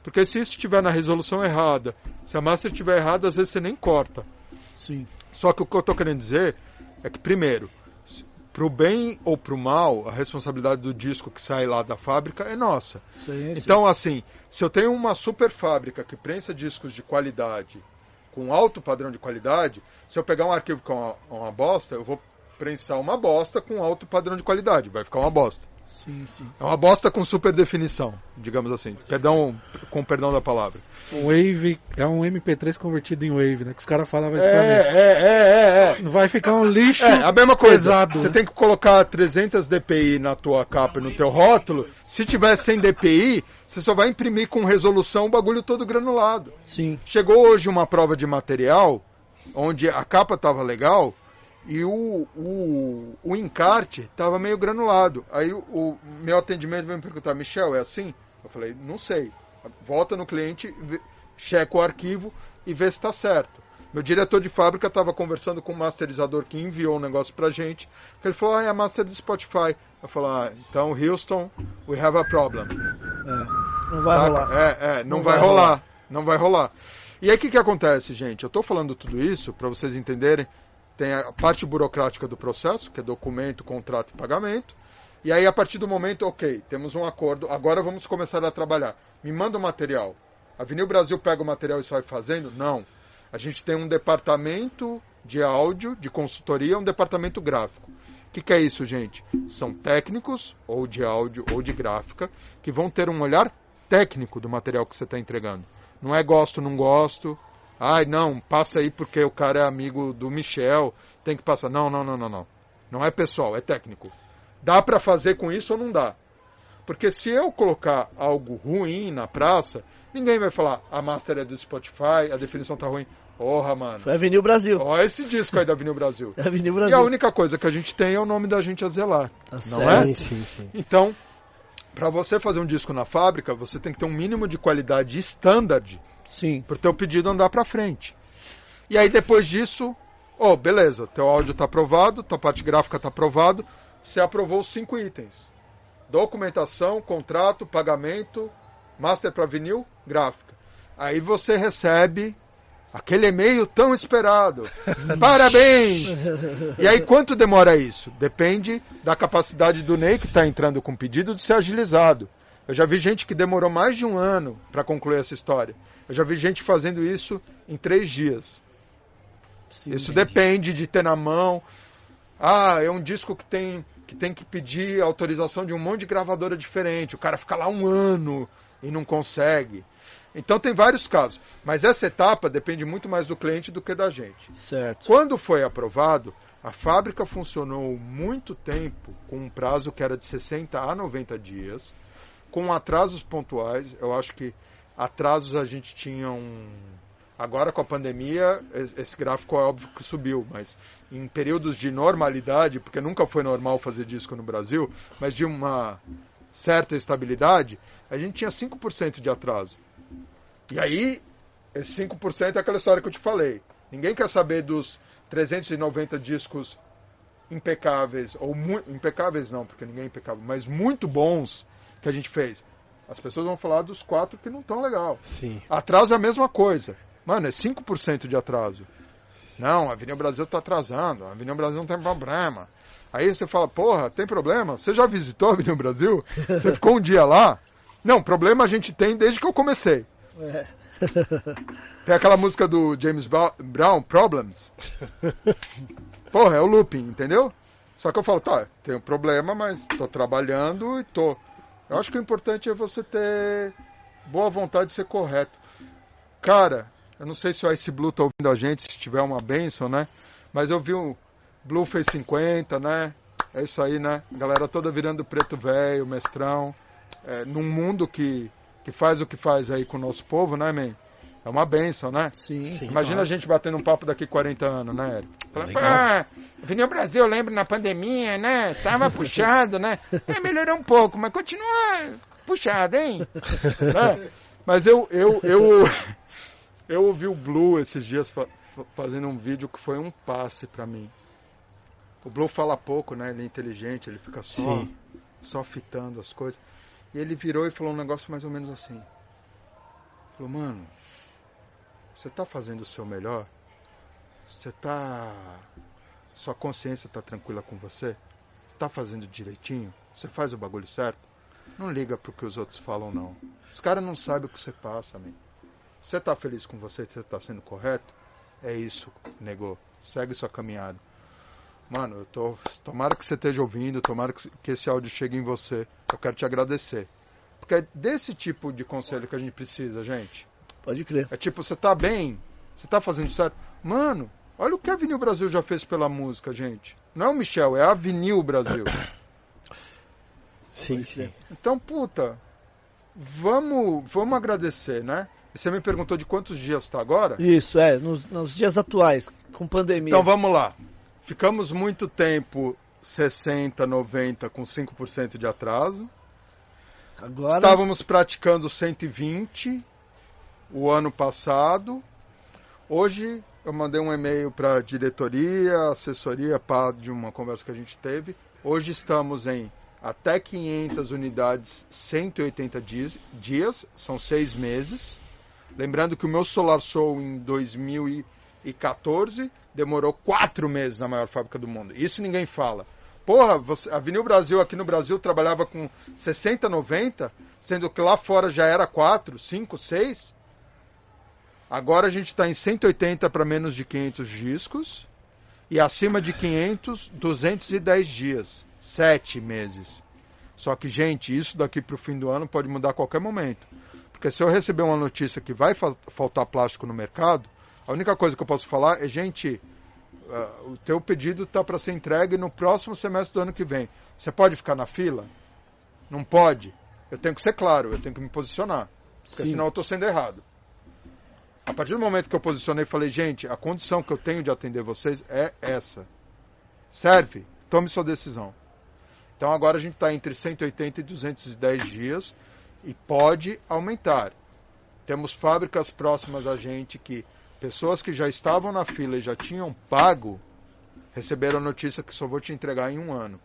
Porque se isso estiver na resolução errada, se a master estiver errada, às vezes você nem corta. Sim. Só que o que eu estou querendo dizer é que, primeiro, pro bem ou pro mal, a responsabilidade do disco que sai lá da fábrica é nossa. Sim, sim. Então, assim, se eu tenho uma super fábrica que prensa discos de qualidade, com alto padrão de qualidade, se eu pegar um arquivo com uma, uma bosta, eu vou prensar uma bosta com alto padrão de qualidade. Vai ficar uma bosta. Sim, sim. É uma bosta com super definição, digamos assim. Perdão, com perdão da palavra. Um Wave é um MP3 convertido em Wave, né? Que os caras falavam isso É, pra mim. é, é, é. Vai ficar um lixo É, a mesma coisa. pesado. Você tem que colocar 300 dpi na tua capa e no teu rótulo. Se tiver 100 dpi, você só vai imprimir com resolução o bagulho todo granulado. Sim. Chegou hoje uma prova de material, onde a capa estava legal e o, o, o encarte estava meio granulado. Aí o, o meu atendimento veio me perguntar, Michel, é assim? Eu falei, não sei. Volta no cliente, vê- checa o arquivo e vê se está certo. Meu diretor de fábrica estava conversando com o masterizador que enviou um negócio pra gente. Ele falou, ah, é a master do Spotify. Eu falei, ah, então, Houston, we have a problem. É. Não vai Saca? rolar. É, é, não, Não vai, vai rolar. rolar. Não vai rolar. E aí o que, que acontece, gente? Eu tô falando tudo isso para vocês entenderem. Tem a parte burocrática do processo, que é documento, contrato e pagamento. E aí, a partir do momento, ok, temos um acordo, agora vamos começar a trabalhar. Me manda o material. A Vinil Brasil pega o material e sai fazendo? Não. A gente tem um departamento de áudio, de consultoria, um departamento gráfico. O que, que é isso, gente? São técnicos, ou de áudio, ou de gráfica, que vão ter um olhar técnico do material que você está entregando. Não é gosto, não gosto. Ai, não, passa aí porque o cara é amigo do Michel, tem que passar. Não, não, não, não, não. Não é pessoal, é técnico. Dá para fazer com isso ou não dá? Porque se eu colocar algo ruim na praça, ninguém vai falar a master é do Spotify, a definição tá ruim. Porra, mano. Foi a Vinil Brasil. Olha esse disco aí da Vinil Brasil. É a Vinil E Brasil. a única coisa que a gente tem é o nome da gente a zelar. Tá não certo. é? Sim, sim, sim. Então, para você fazer um disco na fábrica, você tem que ter um mínimo de qualidade standard Sim. para o teu pedido andar para frente. E aí depois disso, oh, beleza, teu áudio está aprovado, tua parte gráfica está aprovado, você aprovou os cinco itens: documentação, contrato, pagamento, master para vinil, gráfica. Aí você recebe aquele e-mail tão esperado. Parabéns! E aí quanto demora isso? Depende da capacidade do Ney que está entrando com pedido de ser agilizado. Eu já vi gente que demorou mais de um ano para concluir essa história. Eu já vi gente fazendo isso em três dias. Sim, Isso entendi. depende de ter na mão. Ah, é um disco que tem que tem que pedir autorização de um monte de gravadora diferente. O cara fica lá um ano e não consegue. Então tem vários casos. Mas essa etapa depende muito mais do cliente do que da gente. Certo. Quando foi aprovado, A fábrica funcionou muito tempo com um prazo que era de 60 a 90 dias, com atrasos pontuais. Eu acho que atrasos a gente tinha um. Agora com a pandemia, esse gráfico é óbvio que subiu, mas em períodos de normalidade, porque nunca foi normal fazer disco no Brasil, mas de uma certa estabilidade, a gente tinha 5% de atraso. E aí, esse 5% é aquela história que eu te falei. Ninguém quer saber dos 390 discos impecáveis, ou impecáveis não, porque ninguém é impecável, mas muito bons que a gente fez. As pessoas vão falar dos quatro que não estão legal. Sim. Atraso é a mesma coisa. Mano, é 5% de atraso. Não, a Avenida Brasil está atrasando, a Avenida Brasil não tem problema. Aí você fala, porra, tem problema? Você já visitou a Avenida Brasil? Você ficou um dia lá? Não, problema a gente tem desde que eu comecei. É. Tem aquela música do James Brown, Problems. Porra, é o looping, entendeu? Só que eu falo, tá, tem um problema, mas tô trabalhando e tô. Eu acho que o importante é você ter boa vontade de ser correto. Cara, eu não sei se o Ice Blue tá ouvindo a gente, se tiver uma benção, né? Mas eu vi o Blue fez 50, né? É isso aí, né? A galera toda virando preto velho, mestrão. É, num mundo que que faz o que faz aí com o nosso povo, né, man? É uma benção, né? Sim. Sim Imagina claro. a gente batendo um papo daqui 40 anos, né, Eric? Ah, Avenida Brasil, eu lembro na pandemia, né? Tava puxado, né? É, melhorou um pouco, mas continua puxado, hein? né? Mas eu, eu, eu, eu ouvi o Blue esses dias fa fazendo um vídeo que foi um passe para mim. O Blue fala pouco, né? Ele é inteligente, ele fica só, só fitando as coisas. E ele virou e falou um negócio mais ou menos assim. Falou, mano, você tá fazendo o seu melhor? Você tá. Sua consciência tá tranquila com você? Você tá fazendo direitinho? Você faz o bagulho certo? Não liga pro que os outros falam, não. Os caras não sabem o que você passa, man. Você tá feliz com você? Você tá sendo correto? É isso, negou. Segue sua caminhada. Mano, eu tô. Tomara que você esteja ouvindo, tomara que esse áudio chegue em você. Eu quero te agradecer. Porque é desse tipo de conselho que a gente precisa, gente. Pode crer. É tipo, você tá bem? Você tá fazendo certo? Mano, olha o que a Avenil Brasil já fez pela música, gente. Não é o Michel, é a Avenil Brasil. Sim, sim. Então, puta, vamos, vamos agradecer, né? E você me perguntou de quantos dias está agora? Isso, é, nos, nos dias atuais, com pandemia. Então vamos lá. Ficamos muito tempo 60, 90 com 5% de atraso. Agora... Estávamos praticando 120 o ano passado. Hoje eu mandei um e-mail para a diretoria, assessoria de uma conversa que a gente teve. Hoje estamos em até 500 unidades, 180 dias, dias são seis meses. Lembrando que o meu Solar Soul em 2014 demorou quatro meses na maior fábrica do mundo. Isso ninguém fala. Porra, você, a Vinil Brasil aqui no Brasil trabalhava com 60, 90, sendo que lá fora já era 4, 5, 6. Agora a gente está em 180 para menos de 500 discos e acima de 500, 210 dias, 7 meses. Só que, gente, isso daqui para o fim do ano pode mudar a qualquer momento. Porque se eu receber uma notícia que vai faltar plástico no mercado, a única coisa que eu posso falar é, gente, uh, o teu pedido está para ser entregue no próximo semestre do ano que vem. Você pode ficar na fila? Não pode. Eu tenho que ser claro, eu tenho que me posicionar. Porque Sim. senão eu estou sendo errado. A partir do momento que eu posicionei falei, gente, a condição que eu tenho de atender vocês é essa. Serve? Tome sua decisão. Então agora a gente está entre 180 e 210 dias e pode aumentar. Temos fábricas próximas a gente que Pessoas que já estavam na fila e já tinham pago receberam a notícia que só vou te entregar em um ano.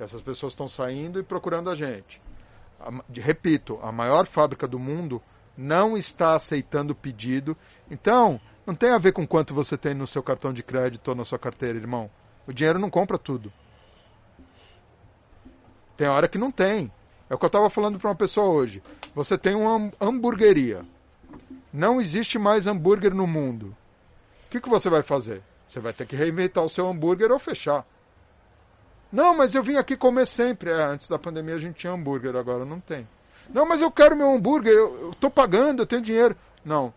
Essas pessoas estão saindo e procurando a gente. Repito, a maior fábrica do mundo não está aceitando pedido. Então, não tem a ver com quanto você tem no seu cartão de crédito ou na sua carteira, irmão. O dinheiro não compra tudo. Tem hora que não tem. É o que eu estava falando para uma pessoa hoje. Você tem uma hamburgueria. Não existe mais hambúrguer no mundo. O que, que você vai fazer? Você vai ter que reinventar o seu hambúrguer ou fechar. Não, mas eu vim aqui comer sempre. É, antes da pandemia a gente tinha hambúrguer, agora não tem. Não, mas eu quero meu hambúrguer, eu estou pagando, eu tenho dinheiro. Não.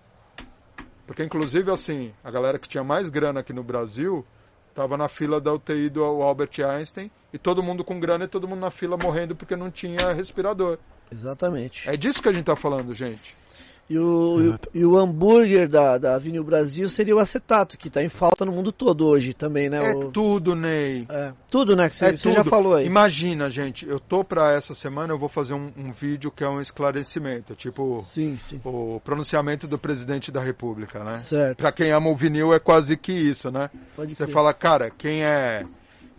Porque inclusive assim, a galera que tinha mais grana aqui no Brasil tava na fila da UTI do Albert Einstein e todo mundo com grana e todo mundo na fila morrendo porque não tinha respirador. Exatamente. É disso que a gente tá falando, gente. E o, e o- e o hambúrguer da, da Avenida Brasil seria o acetato, que está em falta no mundo todo hoje também, né? É O- tudo, Ney. é, tudo, né? Que você, É você já tudo. falou aí. Imagina, gente, eu tô pra essa semana, eu vou fazer um, um vídeo que é um esclarecimento, tipo Sim, sim. o pronunciamento do presidente da República, né? Certo. Pra quem ama o vinil é quase que isso, né? Pode Você crer. fala, cara, quem é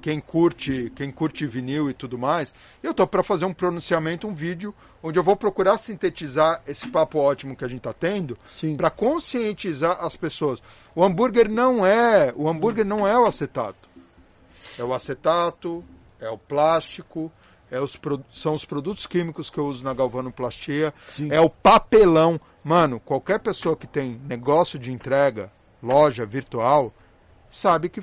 quem curte, quem curte vinil e tudo mais, eu tô para fazer um pronunciamento, um vídeo onde eu vou procurar sintetizar esse papo ótimo que a gente tá tendo para conscientizar as pessoas. O hambúrguer não é, o hambúrguer não é o acetato. É o acetato, é o plástico, é os, são os produtos químicos que eu uso na galvanoplastia, Sim. é o papelão. Mano, qualquer pessoa que tem negócio de entrega, loja virtual, sabe que,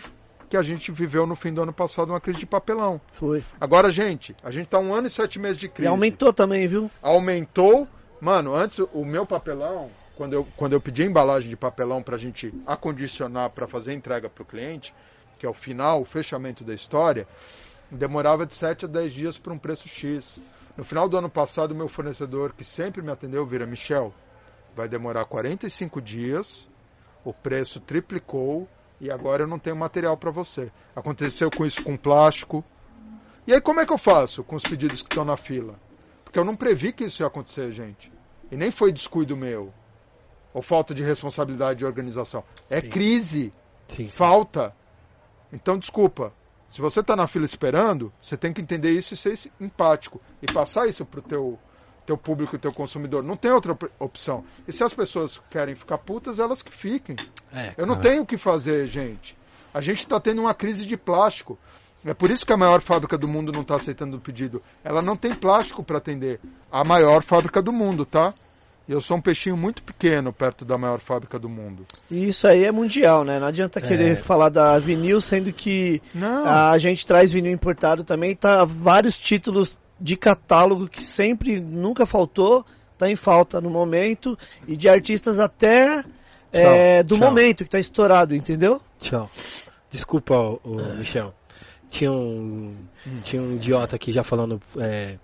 que a gente viveu no fim do ano passado uma crise de papelão. Foi. Agora, gente, a gente tá um ano e sete meses de E crise aumentou também, viu? aumentou. Mano, antes o meu papelão, quando eu, quando eu pedi a embalagem de papelão para a gente acondicionar para fazer entrega para o cliente, que é o final, o fechamento da história, demorava de 7 a 10 dias por um preço X. No final do ano passado, o meu fornecedor, que sempre me atendeu, vira Michel, vai demorar 45 dias, o preço triplicou e agora eu não tenho material para você. Aconteceu com isso com plástico. E aí como é que eu faço com os pedidos que estão na fila? Porque eu não previ que isso ia acontecer, gente. E nem foi descuido meu. Ou falta de responsabilidade de organização. É Sim. crise. Sim. Falta. Então, desculpa. Se você está na fila esperando, você tem que entender isso e ser empático. E passar isso para o teu, teu público, teu consumidor. Não tem outra op- opção. E se as pessoas querem ficar putas, elas que fiquem. É, Eu não tenho o que fazer, gente. A gente está tendo uma crise de plástico. É por isso que a maior fábrica do mundo não está aceitando o pedido. Ela não tem plástico para atender. A maior fábrica do mundo, tá? E eu sou um peixinho muito pequeno perto da maior fábrica do mundo. E isso aí é mundial, né? Não adianta querer É. falar da vinil, sendo que Não. a gente traz vinil importado também. Tá vários títulos de catálogo que sempre, nunca faltou, tá em falta no momento. E de artistas até é, do tchau. momento, que tá estourado, entendeu? Tchau. Desculpa, ô, ô, Michel. Tinha um, tinha um idiota aqui já falando é,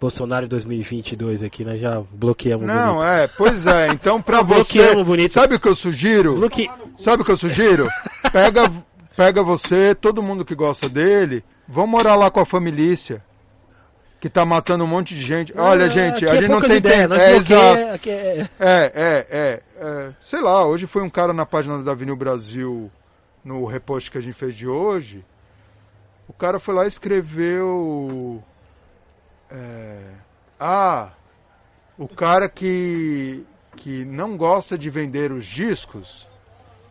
Bolsonaro 2022 aqui, né? Já bloqueamos Não, bonito. é, pois é. Então, pra você. bloqueamos bonito. Sabe o que eu sugiro? Bloque... Sabe o que eu sugiro? Pega, pega você, todo mundo que gosta dele, vão morar lá com a família. Que tá matando um monte de gente. Olha, Ah, gente, aqui a é gente não poucas tem tempo. É, exato. é- É, é, é, é. Sei lá, hoje foi um cara na página da Avenida Brasil, no repost que a gente fez de hoje. O cara foi lá e escreveu. é, ah, o cara que, que não gosta de vender os discos.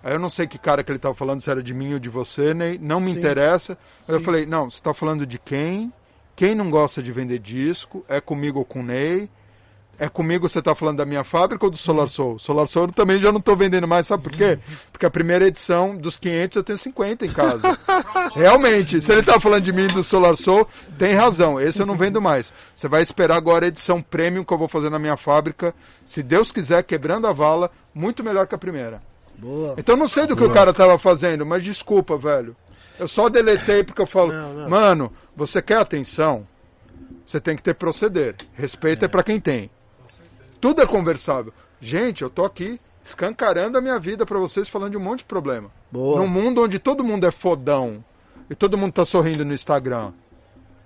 Aí eu não sei que cara que ele estava falando, se era de mim ou de você, nem, não me Sim. interessa. Mas eu falei, não, você está falando de quem? Quem não gosta de vender disco? É comigo ou com o Ney? É comigo você está falando da minha fábrica ou do Solar Soul? Solar Soul eu também já não estou vendendo mais, sabe por quê? Porque a primeira edição dos 500 eu tenho 50 em casa. Realmente, se ele está falando de mim e do Solar Soul, tem razão. Esse eu não vendo mais. Você vai esperar agora a edição premium que eu vou fazer na minha fábrica, se Deus quiser, quebrando a vala, muito melhor que a primeira. Boa. Então não sei do que o cara estava fazendo, mas desculpa, velho. Eu só deletei porque eu falo, Não, não. mano, você quer atenção? Você tem que ter proceder. Respeito é, pra quem tem. Tudo é conversável. Gente, eu tô aqui escancarando a minha vida pra vocês falando de um monte de problema. Boa. Num mundo onde todo mundo é fodão e todo mundo tá sorrindo no Instagram,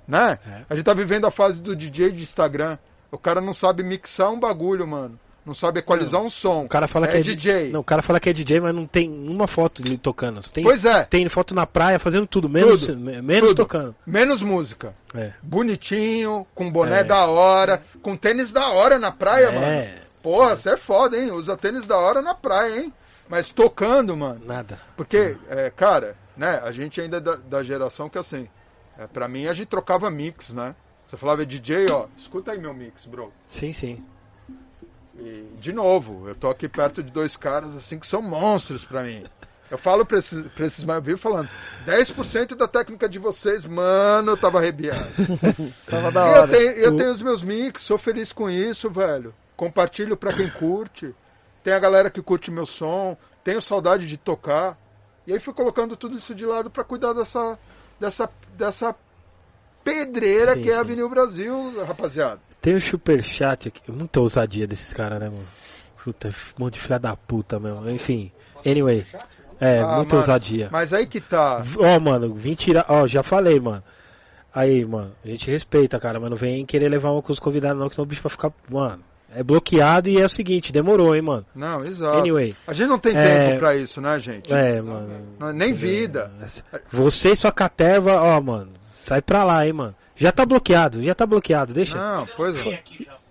né? É. A gente tá vivendo a fase do DJ de Instagram. O cara não sabe mixar um bagulho, mano. Não sabe equalizar um som. O cara fala é que é DJ. Não, o cara fala que é DJ, mas não tem uma foto dele tocando. Tem, Pois é. tem foto na praia fazendo tudo, menos, Tudo. me- menos Tudo. tocando. Menos música. É. Bonitinho, com boné É. da hora, com tênis da hora na praia, mano. É, Porra, você é foda, hein? Usa tênis da hora na praia, hein? Mas tocando, mano. nada. Porque, é, cara, né? A gente ainda é da, da geração que assim, é, pra mim a gente trocava mix, né? Você falava DJ, ó, escuta aí meu mix, bro. Sim, sim. E, de novo, eu tô aqui perto de dois caras assim que são monstros pra mim. Eu falo pra esses, pra esses mais vivo falando, 10% da técnica de vocês, mano, eu tava arrepiado. Tava da E eu hora. tenho, eu tenho os meus mix, sou feliz com isso, velho. Compartilho pra quem curte. Tem a galera que curte meu som. Tenho saudade de tocar. E aí fui colocando tudo isso de lado para cuidar dessa, dessa, dessa pedreira Sim, que é a. Avenida Brasil, rapaziada. Tem um superchat aqui. Muita ousadia desses caras, né, mano? Puta, um monte de filha da puta mesmo. Enfim. Anyway. É, Ah, muita mano, ousadia. Mas aí que tá. Ó, mano, vim tirar. Ó, já falei, mano. Aí, mano, a gente respeita, cara, mas não vem querer levar uma com os convidados, não, que senão o bicho vai ficar. Mano, é bloqueado e é o seguinte, demorou, hein, mano. Não, exato. Anyway. A gente não tem É, tempo pra isso, né, gente? É, mano. Não, nem vida. Você e sua caterva, ó, mano, sai pra lá, hein, mano. Já tá bloqueado, já tá bloqueado, deixa. Não, pois é.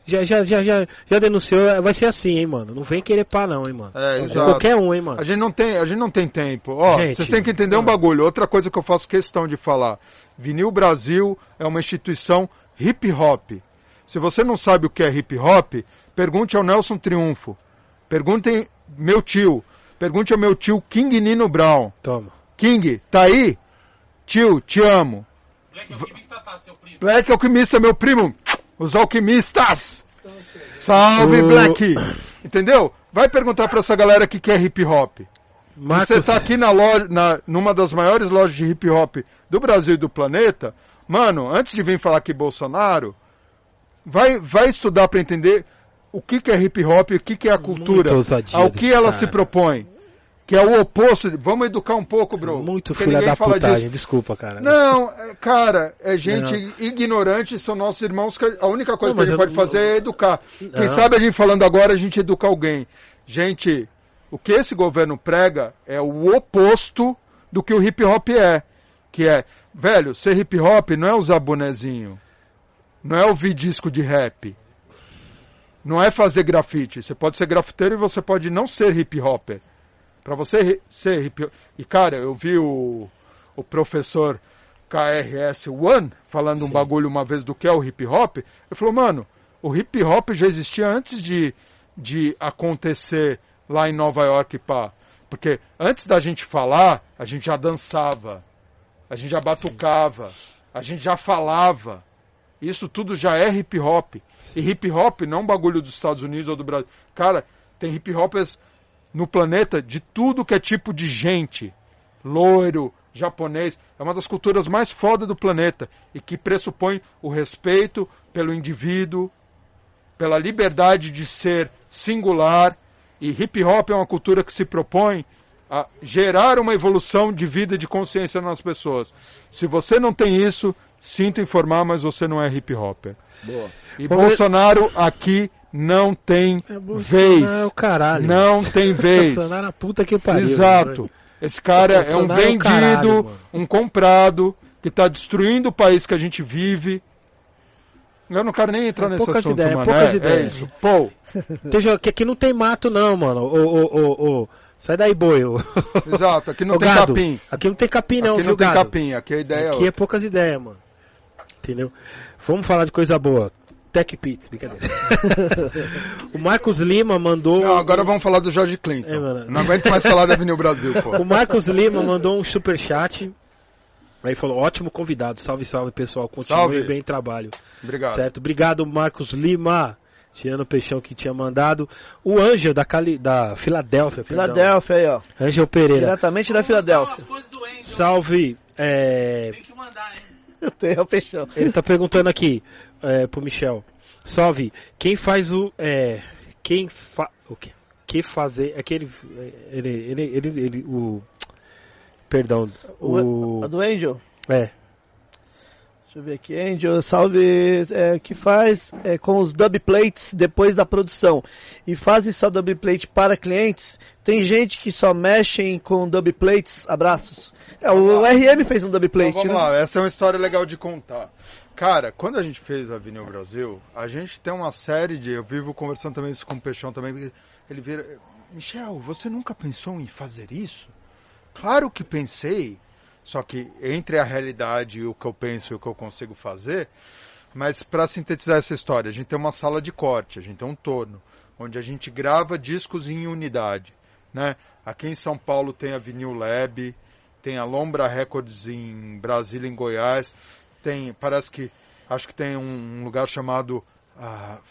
Já, já, já, já, já denunciou, vai ser assim, hein, mano. Não vem querer pá, não, hein, mano. É, Com exato. qualquer um, hein, mano. A gente não tem, a gente não tem tempo. Ó, Gente, vocês têm que entender um bagulho. Outra coisa que eu faço questão de falar. Vinil Brasil é uma instituição hip hop. Se você não sabe o que é hip hop, pergunte ao Nelson Triunfo. Perguntem meu tio. Pergunte ao meu tio King Nino Brown. Toma. King, tá aí? Tio, te amo. Moleque alquimista tá, seu primo. Black Alquimista, meu primo. Os alquimistas. Salve, O- Black. Entendeu? Vai perguntar pra essa galera que quer hip hop. Marcos, Você tá aqui na loja, na, numa das maiores lojas de hip hop do Brasil e do planeta. Mano, antes de vir falar que Bolsonaro, vai, vai estudar pra entender o que, que é hip hop, o que, que é a cultura, ao que ela cara. se propõe. Que é o oposto. de- Vamos educar um pouco, bro. muito filha da fala putagem, disso. desculpa, cara. Não, é, cara, é gente ignorante, são nossos irmãos. que A única coisa Não, que a gente pode não- fazer é educar. Quem Não. sabe a gente falando agora, a gente educa alguém. Gente, o que esse governo prega é o oposto do que o hip hop é. Que é, velho, ser hip hop não é usar bonezinho. Não é ouvir disco de rap. Não é fazer grafite. Você pode ser grafiteiro e você pode não ser hip hopper. Pra você ser hip E cara, eu vi o, o professor KRS One falando um Sim. bagulho uma vez do que é o hip hop. Ele falou, mano, o hip hop já existia antes de, de acontecer lá em Nova York, pá. Porque antes da gente falar, a gente já dançava, a gente já batucava, a gente já falava. Isso tudo já é hip hop. E hip hop não é um bagulho dos Estados Unidos ou do Brasil. Cara, tem hip hoppers no planeta de tudo que é tipo de gente. Loiro, japonês. É uma das culturas mais fodas do planeta. E que pressupõe o respeito pelo indivíduo, pela liberdade de ser singular. E hip hop é uma cultura que se propõe a gerar uma evolução de vida e de consciência nas pessoas. Se você não tem isso, sinto informar, mas você não é hip hopper. Boa. E Vamos- Bolsonaro aqui não tem É vez. é o caralho. Não tem vez. Bolsonaro é puta que pariu. Exato. né? Esse cara é um é o vendido, caralho, mano. um comprado, que está destruindo o país que a gente vive. Eu não quero nem entrar É nesse poucas assunto, ideias, mano. poucas é, ideias. é isso. Pô, Esteja- que aqui não tem mato, não, mano. Ô, ô, ô, ô. Sai daí, boi. ô. exato. Aqui não Ô, tem gado, capim. Aqui não tem capim, não, aqui viu, não tem gado? capim. Aqui a ideia é Aqui é poucas ideias, mano. Entendeu? Vamos falar de coisa boa. Tech Pits, brincadeira. o Marcos Lima mandou. Não, agora vamos falar do George Clinton. É, mano. Não aguento mais falar da Avenida Brasil, pô. O Marcos Lima mandou um super chat. Aí falou: ótimo convidado. Salve, salve, pessoal. Continue Salve. bem o trabalho. Obrigado. Certo? Obrigado, Marcos Lima. Tirando o peixão que tinha mandado. O Ângel da, Cali... da Filadélfia. perdão. Filadélfia aí, ó. Ângel Pereira. Diretamente da Filadélfia. Angel. Salve. é, Tem que mandar, hein? Tem o peixão. Ele tá perguntando aqui é, pro Michel. Salve. Quem faz o. É, quem fa. O quê? Que fazer. Aquele. Ele. Ele. Ele. ele o. Perdão. O. A do Angel. É. Deixa eu ver aqui. Angel, salve. é, que faz é, com os dub plates depois da produção. E fazem só dub plate para clientes. Tem gente que só mexem com dub plates. Abraços. É, o RM fez um dub Então, plate, vamos né? lá, essa é uma história legal de contar. Cara, quando a gente fez a Vinil Brasil, a gente tem uma série de. Eu vivo conversando também isso com o Peixão também. Ele vira. Michel, você nunca pensou em fazer isso? Claro que pensei. Só que entre a realidade e o que eu penso e o que eu consigo fazer. Mas para sintetizar essa história, a gente tem uma sala de corte, a gente tem um torno, onde a gente grava discos em unidade. Né? Aqui em São Paulo tem a Vinil Lab, tem a Lombra Records em Brasília, em Goiás, tem, parece que, acho que tem um lugar chamado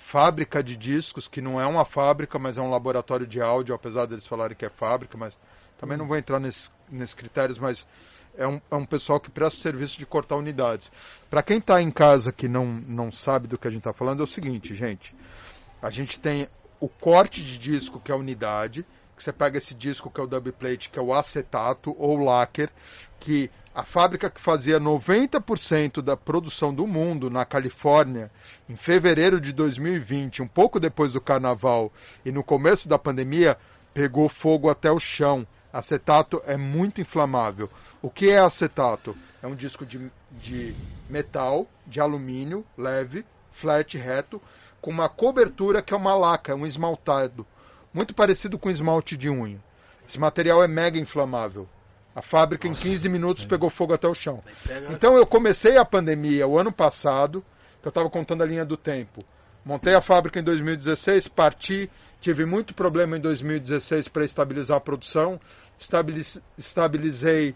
Fábrica de Discos, que não é uma fábrica, mas é um laboratório de áudio, apesar deles falarem que é fábrica, mas Também não vou entrar nesses, critérios, mas é um, é um pessoal que presta serviço de cortar unidades. Para quem está em casa que não, não sabe do que a gente está falando, é o seguinte, gente. A gente tem o corte de disco, que é a unidade, que você pega esse disco, que é o dubplate, que é o acetato ou lacquer, que a fábrica que fazia 90% da produção do mundo na Califórnia, em fevereiro de 2020, um pouco depois do carnaval e no começo da pandemia, pegou fogo até o chão. Acetato é muito inflamável. O que é acetato? É um disco de, de metal, de alumínio, leve, flat, reto, com uma cobertura que é uma laca, um esmaltado. Muito parecido com esmalte de unha. Esse material é mega inflamável. A fábrica Nossa, em 15 minutos pegou fogo até o chão. Então eu comecei a pandemia o ano passado, que eu estava contando a linha do tempo. Montei a fábrica em 2016, parti, tive muito problema em 2016 para estabilizar a produção, estabilizei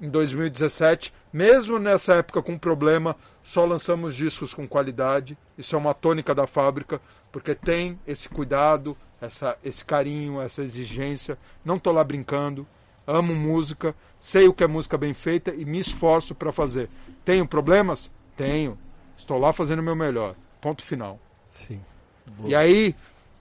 em 2017. Mesmo nessa época com problema, só lançamos discos com qualidade. Isso é uma tônica da fábrica, porque tem esse cuidado, essa, esse carinho, essa exigência. Não estou lá brincando. Amo música, sei o que é música bem feita e me esforço para fazer. Tenho problemas? Tenho. Estou lá fazendo o meu melhor. Ponto final. Sim. Boa. E aí,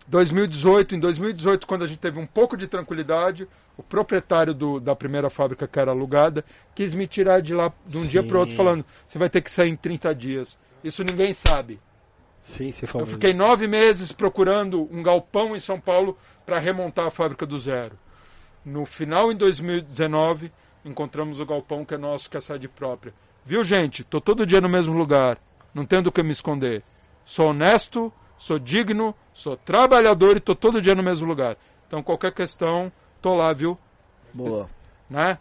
2018, em 2018, quando a gente teve um pouco de tranquilidade, o proprietário do, da primeira fábrica que era alugada quis me tirar de lá de um Sim. dia para outro, falando: você vai ter que sair em 30 dias. Isso ninguém sabe. Sim, você falou. Eu fiquei nove meses procurando um galpão em São Paulo para remontar a fábrica do zero. No final, em 2019, encontramos o galpão que é nosso, que é sede própria. Viu, gente? Tô todo dia no mesmo lugar. Não tenho do que me esconder. Sou honesto, sou digno, sou trabalhador e tô todo dia no mesmo lugar. Então, qualquer questão, tô lá, viu? Boa. Né?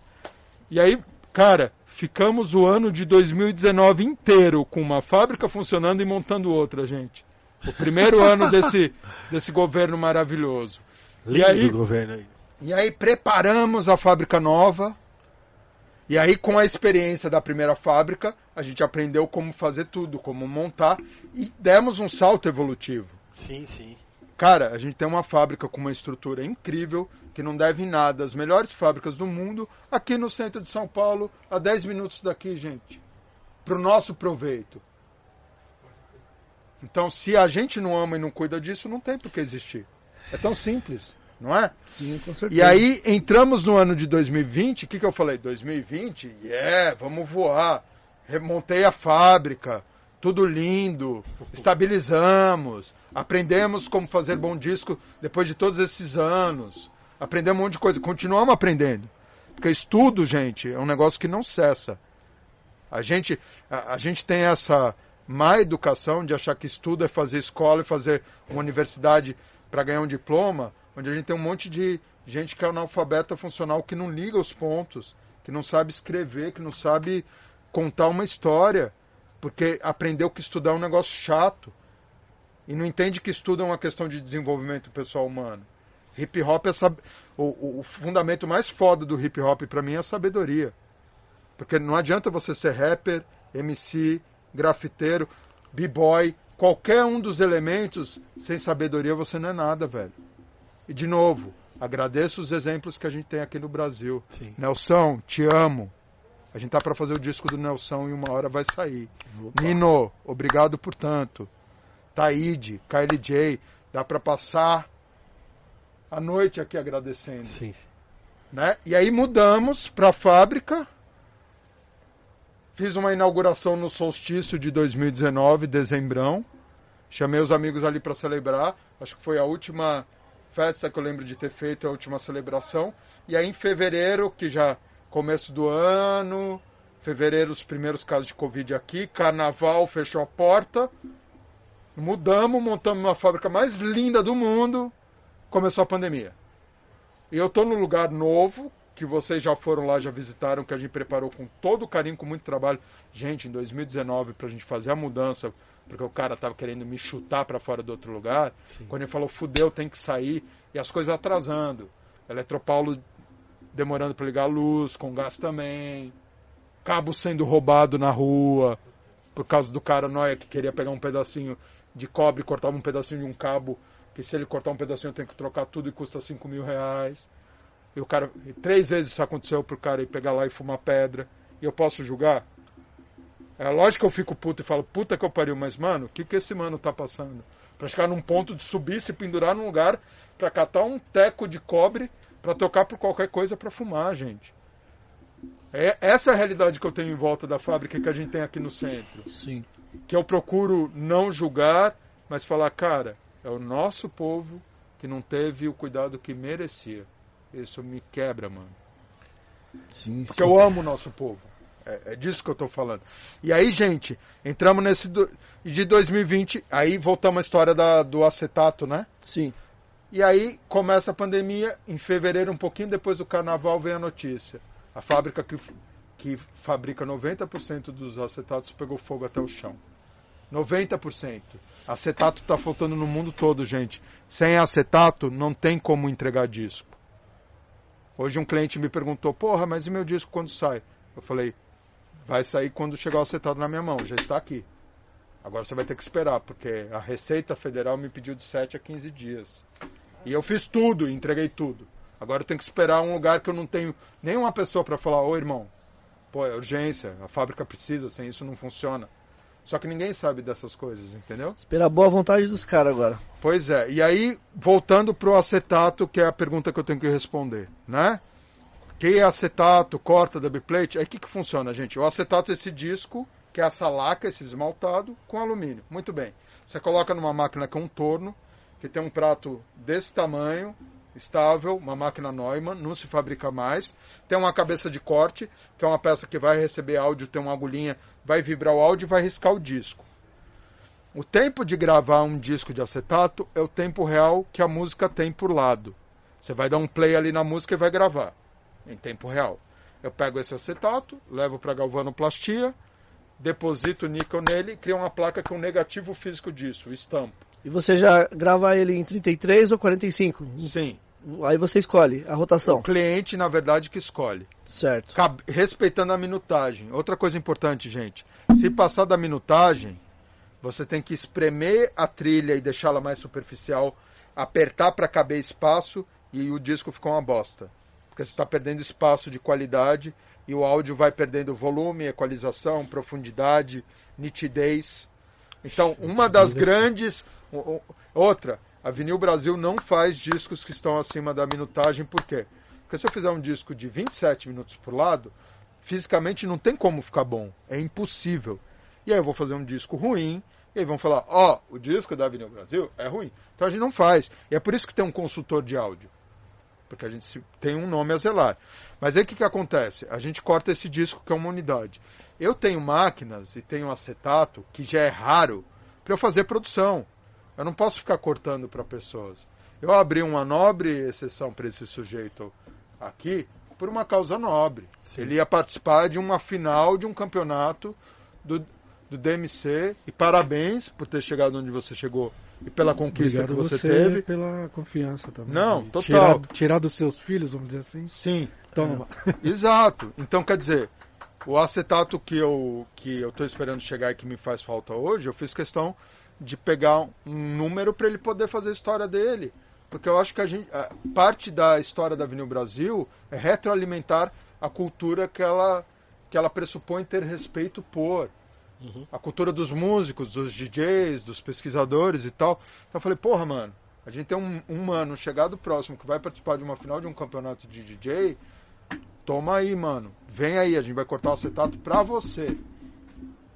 E aí, cara, ficamos o ano de 2019 inteiro com uma fábrica funcionando e montando outra, gente. O primeiro ano desse, desse governo maravilhoso. Lindo e aí, governo aí. E aí preparamos a fábrica nova. E aí, com a experiência da primeira fábrica, a gente aprendeu como fazer tudo, como montar e demos um salto evolutivo. Sim, sim. Cara, a gente tem uma fábrica com uma estrutura incrível, que não deve nada às melhores fábricas do mundo, aqui no centro de São Paulo, a 10 minutos daqui, gente. Para o nosso proveito. Então, se a gente não ama e não cuida disso, não tem por que existir. É tão simples, não é? Sim, com certeza. E aí, entramos no ano de 2020, o que, que eu falei? 2020? Yeah, vamos voar. Remontei a fábrica, tudo lindo, estabilizamos, aprendemos como fazer bom disco depois de todos esses anos, aprendemos um monte de coisa, continuamos aprendendo. Porque estudo, gente, é um negócio que não cessa. A gente, a, a gente tem essa má educação de achar que estudo é fazer escola e fazer uma universidade para ganhar um diploma, onde a gente tem um monte de gente que é analfabeta funcional que não liga os pontos, que não sabe escrever, que não sabe contar uma história porque aprendeu que estudar é um negócio chato e não entende que estudo é uma questão de desenvolvimento pessoal humano. Hip hop é sab... o, o fundamento mais foda do hip hop para mim é a sabedoria. Porque não adianta você ser rapper, MC, grafiteiro, b-boy, qualquer um dos elementos, sem sabedoria você não é nada, velho. E de novo, agradeço os exemplos que a gente tem aqui no Brasil. Sim. Nelson, te amo. A gente tá para fazer o disco do Nelson e uma hora vai sair. Opa. Nino, obrigado por tanto. Taíde, KLJ, dá para passar a noite aqui agradecendo. Sim. Né? E aí mudamos para a fábrica. Fiz uma inauguração no solstício de 2019, dezembrão. Chamei os amigos ali para celebrar. Acho que foi a última festa que eu lembro de ter feito, a última celebração. E aí em fevereiro, que já começo do ano, fevereiro os primeiros casos de Covid aqui, carnaval fechou a porta, mudamos, montamos uma fábrica mais linda do mundo, começou a pandemia. E eu estou num lugar novo, que vocês já foram lá, já visitaram, que a gente preparou com todo carinho, com muito trabalho. Gente, em 2019, para a gente fazer a mudança, porque o cara estava querendo me chutar para fora do outro lugar, Sim. quando ele falou, fudeu, tem que sair, e as coisas atrasando. Eletropaulo demorando para ligar a luz, com gás também. Cabo sendo roubado na rua, por causa do cara noia que queria pegar um pedacinho de cobre e cortava um pedacinho de um cabo, que se ele cortar um pedacinho tem que trocar tudo e custa 5 mil reais. E o cara, e três vezes isso aconteceu pro cara ir pegar lá e fumar pedra. E eu posso julgar? É lógico que eu fico puto e falo, puta que eu pariu, mas mano, o que, que esse mano tá passando? Pra chegar num ponto de subir, se pendurar num lugar pra catar um teco de cobre pra tocar por qualquer coisa pra fumar, gente. É essa é a realidade que eu tenho em volta da fábrica que a gente tem aqui no centro. Sim. Que eu procuro não julgar, mas falar, cara, é o nosso povo que não teve o cuidado que merecia. Isso me quebra, mano. Sim, Porque eu amo o nosso povo. É, é disso que eu tô falando. E aí, gente, entramos nesse do, de 2020, aí voltamos à história da, do acetato, né? Sim. E aí começa a pandemia, em fevereiro, um pouquinho depois do carnaval, vem a notícia. A fábrica que, que fabrica 90% dos acetatos pegou fogo até o chão. 90%. Acetato está faltando no mundo todo, gente. Sem acetato, não tem como entregar disco. Hoje um cliente me perguntou, porra, mas e meu disco quando sai? Eu falei, vai sair quando chegar o acetato na minha mão, já está aqui. Agora você vai ter que esperar, porque a Receita Federal me pediu de 7 a 15 dias. E eu fiz tudo, entreguei tudo. Agora eu tenho que esperar um lugar que eu não tenho nenhuma pessoa para falar, ô irmão, pô, é urgência, a fábrica precisa, sem isso não funciona. Só que ninguém sabe dessas coisas, entendeu? Esperar a boa vontade dos caras agora. Pois é. E aí, voltando pro acetato, que é a pergunta que eu tenho que responder, né? Que é acetato, corta, double plate, aí o que, que funciona, gente? O acetato é esse disco, que é essa laca, esse esmaltado, com alumínio. Muito bem. Você coloca numa máquina com um torno, que tem um prato desse tamanho, estável, uma máquina Neumann, não se fabrica mais. Tem uma cabeça de corte, que é uma peça que vai receber áudio, tem uma agulhinha, vai vibrar o áudio e vai riscar o disco. O tempo de gravar um disco de acetato é o tempo real que a música tem por lado. Você vai dar um play ali na música e vai gravar em tempo real. Eu pego esse acetato, levo para galvanoplastia, deposito o níquel nele, crio uma placa com negativo físico disso, estampo. E você já grava ele em 33 ou 45? Sim. Aí você escolhe a O rotação. cliente, na verdade, que escolhe. Certo. Respeitando a minutagem. Outra coisa importante, gente. Se passar da minutagem, você tem que espremer a trilha e deixá-la mais superficial, apertar para caber espaço e o disco fica uma bosta. Porque você está perdendo espaço de qualidade e o áudio vai perdendo volume, equalização, profundidade, nitidez. Então, uma das grandes. Outra, a Vinil Brasil não faz discos que estão acima da minutagem, por quê? Porque se eu fizer um disco de 27 minutos por lado, fisicamente não tem como ficar bom. É impossível. E aí eu vou fazer um disco ruim, e aí vão falar, ó, o disco da Vinil Brasil é ruim. Então a gente não faz. E é por isso que tem um consultor de áudio. Porque a gente tem um nome a zelar. Mas aí o que, que acontece? A gente corta esse disco que é uma unidade. Eu tenho máquinas e tenho acetato, que já é raro, para eu fazer produção. Eu não posso ficar cortando para pessoas. Eu abri uma nobre exceção para esse sujeito aqui por uma causa nobre. Ele ia participar de uma final de um campeonato do, do DMC. E parabéns por ter chegado onde você chegou e pela conquista Obrigado que você, você teve. pela confiança também. Não, total. Tirar, tirar dos seus filhos, vamos dizer assim. Sim, Toma. Exato. Então, quer dizer, o acetato que eu que eu estou esperando chegar e que me faz falta hoje, eu fiz questão de pegar um número para ele poder fazer a história dele. Porque eu acho que a gente, a parte da história da Vinil Brasil é retroalimentar a cultura que ela, que ela pressupõe ter respeito por. A cultura dos músicos, dos DJs, dos pesquisadores e tal. Então eu falei, porra, mano, a gente tem um, um mano chegado próximo que vai participar de uma final de um campeonato de DJ. Toma aí, mano. Vem aí, a gente vai cortar o acetato pra você.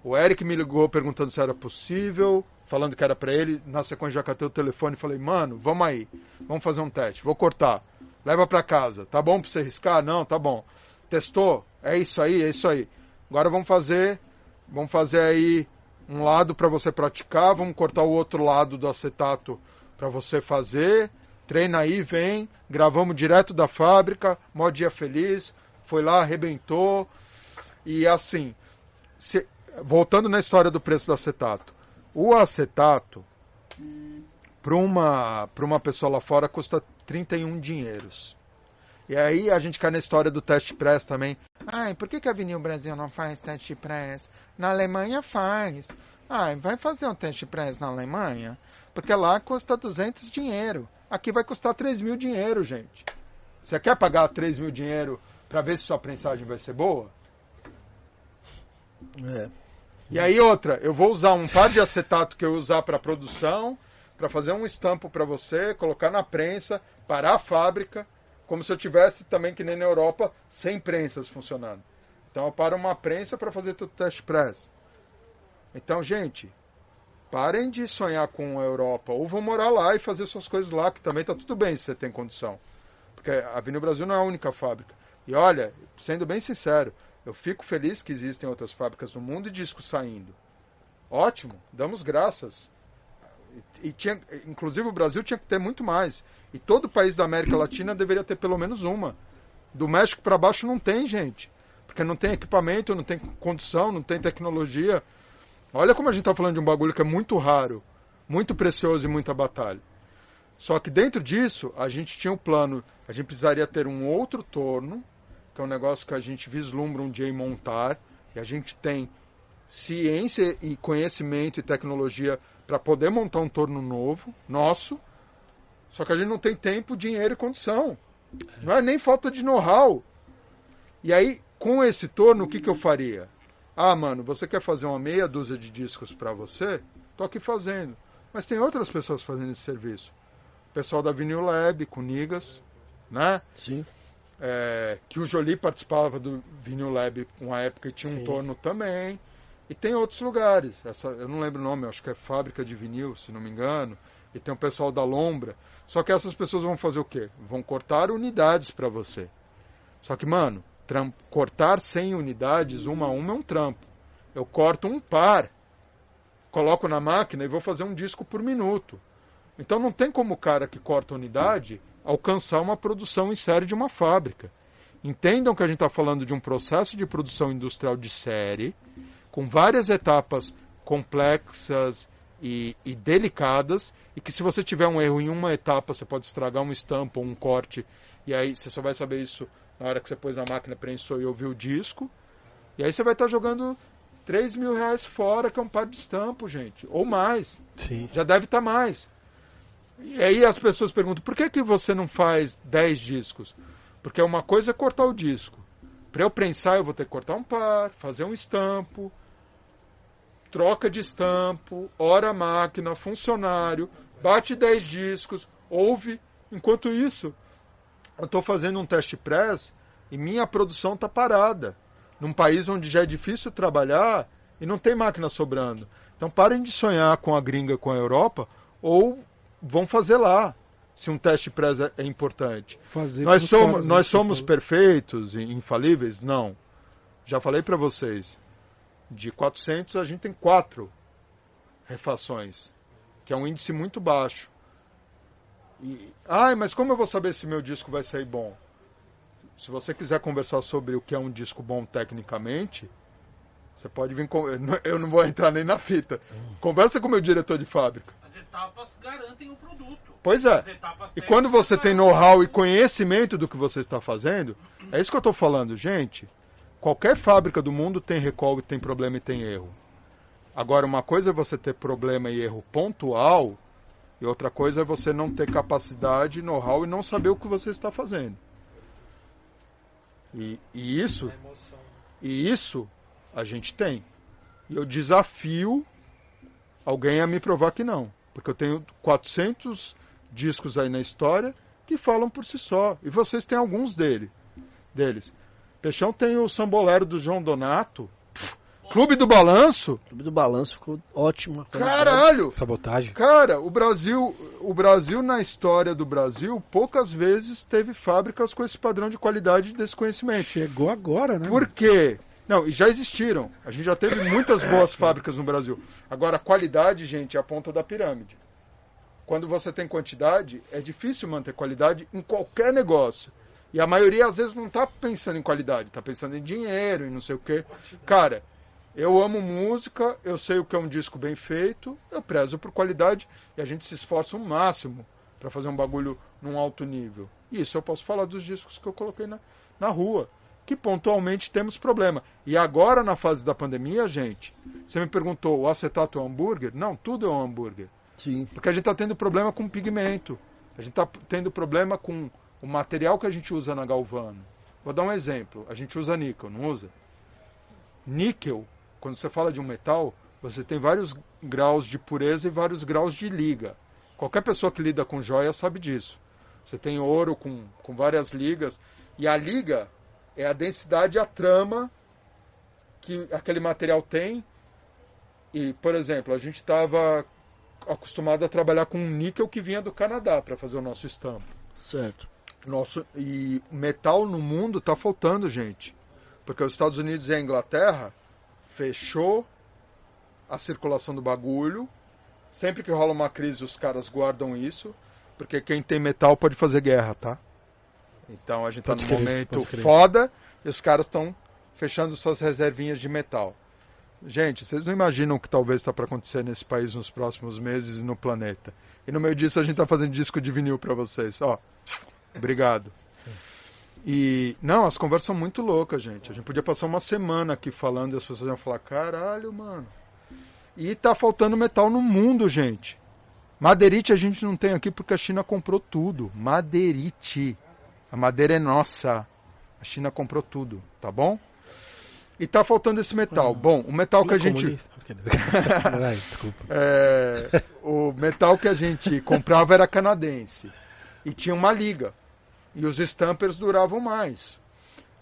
O Eric me ligou perguntando se era possível, falando que era pra ele. Na sequência já catei o telefone e falei, mano, vamos aí. Vamos fazer um teste. Vou cortar. Leva pra casa. Tá bom pra você riscar? Não, tá bom. Testou? É isso aí, é isso aí. Agora vamos fazer. Vamos fazer aí um lado pra você praticar. Vamos cortar o outro lado do acetato pra você fazer. Treina aí, vem. Gravamos direto da fábrica. Mó dia feliz. Foi lá, arrebentou. E assim, se- voltando na história do preço do acetato. O acetato, para uma, uma pessoa lá fora, custa 31 dinheiros. E aí a gente cai na história do teste press também. Ai, por que, que a Vinil Brasil não faz teste press? Na Alemanha faz. Ai, vai fazer um teste press na Alemanha? Porque lá custa 200 dinheiro. Aqui vai custar 3 mil dinheiro, gente. Você quer pagar 3 mil dinheiro para ver se sua prensagem vai ser boa? É. E aí outra, eu vou usar um par de acetato que eu usar para produção, para fazer um estampo para você, colocar na prensa, parar a fábrica, como se eu tivesse também que nem na Europa, sem prensas funcionando. Então eu paro uma prensa para fazer tudo teste press. Então, gente, parem de sonhar com a Europa, ou vão morar lá e fazer suas coisas lá, que também tá tudo bem se você tem condição. Porque a Vinil Brasil não é a única fábrica. E olha, sendo bem sincero, eu fico feliz que existem outras fábricas no mundo e discos saindo. Ótimo, damos graças. E tinha, inclusive o Brasil tinha que ter muito mais. E todo país da América Latina deveria ter pelo menos uma. Do México para baixo não tem, gente. Porque não tem equipamento, não tem condição, não tem tecnologia. Olha como a gente está falando de um bagulho que é muito raro, muito precioso e muita batalha. Só que dentro disso, a gente tinha um plano, a gente precisaria ter um outro torno, que é um negócio que a gente vislumbra um dia em montar, e a gente tem ciência e conhecimento e tecnologia para poder montar um torno novo, nosso, só que a gente não tem tempo, dinheiro e condição. Não é nem falta de know-how. E aí, com esse torno, o que, que eu faria? Ah, mano, você quer fazer uma meia dúzia de discos para você? Tô aqui fazendo. Mas tem outras pessoas fazendo esse serviço. O pessoal da Vinyl Lab, com Nigas, né? Sim. É, que o Jolie participava do Vinyl Lab uma época e tinha um Sim. torno também. E tem outros lugares. Essa, eu não lembro o nome, acho que é Fábrica de Vinil, se não me engano. E tem o pessoal da Lombra. Só que essas pessoas vão fazer o quê? Vão cortar unidades para você. Só que, mano, tram- cortar 100 unidades, uma a uma, é um trampo. Eu corto um par, coloco na máquina e vou fazer um disco por minuto. Então não tem como o cara que corta unidade alcançar uma produção em série de uma fábrica. Entendam que a gente está falando de um processo de produção industrial de série, com várias etapas complexas e, e delicadas, e que se você tiver um erro em uma etapa, você pode estragar uma estampa ou um corte, e aí você só vai saber isso na hora que você pôs na máquina, prensou e ouviu o disco. E aí você vai estar jogando 3 mil reais fora, que é um par de estampo, gente. Ou mais. Sim. Já deve estar mais. E aí as pessoas perguntam, por que, que você não faz 10 discos? Porque uma coisa é cortar o disco. Para eu prensar, eu vou ter que cortar um par, fazer um estampo, troca de estampo, hora máquina, funcionário, bate 10 discos, ouve. Enquanto isso, eu estou fazendo um teste press e minha produção está parada. Num país onde já é difícil trabalhar e não tem máquina sobrando. Então parem de sonhar com a gringa, com a Europa, ou vão fazer lá, se um teste press é, é importante. Fazer Nós somos, caras, né, nós que somos perfeitos e infalíveis? Não. Já falei para vocês. De 400 a gente tem 4 refações, que é um índice muito baixo. E, ai, mas como eu vou saber se meu disco vai sair bom? Se você quiser conversar sobre o que é um disco bom tecnicamente, você pode vir com. eu não- vou entrar nem na fita. Conversa com o meu diretor de fábrica. As etapas garantem o produto. Pois é. E quando você tem know-how e conhecimento do que você está fazendo, é isso que eu estou falando, gente. Qualquer fábrica do mundo tem recall tem problema e tem erro. Agora, uma coisa é você ter problema e erro pontual, e outra coisa é você não ter capacidade, know-how e não saber o que você está fazendo. E, e isso, e isso a gente tem. E eu desafio alguém a me provar que não. Porque eu tenho 400 discos aí na história que falam por si só. E vocês têm alguns dele, deles. Peixão tem o Sambolero do João Donato. Clube do Balanço. Clube do Balanço ficou ótimo. Caralho! Sabotagem. Cara, o Brasil, o Brasil na história do Brasil, poucas vezes teve fábricas com esse padrão de qualidade desse conhecimento. Chegou agora, né? Por quê? Não, e já existiram. A gente já teve muitas boas fábricas no Brasil. Agora, a qualidade, gente, é a ponta da pirâmide. Quando você tem quantidade, é difícil manter qualidade em qualquer negócio. E a maioria, às vezes, não está pensando em qualidade, está pensando em dinheiro e não sei o quê. Cara, eu amo música, eu sei o que é um disco bem feito, eu prezo por qualidade e a gente se esforça o máximo para fazer um bagulho num alto nível. Isso eu posso falar dos discos que eu coloquei na, na rua, que pontualmente temos problema. E agora, na fase da pandemia, gente, você me perguntou, o acetato é um hambúrguer? Não, tudo é um hambúrguer. Sim. Porque a gente está tendo problema com pigmento. A gente está tendo problema com o material que a gente usa na Galvano. Vou dar um exemplo. A gente usa níquel, não usa? Níquel, quando você fala de um metal, você tem vários graus de pureza e vários graus de liga. Qualquer pessoa que lida com joia sabe disso. Você tem ouro com, com várias ligas. E a liga é a densidade, a trama que aquele material tem. E, por exemplo, a gente estava acostumado a trabalhar com um níquel que vinha do Canadá para fazer o nosso estampo. Certo. Nosso, e metal no mundo está faltando, gente. Porque os Estados Unidos e a Inglaterra fechou a circulação do bagulho. Sempre que rola uma crise, os caras guardam isso. Porque quem tem metal pode fazer guerra, tá? Então a gente está Pode num crer, momento foda e os caras estão fechando suas reservinhas de metal. Gente, vocês não imaginam o que talvez está para acontecer nesse país nos próximos meses e no planeta. E no meio disso a gente está fazendo disco de vinil para vocês. Ó, obrigado. E não, as conversas são muito loucas, gente. A gente podia passar uma semana aqui falando e as pessoas iam falar: caralho, mano. E tá faltando metal no mundo, gente. Madeirite a gente não tem aqui porque a China comprou tudo. Madeirite. A madeira é nossa. A China comprou tudo, tá bom? E tá faltando esse metal. Bom, o metal que a gente. Desculpa. É, o metal que a gente comprava era canadense. E tinha uma liga. E os stampers duravam mais.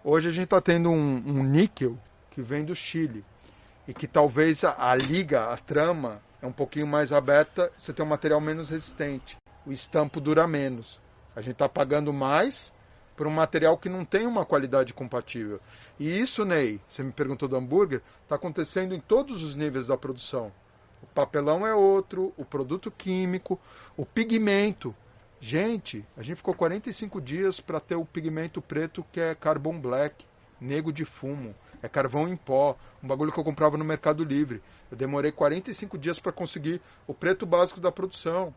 Hoje a gente está tendo um, um níquel que vem do Chile. E que talvez a, a liga, a trama, é um pouquinho mais aberta, você tem um material menos resistente. O estampo dura menos. A gente está pagando mais por um material que não tem uma qualidade compatível. E isso, Ney, você me perguntou do hambúrguer, está acontecendo em todos os níveis da produção. O papelão é outro, o produto químico, o pigmento. Gente, a gente ficou 45 dias para ter o pigmento preto que é carbon black, nego de fumo. É carvão em pó, um bagulho que eu comprava no Mercado Livre. Eu demorei 45 dias para conseguir o preto básico da produção.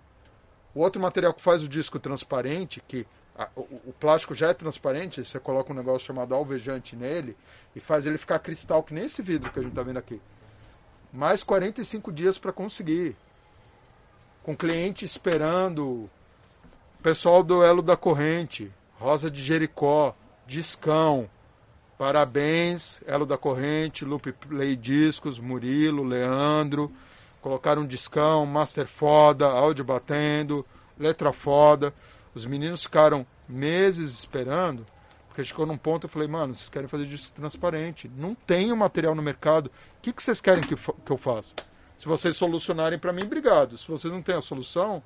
O outro material que faz o disco transparente, que a- o, o plástico já é transparente, você coloca um negócio chamado alvejante nele e faz ele ficar cristal, que nem esse vidro que a gente está vendo aqui. Mais 45 dias para conseguir. Com cliente esperando. Pessoal do Elo da Corrente, Rosa de Jericó, Discão. Parabéns, Elo da Corrente, Loop Play Discos, Murilo, Leandro. Colocaram um discão, master foda, áudio batendo, letra foda. Os meninos ficaram meses esperando, porque chegou num ponto eu falei, mano, vocês querem fazer disco transparente. Não tem o material no mercado. O que, que vocês querem que, que eu faça? Se vocês solucionarem para mim, obrigado. Se vocês não têm a solução,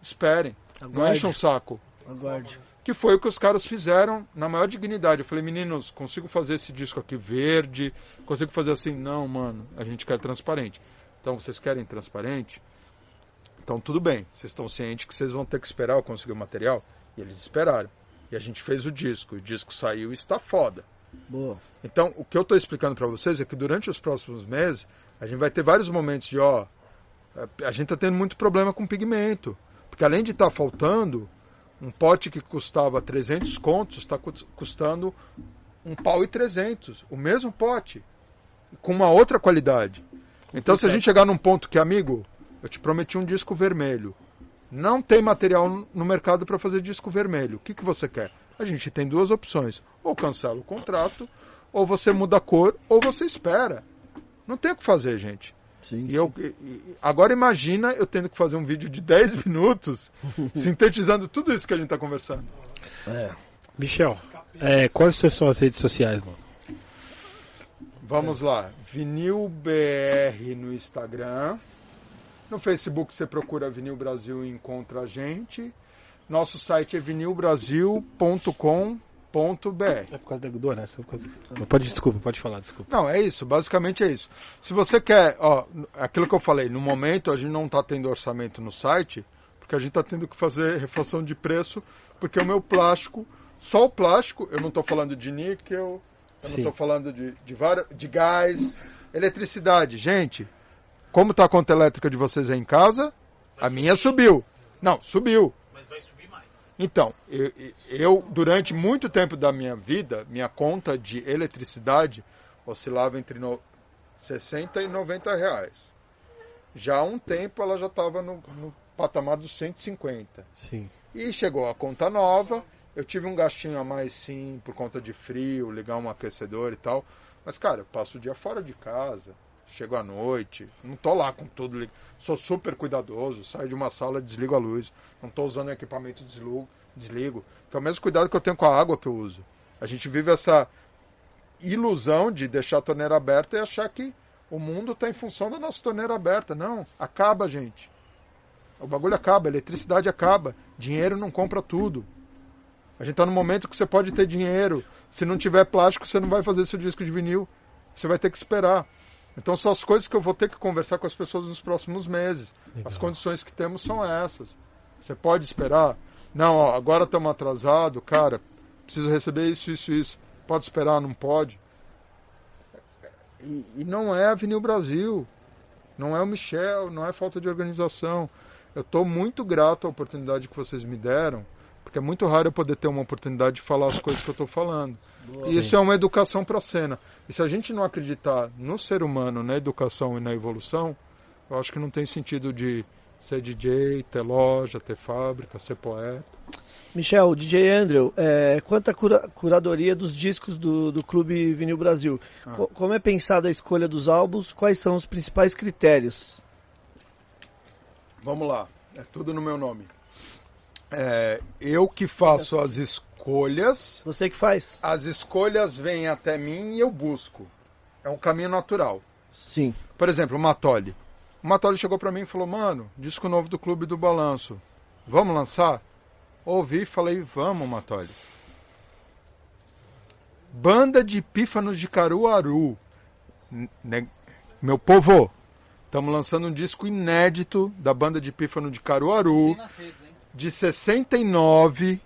esperem. Não Aguarde. enchem o saco. Aguarde. Que foi o que os caras fizeram na maior dignidade. Eu falei, meninos, consigo fazer esse disco aqui verde? Consigo fazer assim? Não, mano, a gente quer transparente. Então, vocês querem transparente? Então, tudo bem. Vocês estão cientes que vocês vão ter que esperar eu conseguir o material? E eles esperaram. E a gente fez o disco. O disco saiu e está foda. Boa. Então, o que eu estou explicando para vocês é que durante os próximos meses, a gente vai ter vários momentos de, ó, a gente está tendo muito problema com pigmento. Porque além de estar faltando, um pote que custava 300 contos está custando um pau e 300. O mesmo pote, com uma outra qualidade. Então, se a gente chegar num ponto que, amigo, eu te prometi um disco vermelho, não tem material no mercado para fazer disco vermelho, o que, que você quer? A gente tem duas opções: ou cancela o contrato, ou você muda a cor, ou você espera. Não tem o que fazer, gente. Sim, E eu, agora imagina eu tendo que fazer um vídeo de 10 minutos sintetizando tudo isso que a gente está conversando. É. Michel, é, quais são as redes sociais, mano? Vamos lá. Vinil BR no Instagram. No Facebook você procura Vinil Brasil e encontra a gente. Nosso site é vinilbrasil.com.br. É por causa do horário. só por causa- Não, Pode, desculpa, pode falar, desculpa. Não, é isso, basicamente é isso. Se você quer, ó, aquilo que eu falei, no momento a gente não está tendo orçamento no site, porque a gente está tendo que fazer reflação de preço, porque o meu plástico, só o plástico, eu não estou falando de níquel, eu não Sim. estou falando de, de, de gás, eletricidade. Gente, como está a conta elétrica de vocês aí em casa? A minha subiu. Não, subiu. Mas vai subir mais. Então, eu, eu, durante muito tempo da minha vida, minha conta de eletricidade oscilava entre no, 60 e 90 reais. Já há um tempo ela já estava no, no patamar dos 150. Sim. E chegou a conta nova Eu tive um gastinho a mais sim, por conta de frio, ligar um aquecedor e tal. Mas, cara, eu passo o dia fora de casa, chego à noite, não tô lá com tudo. Sou super cuidadoso, saio de uma sala, desligo a luz. Não tô usando equipamento, desligo, desligo. Que é o mesmo cuidado que eu tenho com a água que eu uso. A gente vive essa ilusão de deixar a torneira aberta e achar que o mundo está em função da nossa torneira aberta. Não, acaba, gente. O bagulho acaba, a eletricidade acaba. Dinheiro não compra tudo. A gente está no momento que você pode ter dinheiro. Se não tiver plástico, você não vai fazer seu disco de vinil. Você vai ter que esperar. Então são as coisas que eu vou ter que conversar com as pessoas nos próximos meses. Legal. As condições que temos são essas. Você pode esperar? Não, ó, agora estamos atrasados, cara. Preciso receber isso, isso, isso. Pode esperar? Não pode. E, e não é a Avenil Brasil. Não é o Michel, não é falta de organização. Eu estou muito grato à oportunidade que vocês me deram, porque é muito raro eu poder ter uma oportunidade de falar as coisas que eu estou falando. E isso é uma educação para a cena. E se a gente não acreditar no ser humano, na educação e na evolução, eu acho que não tem sentido de ser DJ, ter loja, ter fábrica, ser poeta. Michel, DJ Andrew, é, quanto à cura- curadoria dos discos do, do Clube Vinil Brasil, Ah. co- como é pensada a escolha dos álbuns? Quais são os principais critérios? Vamos lá, é tudo no meu nome. É, eu que faço as escolhas, Você que faz? as escolhas vêm até mim e eu busco. É um caminho natural. Sim. Por exemplo, o Matoli. O Matoli chegou pra mim e falou: Mano, disco novo do Clube do Balanço. Vamos lançar? Ouvi e falei: Vamos, Matoli. Banda de Pífanos de Caruaru. Ne- Meu povo, estamos lançando um disco inédito da banda de Pífano de Caruaru Tem nas redes, hein? De 69,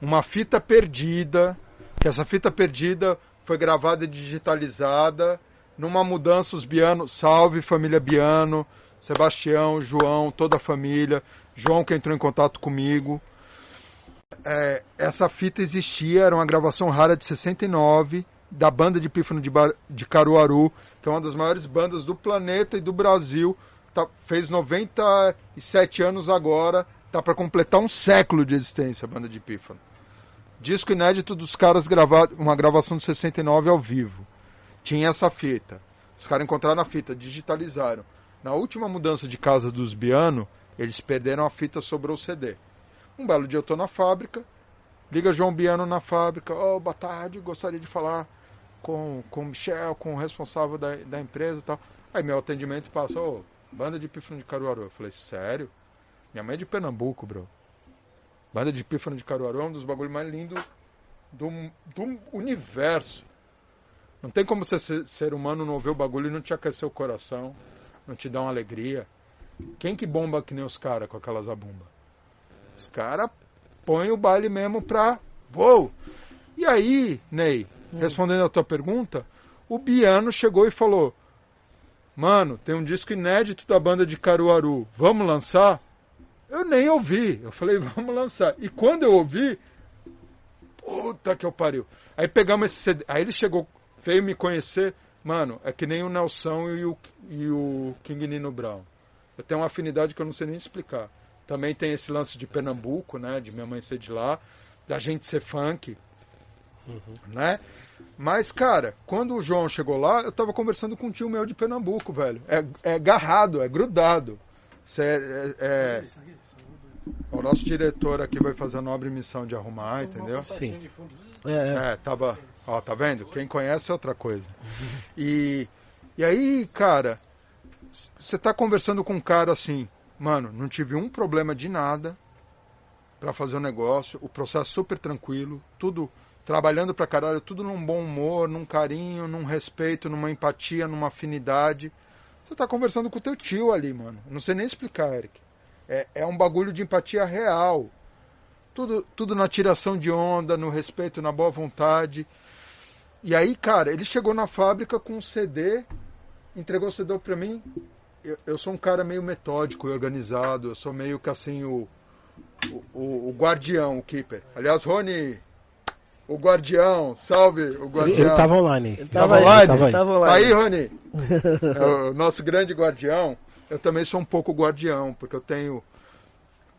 uma fita perdida, que essa fita perdida foi gravada e digitalizada, numa mudança os Biano, salve família Biano, Sebastião, João, toda a família, João que entrou em contato comigo. É, essa fita existia, era uma gravação rara de 69, da banda de Pífano de, Bar- de Caruaru, que é uma das maiores bandas do planeta e do Brasil. Tá- fez 97 anos agora, tá para completar um século de existência a banda de Pífano. Disco inédito dos caras gravado, uma gravação de 69 ao vivo. Tinha essa fita. Os caras encontraram a fita, digitalizaram. Na última mudança de casa dos Biano, eles perderam a fita, sobrou o CD. Um belo dia eu tô na fábrica, liga João Biano na fábrica, ô, boa tarde, gostaria de falar com, com o Michel, com o responsável da, da empresa e tal. Aí meu atendimento passa, ô, banda de pífano de Caruaru. Eu falei, sério? Minha mãe é de Pernambuco, bro. Banda de pífano de Caruaru é um dos bagulhos mais lindos do, do universo. Não tem como você ser, ser humano não ver o bagulho e não te aquecer o coração, não te dar uma alegria. Quem que bomba que nem os caras com aquelas abumbas? Os caras põem o baile mesmo pra. Vou! E aí, Ney, respondendo a tua pergunta, o Biano chegou e falou: Mano, tem um disco inédito da banda de Caruaru, vamos lançar? Eu nem ouvi. Eu falei, vamos lançar. E quando eu ouvi, puta que eu pariu. Aí pegamos esse CD. Aí ele chegou, veio me conhecer. Mano, é que nem o Nelson e o, e o King Nino Brown. Eu tenho uma afinidade que eu não sei nem explicar. Também tem esse lance de Pernambuco, né? De minha mãe ser de lá, da gente ser funk, né? Mas, cara, quando o João chegou lá, eu tava conversando com um tio meu de Pernambuco, velho. É, é agarrado, é grudado. Cê é, é- o nosso diretor aqui vai fazer a nobre missão de arrumar, entendeu? Sim. É, é. É, tava. Ó, tá vendo? Quem conhece é outra coisa. E, e aí, cara, você tá conversando com um cara assim, mano, não tive um problema de nada pra fazer o negócio, o processo super tranquilo, tudo trabalhando pra caralho, tudo num bom humor, num carinho, num respeito, numa empatia, numa afinidade. Você tá conversando com o teu tio ali, mano. Não sei nem explicar, Eric. É, é um bagulho de empatia real. Tudo, tudo na tiração de onda, no respeito, na boa vontade. E aí, cara, ele chegou na fábrica com um CD, entregou o CD pra mim. Eu, eu sou um cara meio metódico e organizado, eu sou meio que assim o, o, o- o guardião, o keeper. Aliás, Rony, o guardião, salve o Ele, guardião. ele tava online. Ele Tava tava, online? aí, Tava aí. tava Tá online. aí, Rony, é o nosso grande guardião. Eu também sou um pouco guardião, porque eu tenho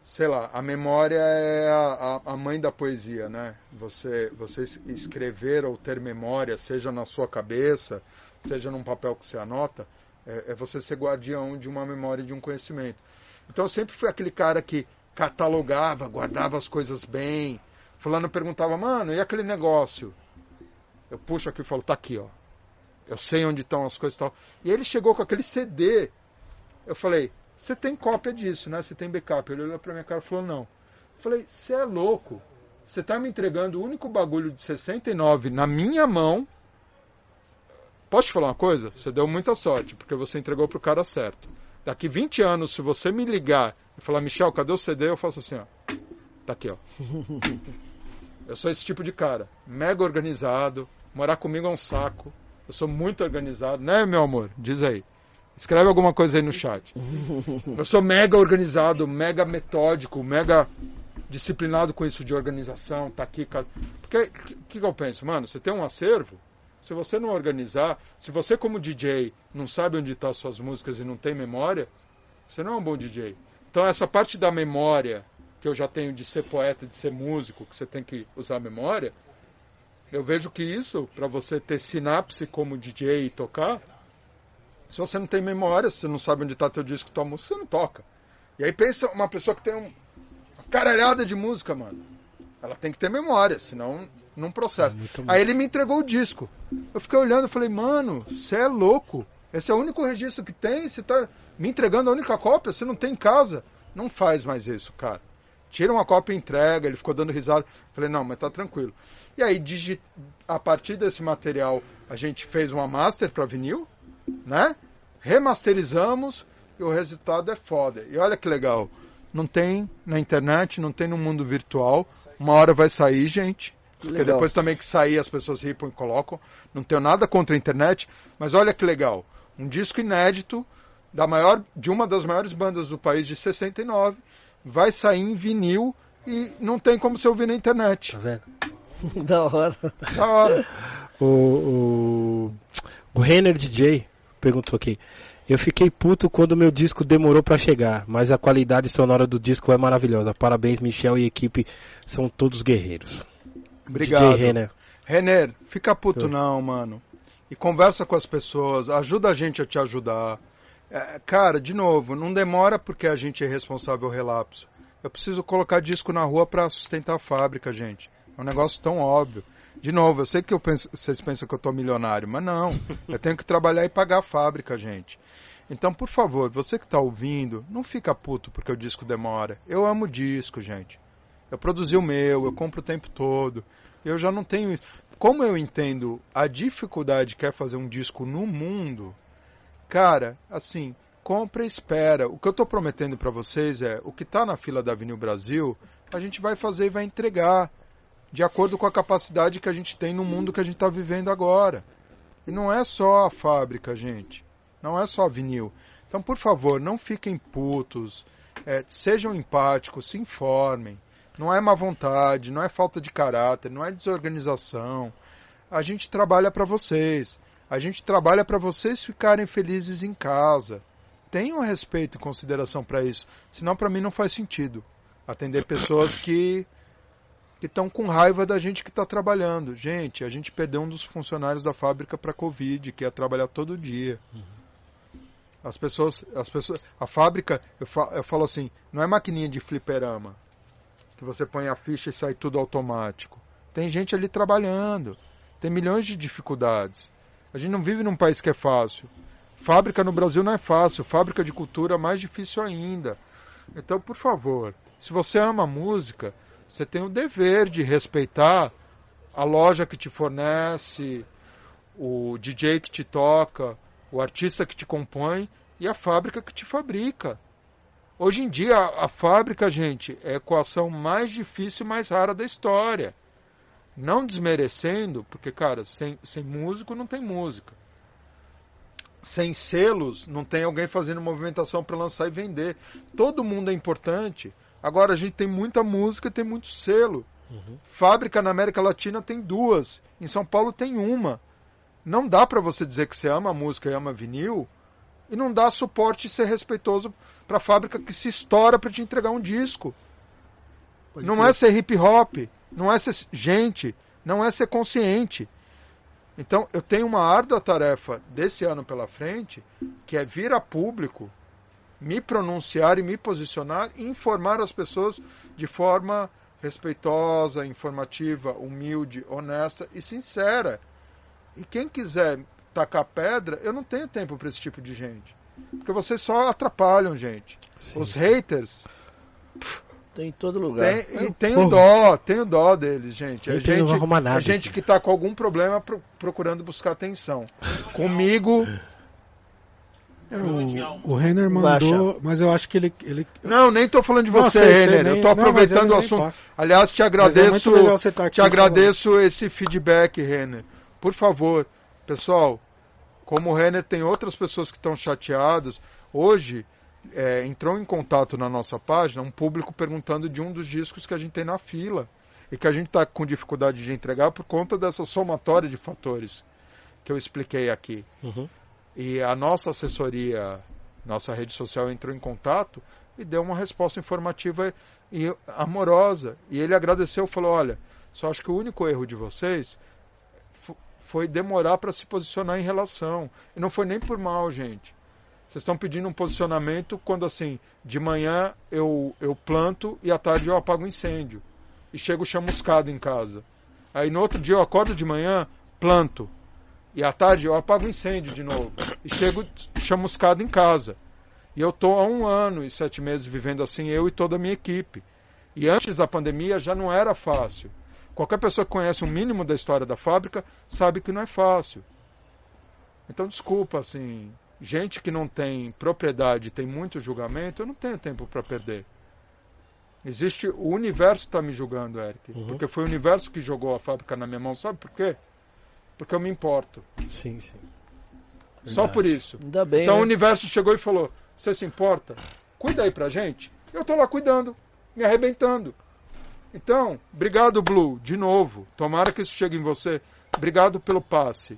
sei lá, a memória é a, a, a mãe da poesia, né? Você, você es- escrever ou ter memória, seja na sua cabeça, seja num papel que você anota, é, é você ser guardião de uma memória e de um conhecimento. Então eu sempre fui aquele cara que catalogava, guardava as coisas bem. Fulano perguntava, mano, e aquele negócio? Eu puxo aqui e falo, tá aqui, ó. Eu sei onde estão as coisas e tal. E ele chegou com aquele CD. Eu falei, você tem cópia disso, né? Você tem backup. Ele olhou pra minha cara e falou, não. Eu falei, você é louco. Você tá me entregando o único bagulho de 69 na minha mão. Posso te falar uma coisa? Você deu muita sorte, porque você entregou pro cara certo. Daqui 20 anos, se você me ligar e falar, Michel, cadê o CD? Eu faço assim, ó. Tá aqui, ó. Eu sou esse tipo de cara. Mega organizado. Morar comigo é um saco. Eu sou muito organizado, né, meu amor? Diz aí. Escreve alguma coisa aí no chat. Eu sou mega organizado, mega metódico, mega disciplinado com isso de organização, tá aqui. Porque o que, que eu penso, mano? Você tem um acervo. Se você não organizar, se você como DJ não sabe onde estão as suas músicas e não tem memória, você não é um bom DJ. Então essa parte da memória que eu já tenho de ser poeta, de ser músico, que você tem que usar a memória, eu vejo que isso, para você ter sinapse como DJ e tocar, se você não tem memória, se você não sabe onde está teu disco, tua música, você não toca. E aí pensa uma pessoa que tem um, uma caralhada de música, mano. Ela tem que ter memória, senão não processa. muito Aí ele me entregou o disco. Eu fiquei olhando e falei, mano, você é louco. Esse é o único registro que tem, você tá me entregando a única cópia, você não tem em casa. Não faz mais isso, cara. Tira uma cópia e entrega, ele ficou dando risada. Falei, não, mas tá tranquilo. E aí, digi- a partir desse material, a gente fez uma master para vinil, né? Remasterizamos e o resultado é foda. E olha que legal. Não tem na internet, não tem no mundo virtual. Uma hora vai sair, gente. Porque Legal. depois também que sair as pessoas ripam e colocam. Não tenho nada contra a internet, mas olha que legal. Um disco inédito da maior, de uma das maiores bandas do país de 69 vai sair em vinil e não tem como você ouvir na internet. Tá vendo? da hora. Da hora. O, o, o Renner DJ perguntou aqui. Eu fiquei puto quando meu disco demorou pra chegar, mas a qualidade sonora do disco é maravilhosa. Parabéns, Michel e equipe, são todos guerreiros. Obrigado. DJ Renner. Renner, fica puto Tô. não, mano. E conversa com as pessoas, ajuda a gente a te ajudar. É, cara, de novo, não demora porque a gente é responsável relapso. Eu preciso colocar disco na rua pra sustentar a fábrica, gente. É um negócio tão óbvio. De novo, eu sei que eu penso- vocês pensam que eu tô milionário, mas não. Eu tenho que trabalhar e pagar a fábrica, gente. Então, por favor, você que tá ouvindo, não fica puto porque o disco demora. Eu amo disco, gente. Eu produzi o meu, eu compro o tempo todo. Eu já não tenho. Como eu entendo a dificuldade que é fazer um disco no mundo, cara, assim, compra e espera. O que eu estou prometendo para vocês é o que está na fila da Avenida Brasil, a gente vai fazer e vai entregar de acordo com a capacidade que a gente tem no mundo que a gente está vivendo agora. E não é só a fábrica, gente. Não é só a vinil. Então, por favor, não fiquem putos. é, sejam empáticos, se informem. Não é má vontade, não é falta de caráter, não é desorganização. A gente trabalha para vocês. A gente trabalha para vocês ficarem felizes em casa. Tenham respeito e consideração para isso. Senão, para mim, não faz sentido atender pessoas que que estão com raiva da gente que está trabalhando. Gente, a gente perdeu um dos funcionários da fábrica para Covid, que ia trabalhar todo dia. As pessoas, as pessoas, a fábrica, eu, fa, eu falo assim, não é maquininha de fliperama que você põe a ficha e sai tudo automático. Tem gente ali trabalhando, tem milhões de dificuldades. A gente não vive num país que é fácil. Fábrica no Brasil não é fácil, fábrica de cultura é mais difícil ainda. Então, por favor, se você ama música, você tem o dever de respeitar a loja que te fornece, o DJ que te toca, o artista que te compõe e a fábrica que te fabrica. Hoje em dia, a, a fábrica, gente, é a equação mais difícil e mais rara da história. Não desmerecendo, porque, cara, sem, sem músico não tem música. Sem selos, não tem alguém fazendo movimentação para lançar e vender. Todo mundo é importante. Agora, a gente tem muita música e tem muito selo. Fábrica na América Latina tem duas. Em São Paulo tem uma. Não dá para você dizer que você ama música e ama vinil e não dá suporte e ser respeitoso para a fábrica que se estoura para te entregar um disco. Pode não é ser hip hop, não é ser gente, não é ser consciente. Então, eu tenho uma árdua tarefa desse ano pela frente, que é vir a público, me pronunciar e me posicionar e informar as pessoas de forma respeitosa, informativa, humilde, honesta e sincera. E quem quiser tacar pedra, eu não tenho tempo para esse tipo de gente. Porque vocês só atrapalham, gente. Sim. Os haters, Tem em todo lugar. tem, e tenho dó, tenho dó deles, gente. É não gente, é gente que tá com algum problema pro- procurando buscar atenção. Comigo, É, o, o Renner Não mandou, mas eu acho que ele. ele não, nem tô falando de Não, você, sei, Renner. nem- eu tô não, mas aproveitando ele o assunto. passa. Aliás, te é agradeço, estar aqui te agradeço esse feedback, Renner. Por favor, pessoal, como o Renner tem outras pessoas que estão chateadas, hoje é, entrou em contato na nossa página um público perguntando de um dos discos que a gente tem na fila e que a gente está com dificuldade de entregar por conta dessa somatória de fatores que eu expliquei aqui. Uhum. E a nossa assessoria, nossa rede social entrou em contato e deu uma resposta informativa e amorosa. E ele agradeceu, falou: "Olha, só acho que o único erro de vocês fo- foi demorar para se posicionar em relação. E não foi nem por mal, gente. Vocês estão pedindo um posicionamento quando assim, de manhã eu eu planto e à tarde eu apago o incêndio. E chego chamuscado em casa. Aí no outro dia eu acordo de manhã, planto. E à tarde eu apago o incêndio de novo. E chego chamuscado em casa. E eu estou há um ano e sete meses vivendo assim, eu e toda a minha equipe. E antes da pandemia já não era fácil. Qualquer pessoa que conhece um mínimo da história da fábrica sabe que não é fácil. Então, desculpa, assim, gente que não tem propriedade, tem muito julgamento, eu não tenho tempo para perder. Existe o universo está me julgando, Eric, Uhum. porque foi o universo que jogou a fábrica na minha mão, sabe por quê? Porque eu me importo. Sim, sim. Só Verdade. por isso. Ainda bem, Então o né? universo chegou e falou: Você se importa? Cuida aí pra gente. Eu tô lá cuidando, me arrebentando. Então, obrigado, Blue, de novo. Tomara que isso chegue em você. Obrigado pelo passe.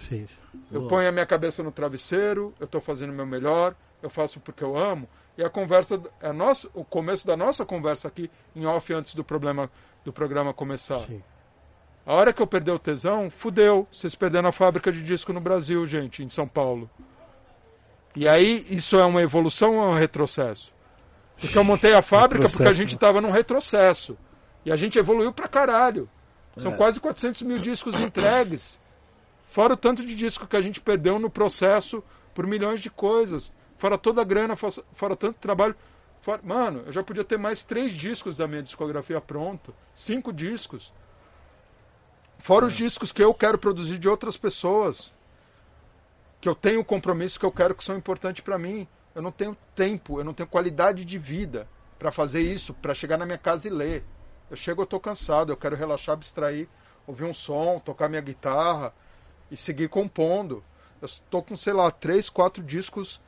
Sim. Eu ponho a minha cabeça no travesseiro, eu estou fazendo o meu melhor, eu faço porque eu amo. E a conversa, a nossa, o começo da nossa conversa aqui em off antes do, problema, do programa começar. sim. A hora que eu perder o tesão, fudeu. Vocês perderam a fábrica de disco no Brasil, gente, em São Paulo. E aí, isso é uma evolução ou é um retrocesso? Porque eu montei a fábrica porque a gente né? estava num retrocesso. E a gente evoluiu pra caralho. São É. quase 400 mil discos entregues. Fora o tanto de disco que a gente perdeu no processo por milhões de coisas. Fora toda a grana, fora, tanto trabalho. Fora- Mano, eu já podia ter mais três discos da minha discografia pronto. Cinco discos. Fora os discos que eu quero produzir de outras pessoas. Que eu tenho compromissos que eu quero que são importantes para mim. Eu não tenho tempo, eu não tenho qualidade de vida para fazer isso, para chegar na minha casa e ler. Eu chego, eu tô cansado, eu quero relaxar, abstrair, ouvir um som, tocar minha guitarra e seguir compondo. Eu estou com, sei lá, três, quatro discos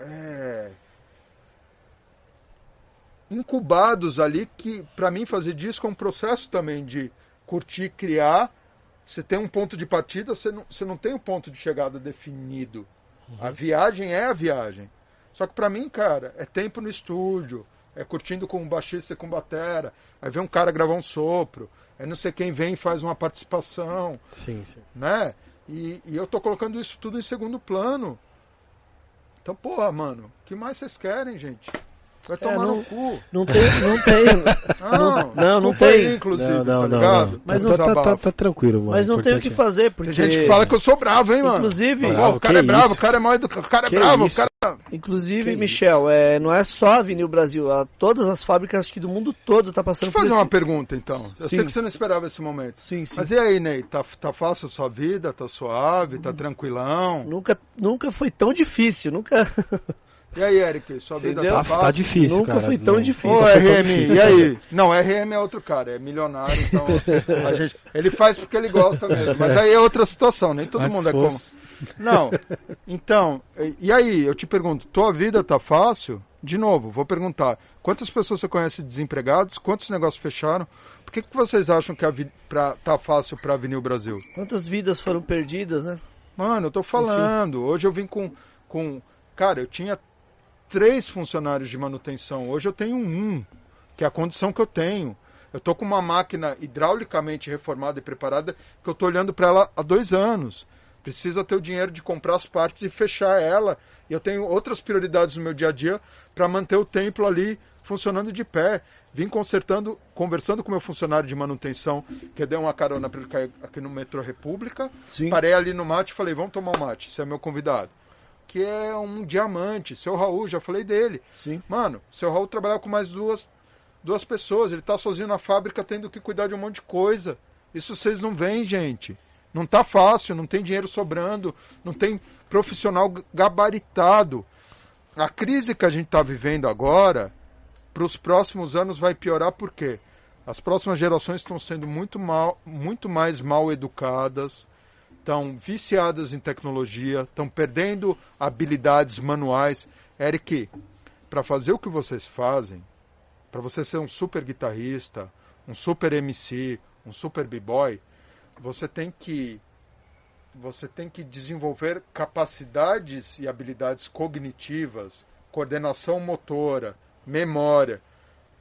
é, incubados ali que, para mim, fazer disco é um processo também de curtir, criar. Você tem um ponto de partida, você não, você não tem um ponto de chegada definido. A viagem é a viagem. Só que pra mim, cara, é tempo no estúdio, é curtindo com um baixista e com batera, aí vem um cara gravar um sopro, aí não sei quem vem e faz uma participação, Sim, sim. né? E, e eu tô colocando isso tudo em segundo plano. Então, porra, mano, o que mais vocês querem, gente? Vai tomar não- no cu. Não tem, não tem. Não, não, não tem. inclusive, Não, não, tá não. ligado? não. Mas tá, não- tá, tá, desabafo. tá tranquilo, mano. Mas não tem o que é- fazer, porque. Tem gente que fala que eu sou bravo, hein, mano? Inclusive, Pô, o cara é bravo, isso? o cara é mal educado, o cara é Que bravo, isso? o cara. inclusive Que Michel, é, não é só a Vinil Brasil, a, todas as fábricas que do mundo todo tá passando Deixa eu fazer por uma esse... pergunta, então. Eu sei Sim. que você não esperava esse momento. Sim, sim. Mas e aí, Ney? Tá, tá fácil a sua vida? Tá suave? Tá tranquilão? Nunca, nunca foi tão difícil, nunca. E aí, Eric? Sua vida Entendeu? tá Tá, fácil? tá difícil, Nunca cara. foi tão Não. difícil. Ô, RM, difícil, e cara. aí? Não, RM é outro cara, é milionário, então a gente, ele faz porque ele gosta mesmo. Mas aí é outra situação, nem todo Antes mundo é como. fosse. Não, então, e- aí, eu te pergunto, tua vida tá fácil? De novo, vou perguntar, quantas pessoas você conhece desempregados? Quantos negócios fecharam? Por que, que vocês acham que a vi, pra, tá fácil pra Avenida Brasil? Quantas vidas foram perdidas, né? Mano, eu tô falando, hoje eu vim com, com. Cara, eu tinha três funcionários de manutenção. Hoje eu tenho um, que é a condição que eu tenho. Eu estou com uma máquina hidraulicamente reformada e preparada que eu estou olhando para ela há dois anos. Precisa ter o dinheiro de comprar as partes e fechar ela. E eu tenho outras prioridades no meu dia a dia para manter o templo ali funcionando de pé. Vim consertando, conversando com meu funcionário de manutenção, que deu uma carona para ele cair aqui no metrô República. Sim. Parei ali no mate e falei, vamos tomar um mate, você é meu convidado. Que é um diamante, seu Raul, já falei dele. Sim. Mano, seu Raul trabalhava com mais duas, duas pessoas, ele tá sozinho na fábrica tendo que cuidar de um monte de coisa. Isso vocês não veem, gente. Não tá fácil, não tem dinheiro sobrando, não tem profissional gabaritado. A crise que a gente está vivendo agora, para os próximos anos vai piorar porque as próximas gerações estão sendo muito, mal, muito mais mal educadas, estão viciadas em tecnologia, estão perdendo habilidades manuais. Eric, para fazer o que vocês fazem, para você ser um super guitarrista, um super MC, um super b-boy, você tem que você tem que desenvolver capacidades e habilidades cognitivas, coordenação motora, memória.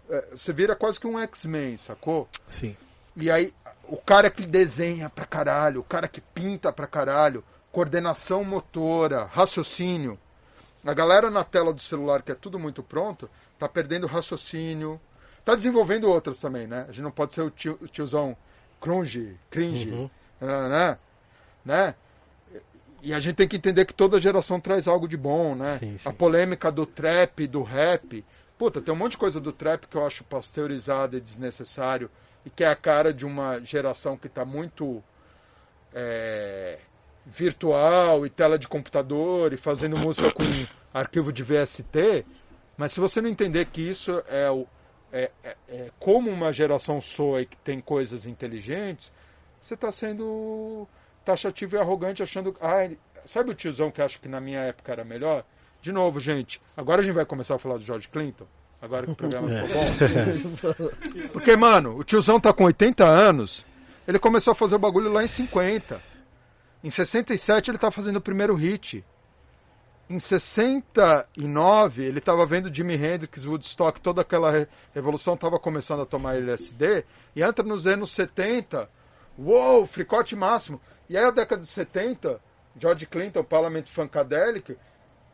É, Você vira quase que um X-Men, sacou? Sim. E aí, o cara que desenha pra caralho, o cara que pinta pra caralho, coordenação motora, raciocínio. A galera na tela do celular, que é tudo muito pronto, tá perdendo raciocínio. Tá desenvolvendo outras também, né? A gente não pode ser o, tio, o tiozão cringe, cringe, Uhum. né? né? E a gente tem que entender que toda geração traz algo de bom, né? Sim, sim. A polêmica do trap, do rap. Puta, tem um monte de coisa do trap que eu acho pasteurizado e desnecessário e que é a cara de uma geração que está muito é, virtual e tela de computador e fazendo música com arquivo de VST. Mas se você não entender que isso é, o, é, é- é como uma geração soa e que tem coisas inteligentes, você está sendo taxativo e arrogante achando. Ele- sabe o tiozão que acha que na minha época era melhor? De novo, gente, agora a gente vai começar a falar do George Clinton. Agora que o programa É. ficou bom. Porque, mano, o tiozão tá com 80 anos, ele começou a fazer o bagulho lá em 50. Em 67 ele tá fazendo o primeiro hit. Em 69 ele tava vendo Jimi Hendrix, Woodstock, toda aquela re- revolução tava começando a tomar LSD. E entra nos anos 70, uou, fricote máximo. E aí a década de 70, George Clinton, Parliament Funkadelic,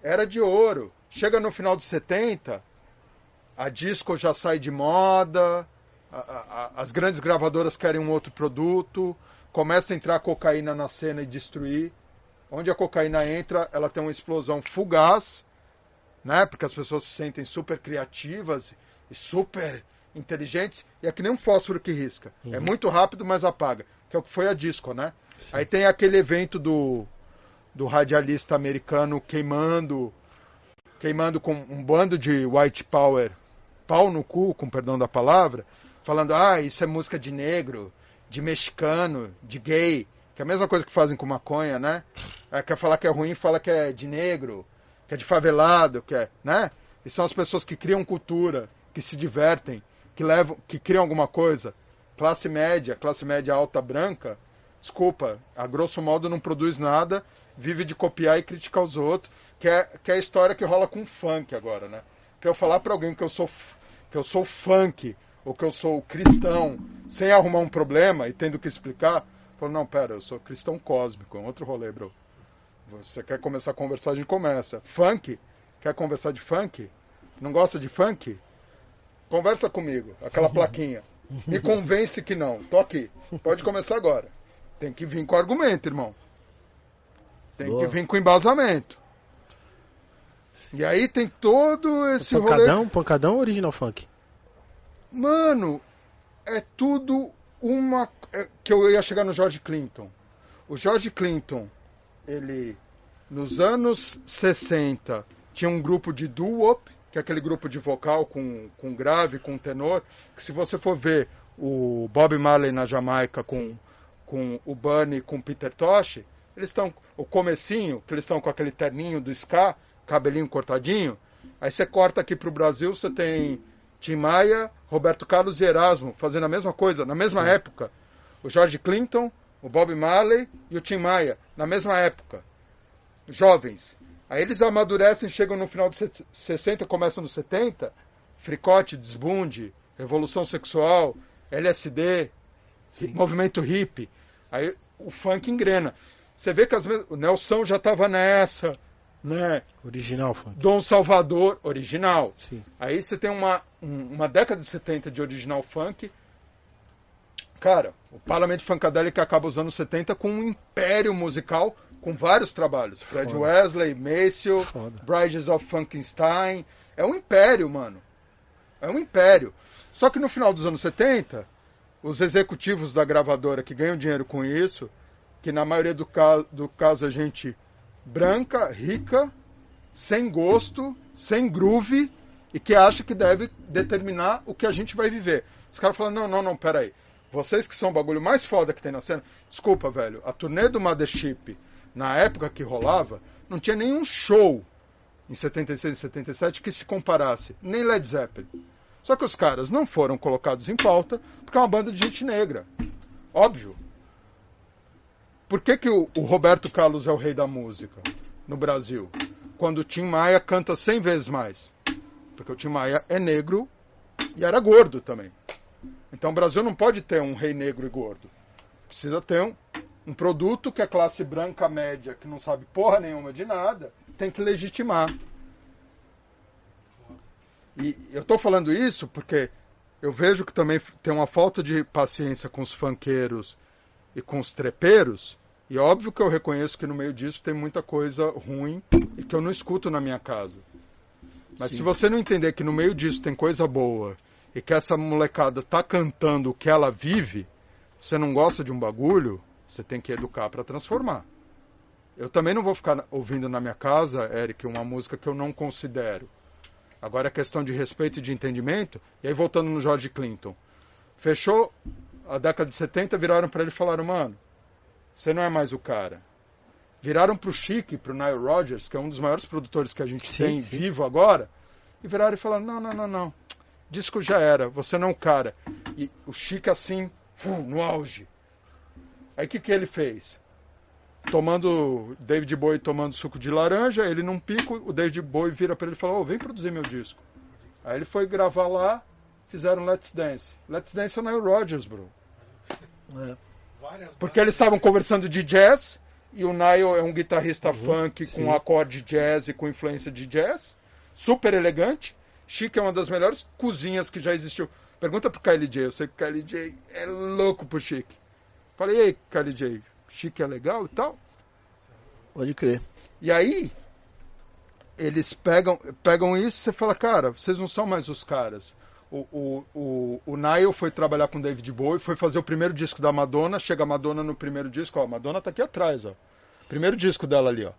era de ouro. Chega no final dos 70, a disco já sai de moda, a- a- a- as grandes gravadoras querem um outro produto, começa a entrar cocaína na cena e destruir. Onde a cocaína entra, ela tem uma explosão fugaz, né? Porque as pessoas se sentem super criativas e super inteligentes, e é que nem um fósforo que risca. É muito rápido, mas apaga. Que é o que foi a disco, né? Aí tem aquele evento do, do radialista americano queimando queimando com um bando de white power, pau no cu, com perdão da palavra, falando, ah, isso é música de negro, de mexicano, de gay, que é a mesma coisa que fazem com maconha, né? É, quer falar que é ruim, fala que é de negro, que é de favelado, que é, né? E são as pessoas que criam cultura, que se divertem, que levam, que criam alguma coisa. Classe média, classe média alta branca, desculpa, a grosso modo não produz nada, vive de copiar e criticar os outros, que é, que é a história que rola com funk agora, né? Que eu falar para alguém que eu sou que eu sou funk ou que eu sou cristão, sem arrumar um problema e tendo que explicar, falo, não, pera, eu sou cristão cósmico, é um outro rolê, bro. Você quer começar a conversar, a gente começa. Funk? Quer conversar de funk? Não gosta de funk? Conversa comigo, aquela plaquinha. Me convence que não. Tô aqui. Pode começar agora. Tem que vir com argumento, irmão. Tem Boa. que vir com embasamento. E aí tem todo esse rolê. Pancadão, pancadão ou original funk? Mano, é tudo uma. é, que eu ia chegar no George Clinton. O George Clinton, ele. Nos anos 60, tinha um grupo de doo-wop, que é aquele grupo de vocal com, com grave, com tenor, que se você for ver o Bob Marley na Jamaica com, com o Bunny com o Peter Tosh, eles estão. O comecinho, que eles estão com aquele terninho do ska, cabelinho cortadinho. Aí você corta aqui pro Brasil, você tem Tim Maia, Roberto Carlos e Erasmo fazendo a mesma coisa, na mesma época. O George Clinton, o Bob Marley e o Tim Maia, na mesma época. Jovens. Aí eles amadurecem, chegam no final dos 60, começam nos 70, fricote, desbunde, revolução sexual, LSD, Sim. movimento hippie. Aí o funk engrena. Você vê que as, mes- o Nelson já estava nessa, né? Original funk. Dom Salvador, original. Sim. Aí você tem uma, um- uma década de 70 de original funk. Cara, o Parlamento Funkadelic acaba os anos 70 com um império musical com vários trabalhos. Fred Foda. Wesley, Maceo, Foda. Bridges of Frankenstein. É um império, mano. É um império. Só que no final dos anos 70, os executivos da gravadora que ganham dinheiro com isso, que na maioria do, ca do caso é gente branca, rica, sem gosto, sem groove e que acha que deve determinar o que a gente vai viver. Os caras falam, não, não, não, peraí. Vocês que são o bagulho mais foda que tem na cena. Desculpa, velho. A turnê do Mothership, na época que rolava, não tinha nenhum show em 76 e 77 que se comparasse. Nem Led Zeppelin. Só que os caras não foram colocados em pauta porque é uma banda de gente negra. Óbvio. Por que, que o, o Roberto Carlos é o rei da música no Brasil? Quando o Tim Maia canta 100 vezes mais. Porque o Tim Maia é negro e era gordo também. Então o Brasil não pode ter um rei negro e gordo. Precisa ter um, um produto que a classe branca média, que não sabe porra nenhuma de nada, tem que legitimar. E eu estou falando isso porque eu vejo que também tem uma falta de paciência com os funkeiros e com os trepeiros. E é óbvio que eu reconheço que no meio disso tem muita coisa ruim e que eu não escuto na minha casa. Mas Sim. se você não entender que no meio disso tem coisa boa e que essa molecada tá cantando o que ela vive, você não gosta de um bagulho, você tem que educar para transformar. Eu também não vou ficar ouvindo na minha casa, Eric, uma música que eu não considero. Agora é questão de respeito e de entendimento. E aí voltando no George Clinton. Fechou a década de 70, viraram para ele e falaram, mano, você não é mais o cara. Viraram pro Chic, pro Nile Rodgers, que é um dos maiores produtores que a gente Sim, tem sim. vivo agora, e viraram e falaram, não, não, não, não. Disco já era, você não é o cara. E o Chic assim, no auge. Aí o que, que ele fez? Tomando, David Bowie tomando suco de laranja, ele num pico, o David Bowie vira para ele e fala, ô, vem produzir meu disco. Aí ele foi gravar lá, fizeram Let's Dance. Let's Dance é o Nile Rodgers, bro. É. Porque eles estavam conversando de jazz, e o Nile é um guitarrista funk com sim. acorde jazz e com influência de jazz, super elegante. Chic é uma das melhores cozinhas que já existiu. Pergunta pro Kylie J, eu sei que o Kylie J é louco pro Chic. Falei, e aí, Kylie J, Chic é legal e tal? Pode crer. E aí, eles pegam, pegam isso e você fala, cara, vocês não são mais os caras. O, o, o, o Nile foi trabalhar com David Bowie, foi fazer o primeiro disco da Madonna, chega a Madonna no primeiro disco, ó, a Madonna tá aqui atrás, ó. Primeiro disco dela ali, ó.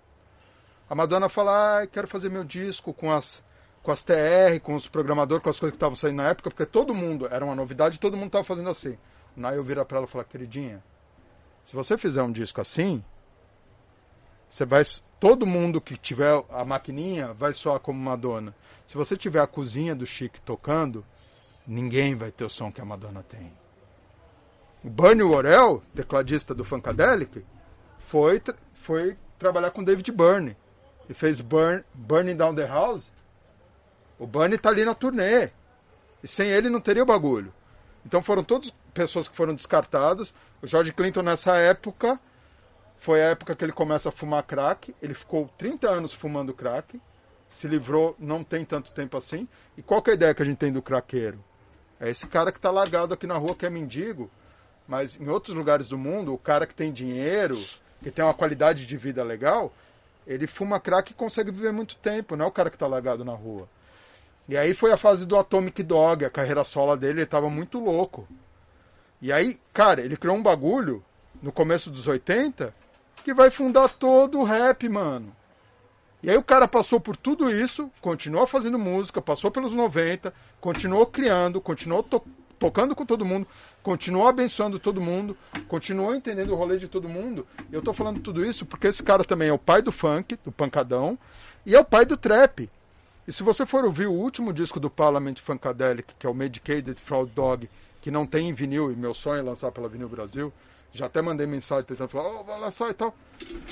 A Madonna fala, ah, quero fazer meu disco com as, com as TR, com os programadores, com as coisas que estavam saindo na época, porque todo mundo, era uma novidade, todo mundo tava fazendo assim. O Nile vira pra ela e fala, queridinha, se você fizer um disco assim, você vai. Todo mundo que tiver a maquininha vai soar como Madonna. Se você tiver a cozinha do Chic tocando, ninguém vai ter o som que a Madonna tem. O Bernie Worrell, tecladista do Funkadelic, foi, foi trabalhar com David Byrne. E fez Burn, Burning Down the House. O Bernie tá ali na turnê. E sem ele não teria o bagulho. Então foram todas pessoas que foram descartadas. O George Clinton nessa época foi a época que ele começa a fumar crack. Ele ficou 30 anos fumando crack. Se livrou não tem tanto tempo assim. E qual é a ideia que a gente tem do craqueiro? É esse cara que está largado aqui na rua que é mendigo. Mas em outros lugares do mundo, o cara que tem dinheiro, que tem uma qualidade de vida legal, ele fuma crack e consegue viver muito tempo, não é o cara que está largado na rua. E aí foi a fase do Atomic Dog, a carreira sola dele, ele estava muito louco. E aí, cara, ele criou um bagulho no começo dos 80 que vai fundar todo o rap, mano. E aí o cara passou por tudo isso, continuou fazendo música, passou pelos 90, continuou criando, continuou to tocando com todo mundo, continuou abençoando todo mundo, continuou entendendo o rolê de todo mundo. Eu tô falando tudo isso porque esse cara também é o pai do funk, do pancadão, e é o pai do trap. E se você for ouvir o último disco do Parliament Funkadelic, que é o Medicated Fraud Dog, que não tem em vinil, e meu sonho é lançar pela Vinil Brasil, já até mandei mensagem tentando falar, oh, lançar e tal.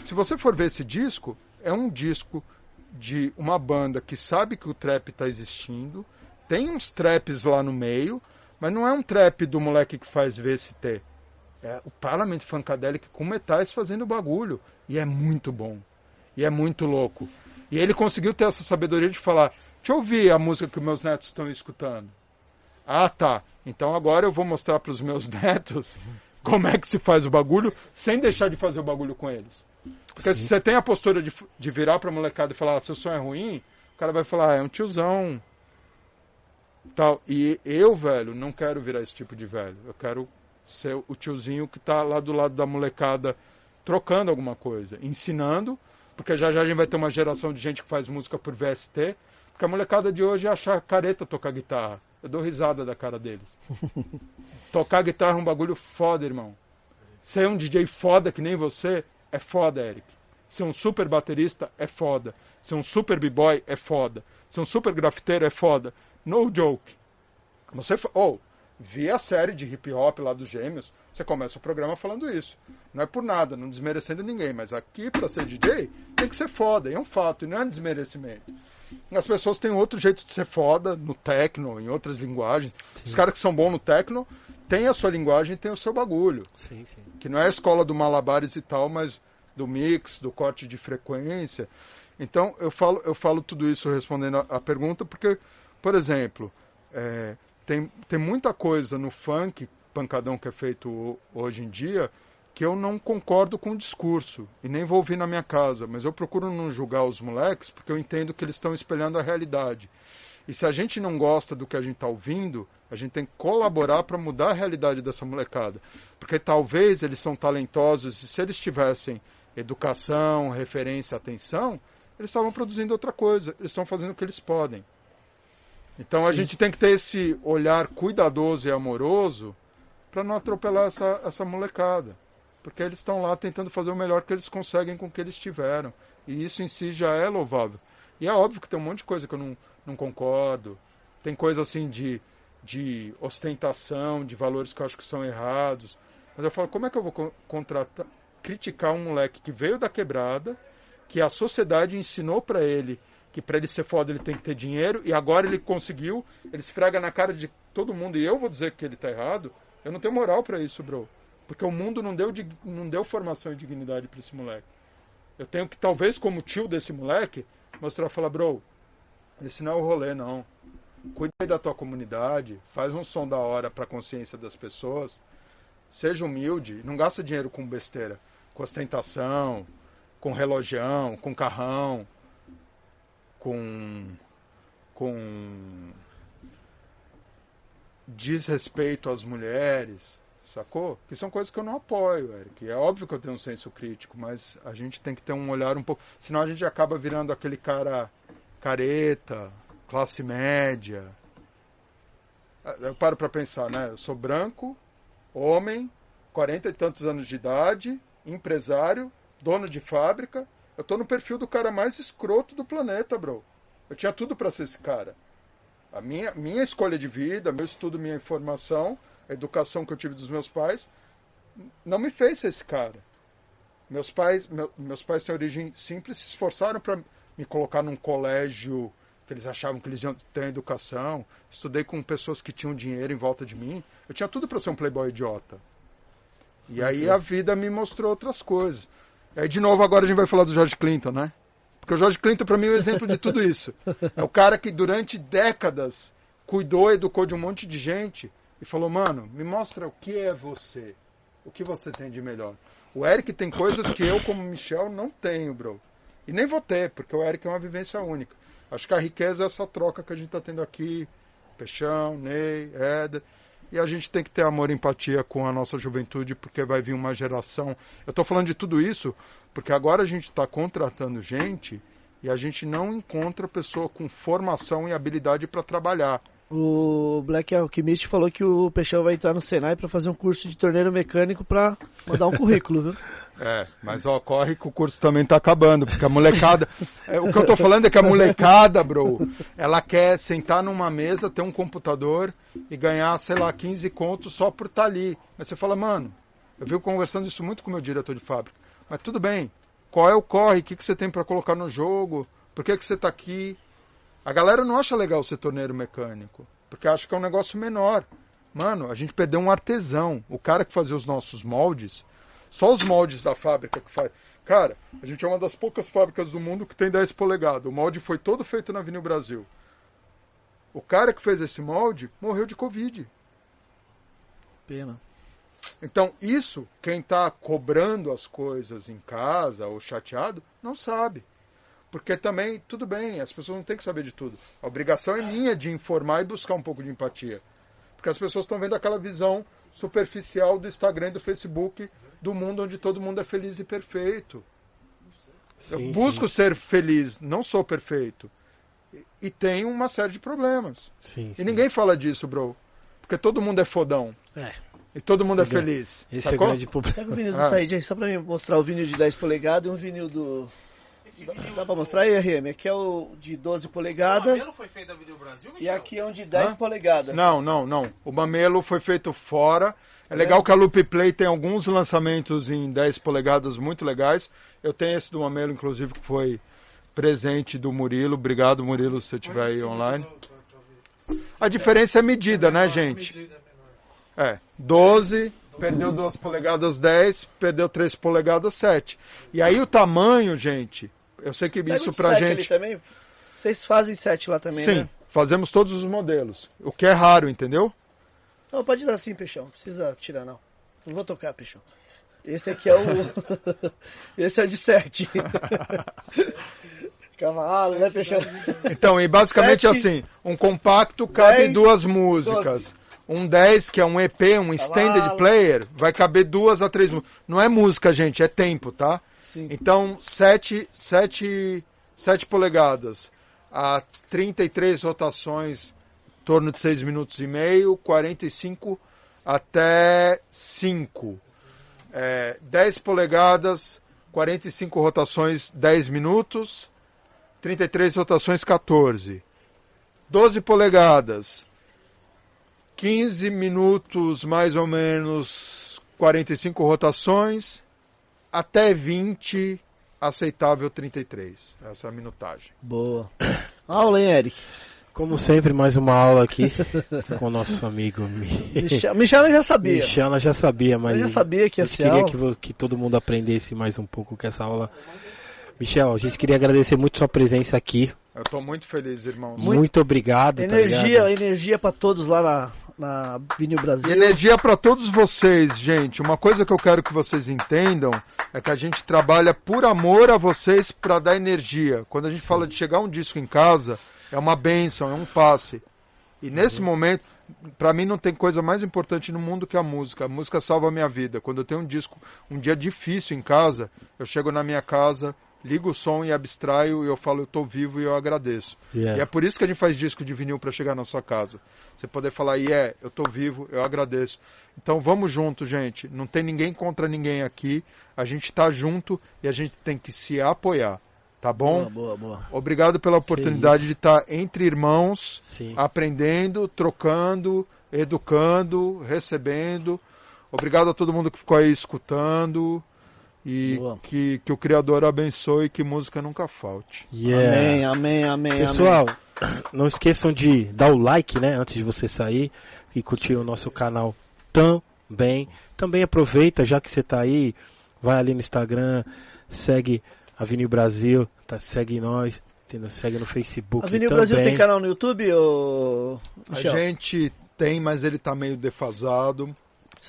Se você for ver esse disco, é um disco de uma banda que sabe que o trap está existindo, tem uns traps lá no meio, mas não é um trap do moleque que faz VST. É o Parliament Funkadelic com metais fazendo bagulho. E é muito bom. E é muito louco. E ele conseguiu ter essa sabedoria de falar: Deixa eu ouvir a música que meus netos estão escutando. Ah, tá. Então agora eu vou mostrar para os meus netos como é que se faz o bagulho sem deixar de fazer o bagulho com eles. Porque Sim. se você tem a postura de, de virar pra molecada e falar, seu sonho é ruim, o cara vai falar, ah, é um tiozão. Tal. E eu, velho, não quero virar esse tipo de velho. Eu quero ser o tiozinho que tá lá do lado da molecada trocando alguma coisa, ensinando, porque já já a gente vai ter uma geração de gente que faz música por VST, porque a molecada de hoje acha careta tocar guitarra. Eu dou risada da cara deles. tocar guitarra é um bagulho foda, irmão. Ser um DJ foda que nem você é foda, Eric. Ser um super baterista é foda. Ser um super b-boy é foda. Ser um super grafiteiro é foda. No joke. Você, oh, vi a série de hip hop lá dos Gêmeos. Você começa o programa falando isso. Não é por nada, não desmerecendo ninguém, mas aqui para ser DJ tem que ser foda, e é um fato, e não é desmerecimento. As pessoas têm outro jeito de ser foda no techno, em outras linguagens. Sim. Os caras que são bons no techno têm a sua linguagem, têm o seu bagulho. Sim, sim. Que não é a escola do malabares e tal, mas do mix, do corte de frequência. Então eu falo, eu falo tudo isso respondendo a, a pergunta porque, por exemplo, é, tem, tem muita coisa no funk pancadão que é feito hoje em dia que eu não concordo com o discurso e nem vou ouvir na minha casa, mas eu procuro não julgar os moleques porque eu entendo que eles estão espelhando a realidade. E se a gente não gosta do que a gente está ouvindo, a gente tem que colaborar para mudar a realidade dessa molecada. Porque talvez eles são talentosos e se eles tivessem educação, referência, atenção, eles estavam produzindo outra coisa. Eles estão fazendo o que eles podem. Então Sim. a gente tem que ter esse olhar cuidadoso e amoroso para não atropelar essa, essa molecada porque eles estão lá tentando fazer o melhor que eles conseguem com o que eles tiveram. E isso em si já é louvável. E é óbvio que tem um monte de coisa que eu não, não concordo. Tem coisa assim de, de ostentação, de valores que eu acho que são errados. Mas eu falo, como é que eu vou contratar, criticar um moleque que veio da quebrada, que a sociedade ensinou para ele que para ele ser foda ele tem que ter dinheiro, e agora ele conseguiu, ele esfrega na cara de todo mundo, e eu vou dizer que ele tá errado, eu não tenho moral para isso, bro. Porque o mundo não deu, não deu formação e dignidade para esse moleque. Eu tenho que, talvez, como tio desse moleque, mostrar, falar, bro, esse não é o rolê, não. Cuida aí da tua comunidade, faz um som da hora para a consciência das pessoas. Seja humilde, não gasta dinheiro com besteira, com ostentação, com relojão, com carrão, com com desrespeito às mulheres sacou? Que são coisas que eu não apoio, Eric. É óbvio que eu tenho um senso crítico, mas a gente tem que ter um olhar um pouco. Senão a gente acaba virando aquele cara careta, classe média. Eu paro para pensar, né? Eu sou branco, homem, quarenta e tantos anos de idade, empresário, dono de fábrica. Eu tô no perfil do cara mais escroto do planeta, bro. Eu tinha tudo para ser esse cara. A minha, minha escolha de vida, meu estudo, minha informação a educação que eu tive dos meus pais, não me fez ser esse cara. Meus pais, meu, meus pais têm origem simples, se esforçaram para me colocar num colégio que eles achavam que eles iam ter educação. Estudei com pessoas que tinham dinheiro em volta de mim. Eu tinha tudo para ser um playboy idiota. E aí a vida me mostrou outras coisas. Aí, de novo, agora a gente vai falar do George Clinton, né? Porque o George Clinton, para mim, é o exemplo de tudo isso. É o cara que, durante décadas, cuidou, educou de um monte de gente e falou: Mano, me mostra o que é você. O que você tem de melhor. O Eric tem coisas que eu, como Michel, não tenho, bro. E nem vou ter, porque o Eric é uma vivência única. Acho que a riqueza é essa troca que a gente está tendo aqui. Peixão, Ney, Éder. E a gente tem que ter amor e empatia com a nossa juventude, porque vai vir uma geração. Eu estou falando de tudo isso porque agora a gente está contratando gente e a gente não encontra pessoa com formação e habilidade para trabalhar. O Black Alchemist falou que o Peixão vai entrar no Senai para fazer um curso de torneiro mecânico para mandar um currículo, viu? É, mas ó, corre que o curso também tá acabando, porque a molecada. é, o que eu tô falando é que a molecada, bro, ela quer sentar numa mesa, ter um computador e ganhar, sei lá, 15 contos só por estar tá ali. Mas você fala, mano, eu vivo conversando isso muito com o meu diretor de fábrica. Mas tudo bem, qual é o corre? O que, que você tem para colocar no jogo? Por que, que você está aqui? A galera não acha legal ser torneiro mecânico, porque acha que é um negócio menor. Mano, a gente perdeu um artesão. O cara que fazia os nossos moldes, só os moldes da fábrica que faz. Cara, a gente é uma das poucas fábricas do mundo que tem 10 polegadas. O molde foi todo feito na Avenida Brasil. O cara que fez esse molde morreu de Covid. Pena. Então, isso, quem está cobrando as coisas em casa ou chateado, não sabe. Porque também, tudo bem, as pessoas não têm que saber de tudo. A obrigação é minha de informar e buscar um pouco de empatia. Porque as pessoas estão vendo aquela visão superficial do Instagram e do Facebook do mundo onde todo mundo é feliz e perfeito. Sim, Eu busco ser feliz, não sou perfeito. E, e tenho uma série de problemas. Sim, E sim. ninguém fala disso, bro. Porque todo mundo é fodão. É, E todo mundo é Esse é- feliz. esse é o sacou? grande problema. Pega o vinil do Ah. Taíde aí, só pra mim mostrar o vinil de 10 polegadas e um vinil do. Dá, dá pra mostrar aí, RM? Aqui é o de 12 O polegadas Mamelo foi feito da Video Brasil, e Michel? aqui é um de 10 Hã? polegadas. Não, não, não. O Mamelo foi feito fora. É legal que a Loop Play tem alguns lançamentos em 10 polegadas muito legais. Eu tenho esse do Mamelo, inclusive, que foi presente do Murilo. Obrigado, Murilo, se você estiver aí online. A diferença é medida, né, gente? É, 12, perdeu 2 polegadas 10, perdeu 3 polegadas 7. E aí o tamanho, gente, eu sei que Pega isso pra 7 ali gente... também. Vocês fazem 7 lá também, Sim, né? fazemos todos os modelos. O que é raro, entendeu? Não, pode dar assim, Peixão. Não precisa tirar, não. Não vou tocar, Peixão. Esse aqui é o. Esse é o de 7. Cavalo, né, Peixão? Então, e basicamente Sete, assim, um compacto cabe dez, duas músicas. doze. Um 10, que é um EP, um extended Cavalo. player, vai caber duas a três músicas. Não é música, gente, é tempo, tá? Sim. Então, 7, 7, 7 polegadas a 33 rotações, em torno de 6 minutos e meio, 45 até 5. É, 10 polegadas, 45 rotações, 10 minutos, 33 rotações, 14. 12 polegadas, 15 minutos mais ou menos, 45 rotações, até 20, aceitável 33. Essa é a minutagem. Boa. Aula, hein, Eric? Como sempre, mais uma aula aqui com o nosso amigo Mi- Michel, Michel eu já sabia. Michel. Já sabia, mas Eu já sabia que a ia gente ser queria aula. que, que todo mundo aprendesse mais um pouco com essa aula. Michel, a gente queria agradecer muito sua presença aqui. Eu estou muito feliz, irmãos. Muito, obrigado. tá Energia, ligado? energia pra todos lá na, na Vinil Brasil. Energia para todos vocês, gente. Uma coisa que eu quero que vocês entendam é que a gente trabalha por amor a vocês para dar energia. Quando a gente fala de chegar um disco em casa, é uma benção, é um passe. E nesse momento, para mim não tem coisa mais importante no mundo que a música. A música salva a minha vida. Quando eu tenho um disco, um dia difícil em casa, eu chego na minha casa, ligo o som e abstraio e eu falo eu tô vivo e eu agradeço. Yeah. E é por isso que a gente faz disco de vinil para chegar na sua casa. Você poder falar, e é, eu tô vivo, eu agradeço. Então vamos junto, gente. Não tem ninguém contra ninguém aqui. A gente tá junto e a gente tem que se apoiar. Tá bom? Boa, boa, boa. Obrigado pela oportunidade de estar entre irmãos, Sim. aprendendo, trocando, educando, recebendo. Obrigado a todo mundo que ficou aí escutando. E Boa. que, que o Criador abençoe e que música nunca falte. Yeah. Amém, amém, amém. Pessoal, não esqueçam de dar o like, né, antes de você sair e curtir o nosso canal também. Também aproveita, já que você está aí, vai ali no Instagram, segue a Vinil Brasil, tá, segue nós, entendeu? segue no Facebook A Vinil também. Brasil tem canal no YouTube, ô... Michel? A gente tem, mas ele está meio defasado.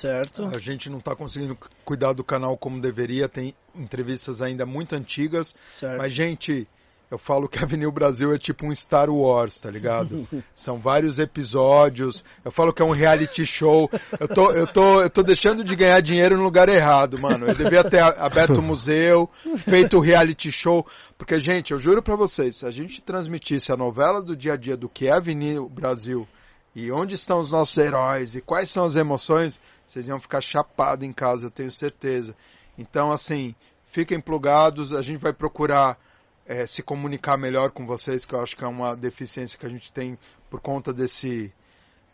Certo. A gente não está conseguindo cuidar do canal como deveria. Tem entrevistas ainda muito antigas. Certo. Mas, gente, eu falo que a Avenida Brasil é tipo um Star Wars, tá ligado? São vários episódios. Eu falo que é um reality show. Eu tô, eu tô, eu tô deixando de ganhar dinheiro no lugar errado, mano. Eu devia ter aberto o museu, feito o reality show. Porque, gente, eu juro pra vocês, se a gente transmitisse a novela do dia a dia do que é Avenida Brasil e onde estão os nossos heróis e quais são as emoções, vocês iam ficar chapados em casa, eu tenho certeza. Então, assim, fiquem plugados, a gente vai procurar eh, se comunicar melhor com vocês, que eu acho que é uma deficiência que a gente tem por conta desse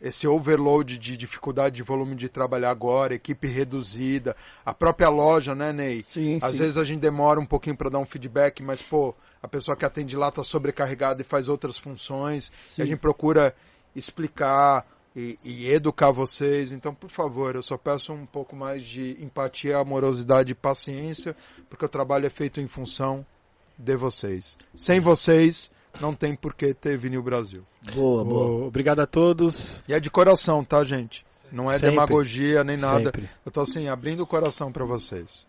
esse overload de dificuldade de volume de trabalhar agora, equipe reduzida, a própria loja, né, Ney? Sim, Às sim. vezes a gente demora um pouquinho para dar um feedback, mas pô, a pessoa que atende lá está sobrecarregada e faz outras funções. E a gente procura explicar e, e educar vocês. Então, por favor, eu só peço um pouco mais de empatia, amorosidade e paciência, porque o trabalho é feito em função de vocês. Sem vocês, não tem por que ter Vinil Brasil. Boa, boa. Obrigado a todos. E é de coração, tá, gente? Não é Sempre. demagogia nem nada. Sempre. Eu tô assim, abrindo o coração para vocês.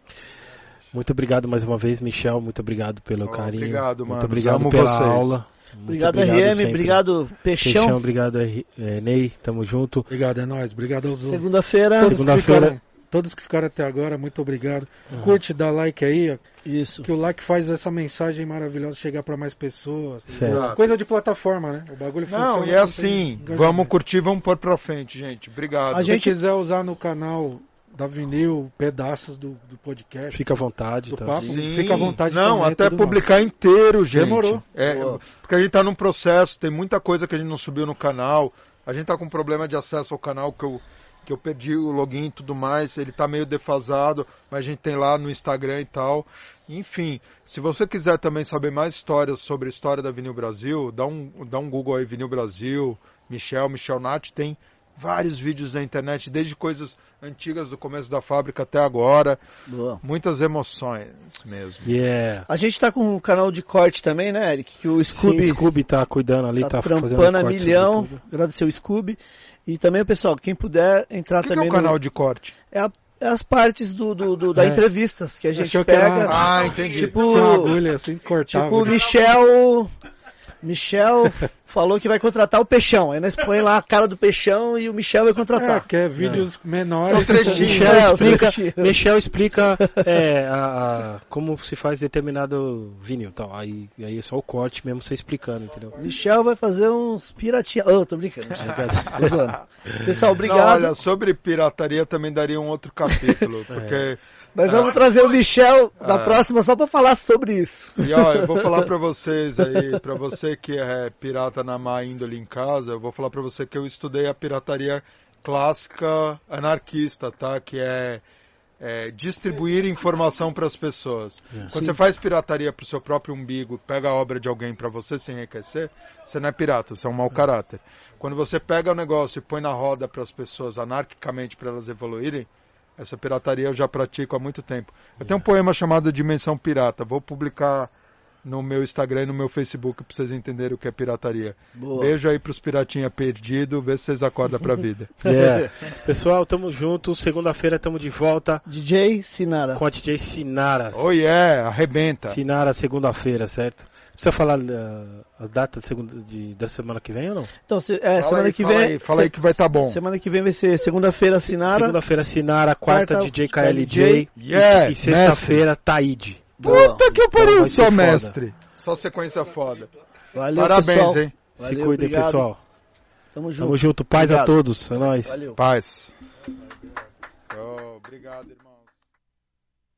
Muito obrigado mais uma vez, Michel. Muito obrigado pelo Oh, carinho. obrigado, Muito mano. obrigado Amo pela vocês. aula. Muito Obrigado, RM. sempre. Obrigado, Peixão. Peixão. Obrigado, R- eh, Ney. Tamo junto. Obrigado, é nóis. Obrigado aos outros. Segunda-feira. Todos que, Segunda-feira. ficaram, todos que ficaram até agora, muito obrigado. Curte, dá like aí, ó, Isso. que o like faz essa mensagem maravilhosa chegar para mais pessoas. Certo. Coisa de plataforma, né? O bagulho funciona. Não, e é assim, vamos curtir, vamos pôr pra frente, gente. Obrigado. A Se gente- quiser usar no canal da Vinil pedaços do, do podcast, Fica à vontade. do tá? papo, Sim. fica à vontade Não, também, até publicar inteiro, gente. Demorou. É, Boa. porque a gente tá num processo, tem muita coisa que a gente não subiu no canal. A gente tá com problema de acesso ao canal que eu, que eu perdi o login e tudo mais. Ele tá meio defasado, mas a gente tem lá no Instagram e tal. Enfim, se você quiser também saber mais histórias sobre a história da Vinil Brasil, dá um, dá um Google aí, Vinil Brasil, Michel, Michel Nath, tem vários vídeos na internet, desde coisas antigas do começo da fábrica até agora. Boa. Muitas emoções mesmo. Yeah. A gente tá com um canal de corte também, né, Eric? Que o Scooby Sim, Scooby tá cuidando ali, tá, tá, fazendo trampando a milhão. Agradecer o Scooby. E também, pessoal, quem puder entrar O que, que é também o canal no... de corte? É, a- é as partes do, do, do- da É. entrevistas que a gente Achou que era- pega. Ah, entendi. Tipo, Tinha uma agulha assim, cortava. tipo o Michel... Michel falou que vai contratar o Peixão. Aí nós põe lá a cara do Peixão e o Michel vai É, contratar. que é vídeos menores. São Michel é, os explica. Michel explica é, a- a- como se faz determinado vinil. Então, aí, aí é só o corte mesmo você explicando, entendeu? Michel vai fazer uns piratinha. Oh, tô brincando. Tô zoando. Pessoal, Não, obrigado. olha, sobre pirataria também daria um outro capítulo, porque Nós vamos trazer o Michel da Ah. próxima só pra falar sobre isso. e ó, eu vou falar pra vocês aí, pra você que é pirata na má índole em casa, eu vou falar pra você que eu estudei a pirataria clássica anarquista, tá? Que é, é distribuir informação para as pessoas. Quando você faz pirataria pro seu próprio umbigo, pega a obra de alguém pra você sem enriquecer, você não é pirata, você é um mau caráter. Quando você pega o negócio e põe na roda para as pessoas anarquicamente para elas evoluírem, essa pirataria eu já pratico há muito tempo. Eu tenho um poema chamado Dimensão Pirata. Vou publicar no meu Instagram e no meu Facebook para vocês entenderem o que é pirataria. Boa. Beijo aí pros piratinha perdidos, vê se vocês acordam pra vida. Yeah. Pessoal, tamo junto. Segunda-feira tamo de volta DJ Sinara. com a DJ Sinara. Oh yeah, arrebenta. Sinara, segunda-feira, certo? Precisa falar uh, as datas de segunda, de, da semana que vem ou não? Então, se- é, Fala semana aí, que fala vem. aí, fala aí que vai tá bom. Semana que vem vai ser segunda-feira Sinara. Segunda-feira, Sinara. Quarta, Quarta, DJ KLJ. Yeah, e e sexta-feira, Taíde. Puta que Então pariu, sou foda. mestre. Só sequência foda. Valeu, Parabéns, pessoal. hein? Se Valeu, cuidem, obrigado. pessoal. Tamo junto. Tamo junto. Paz a Obrigado. todos. É nóis. Valeu. Paz. Oh, obrigado, irmãos.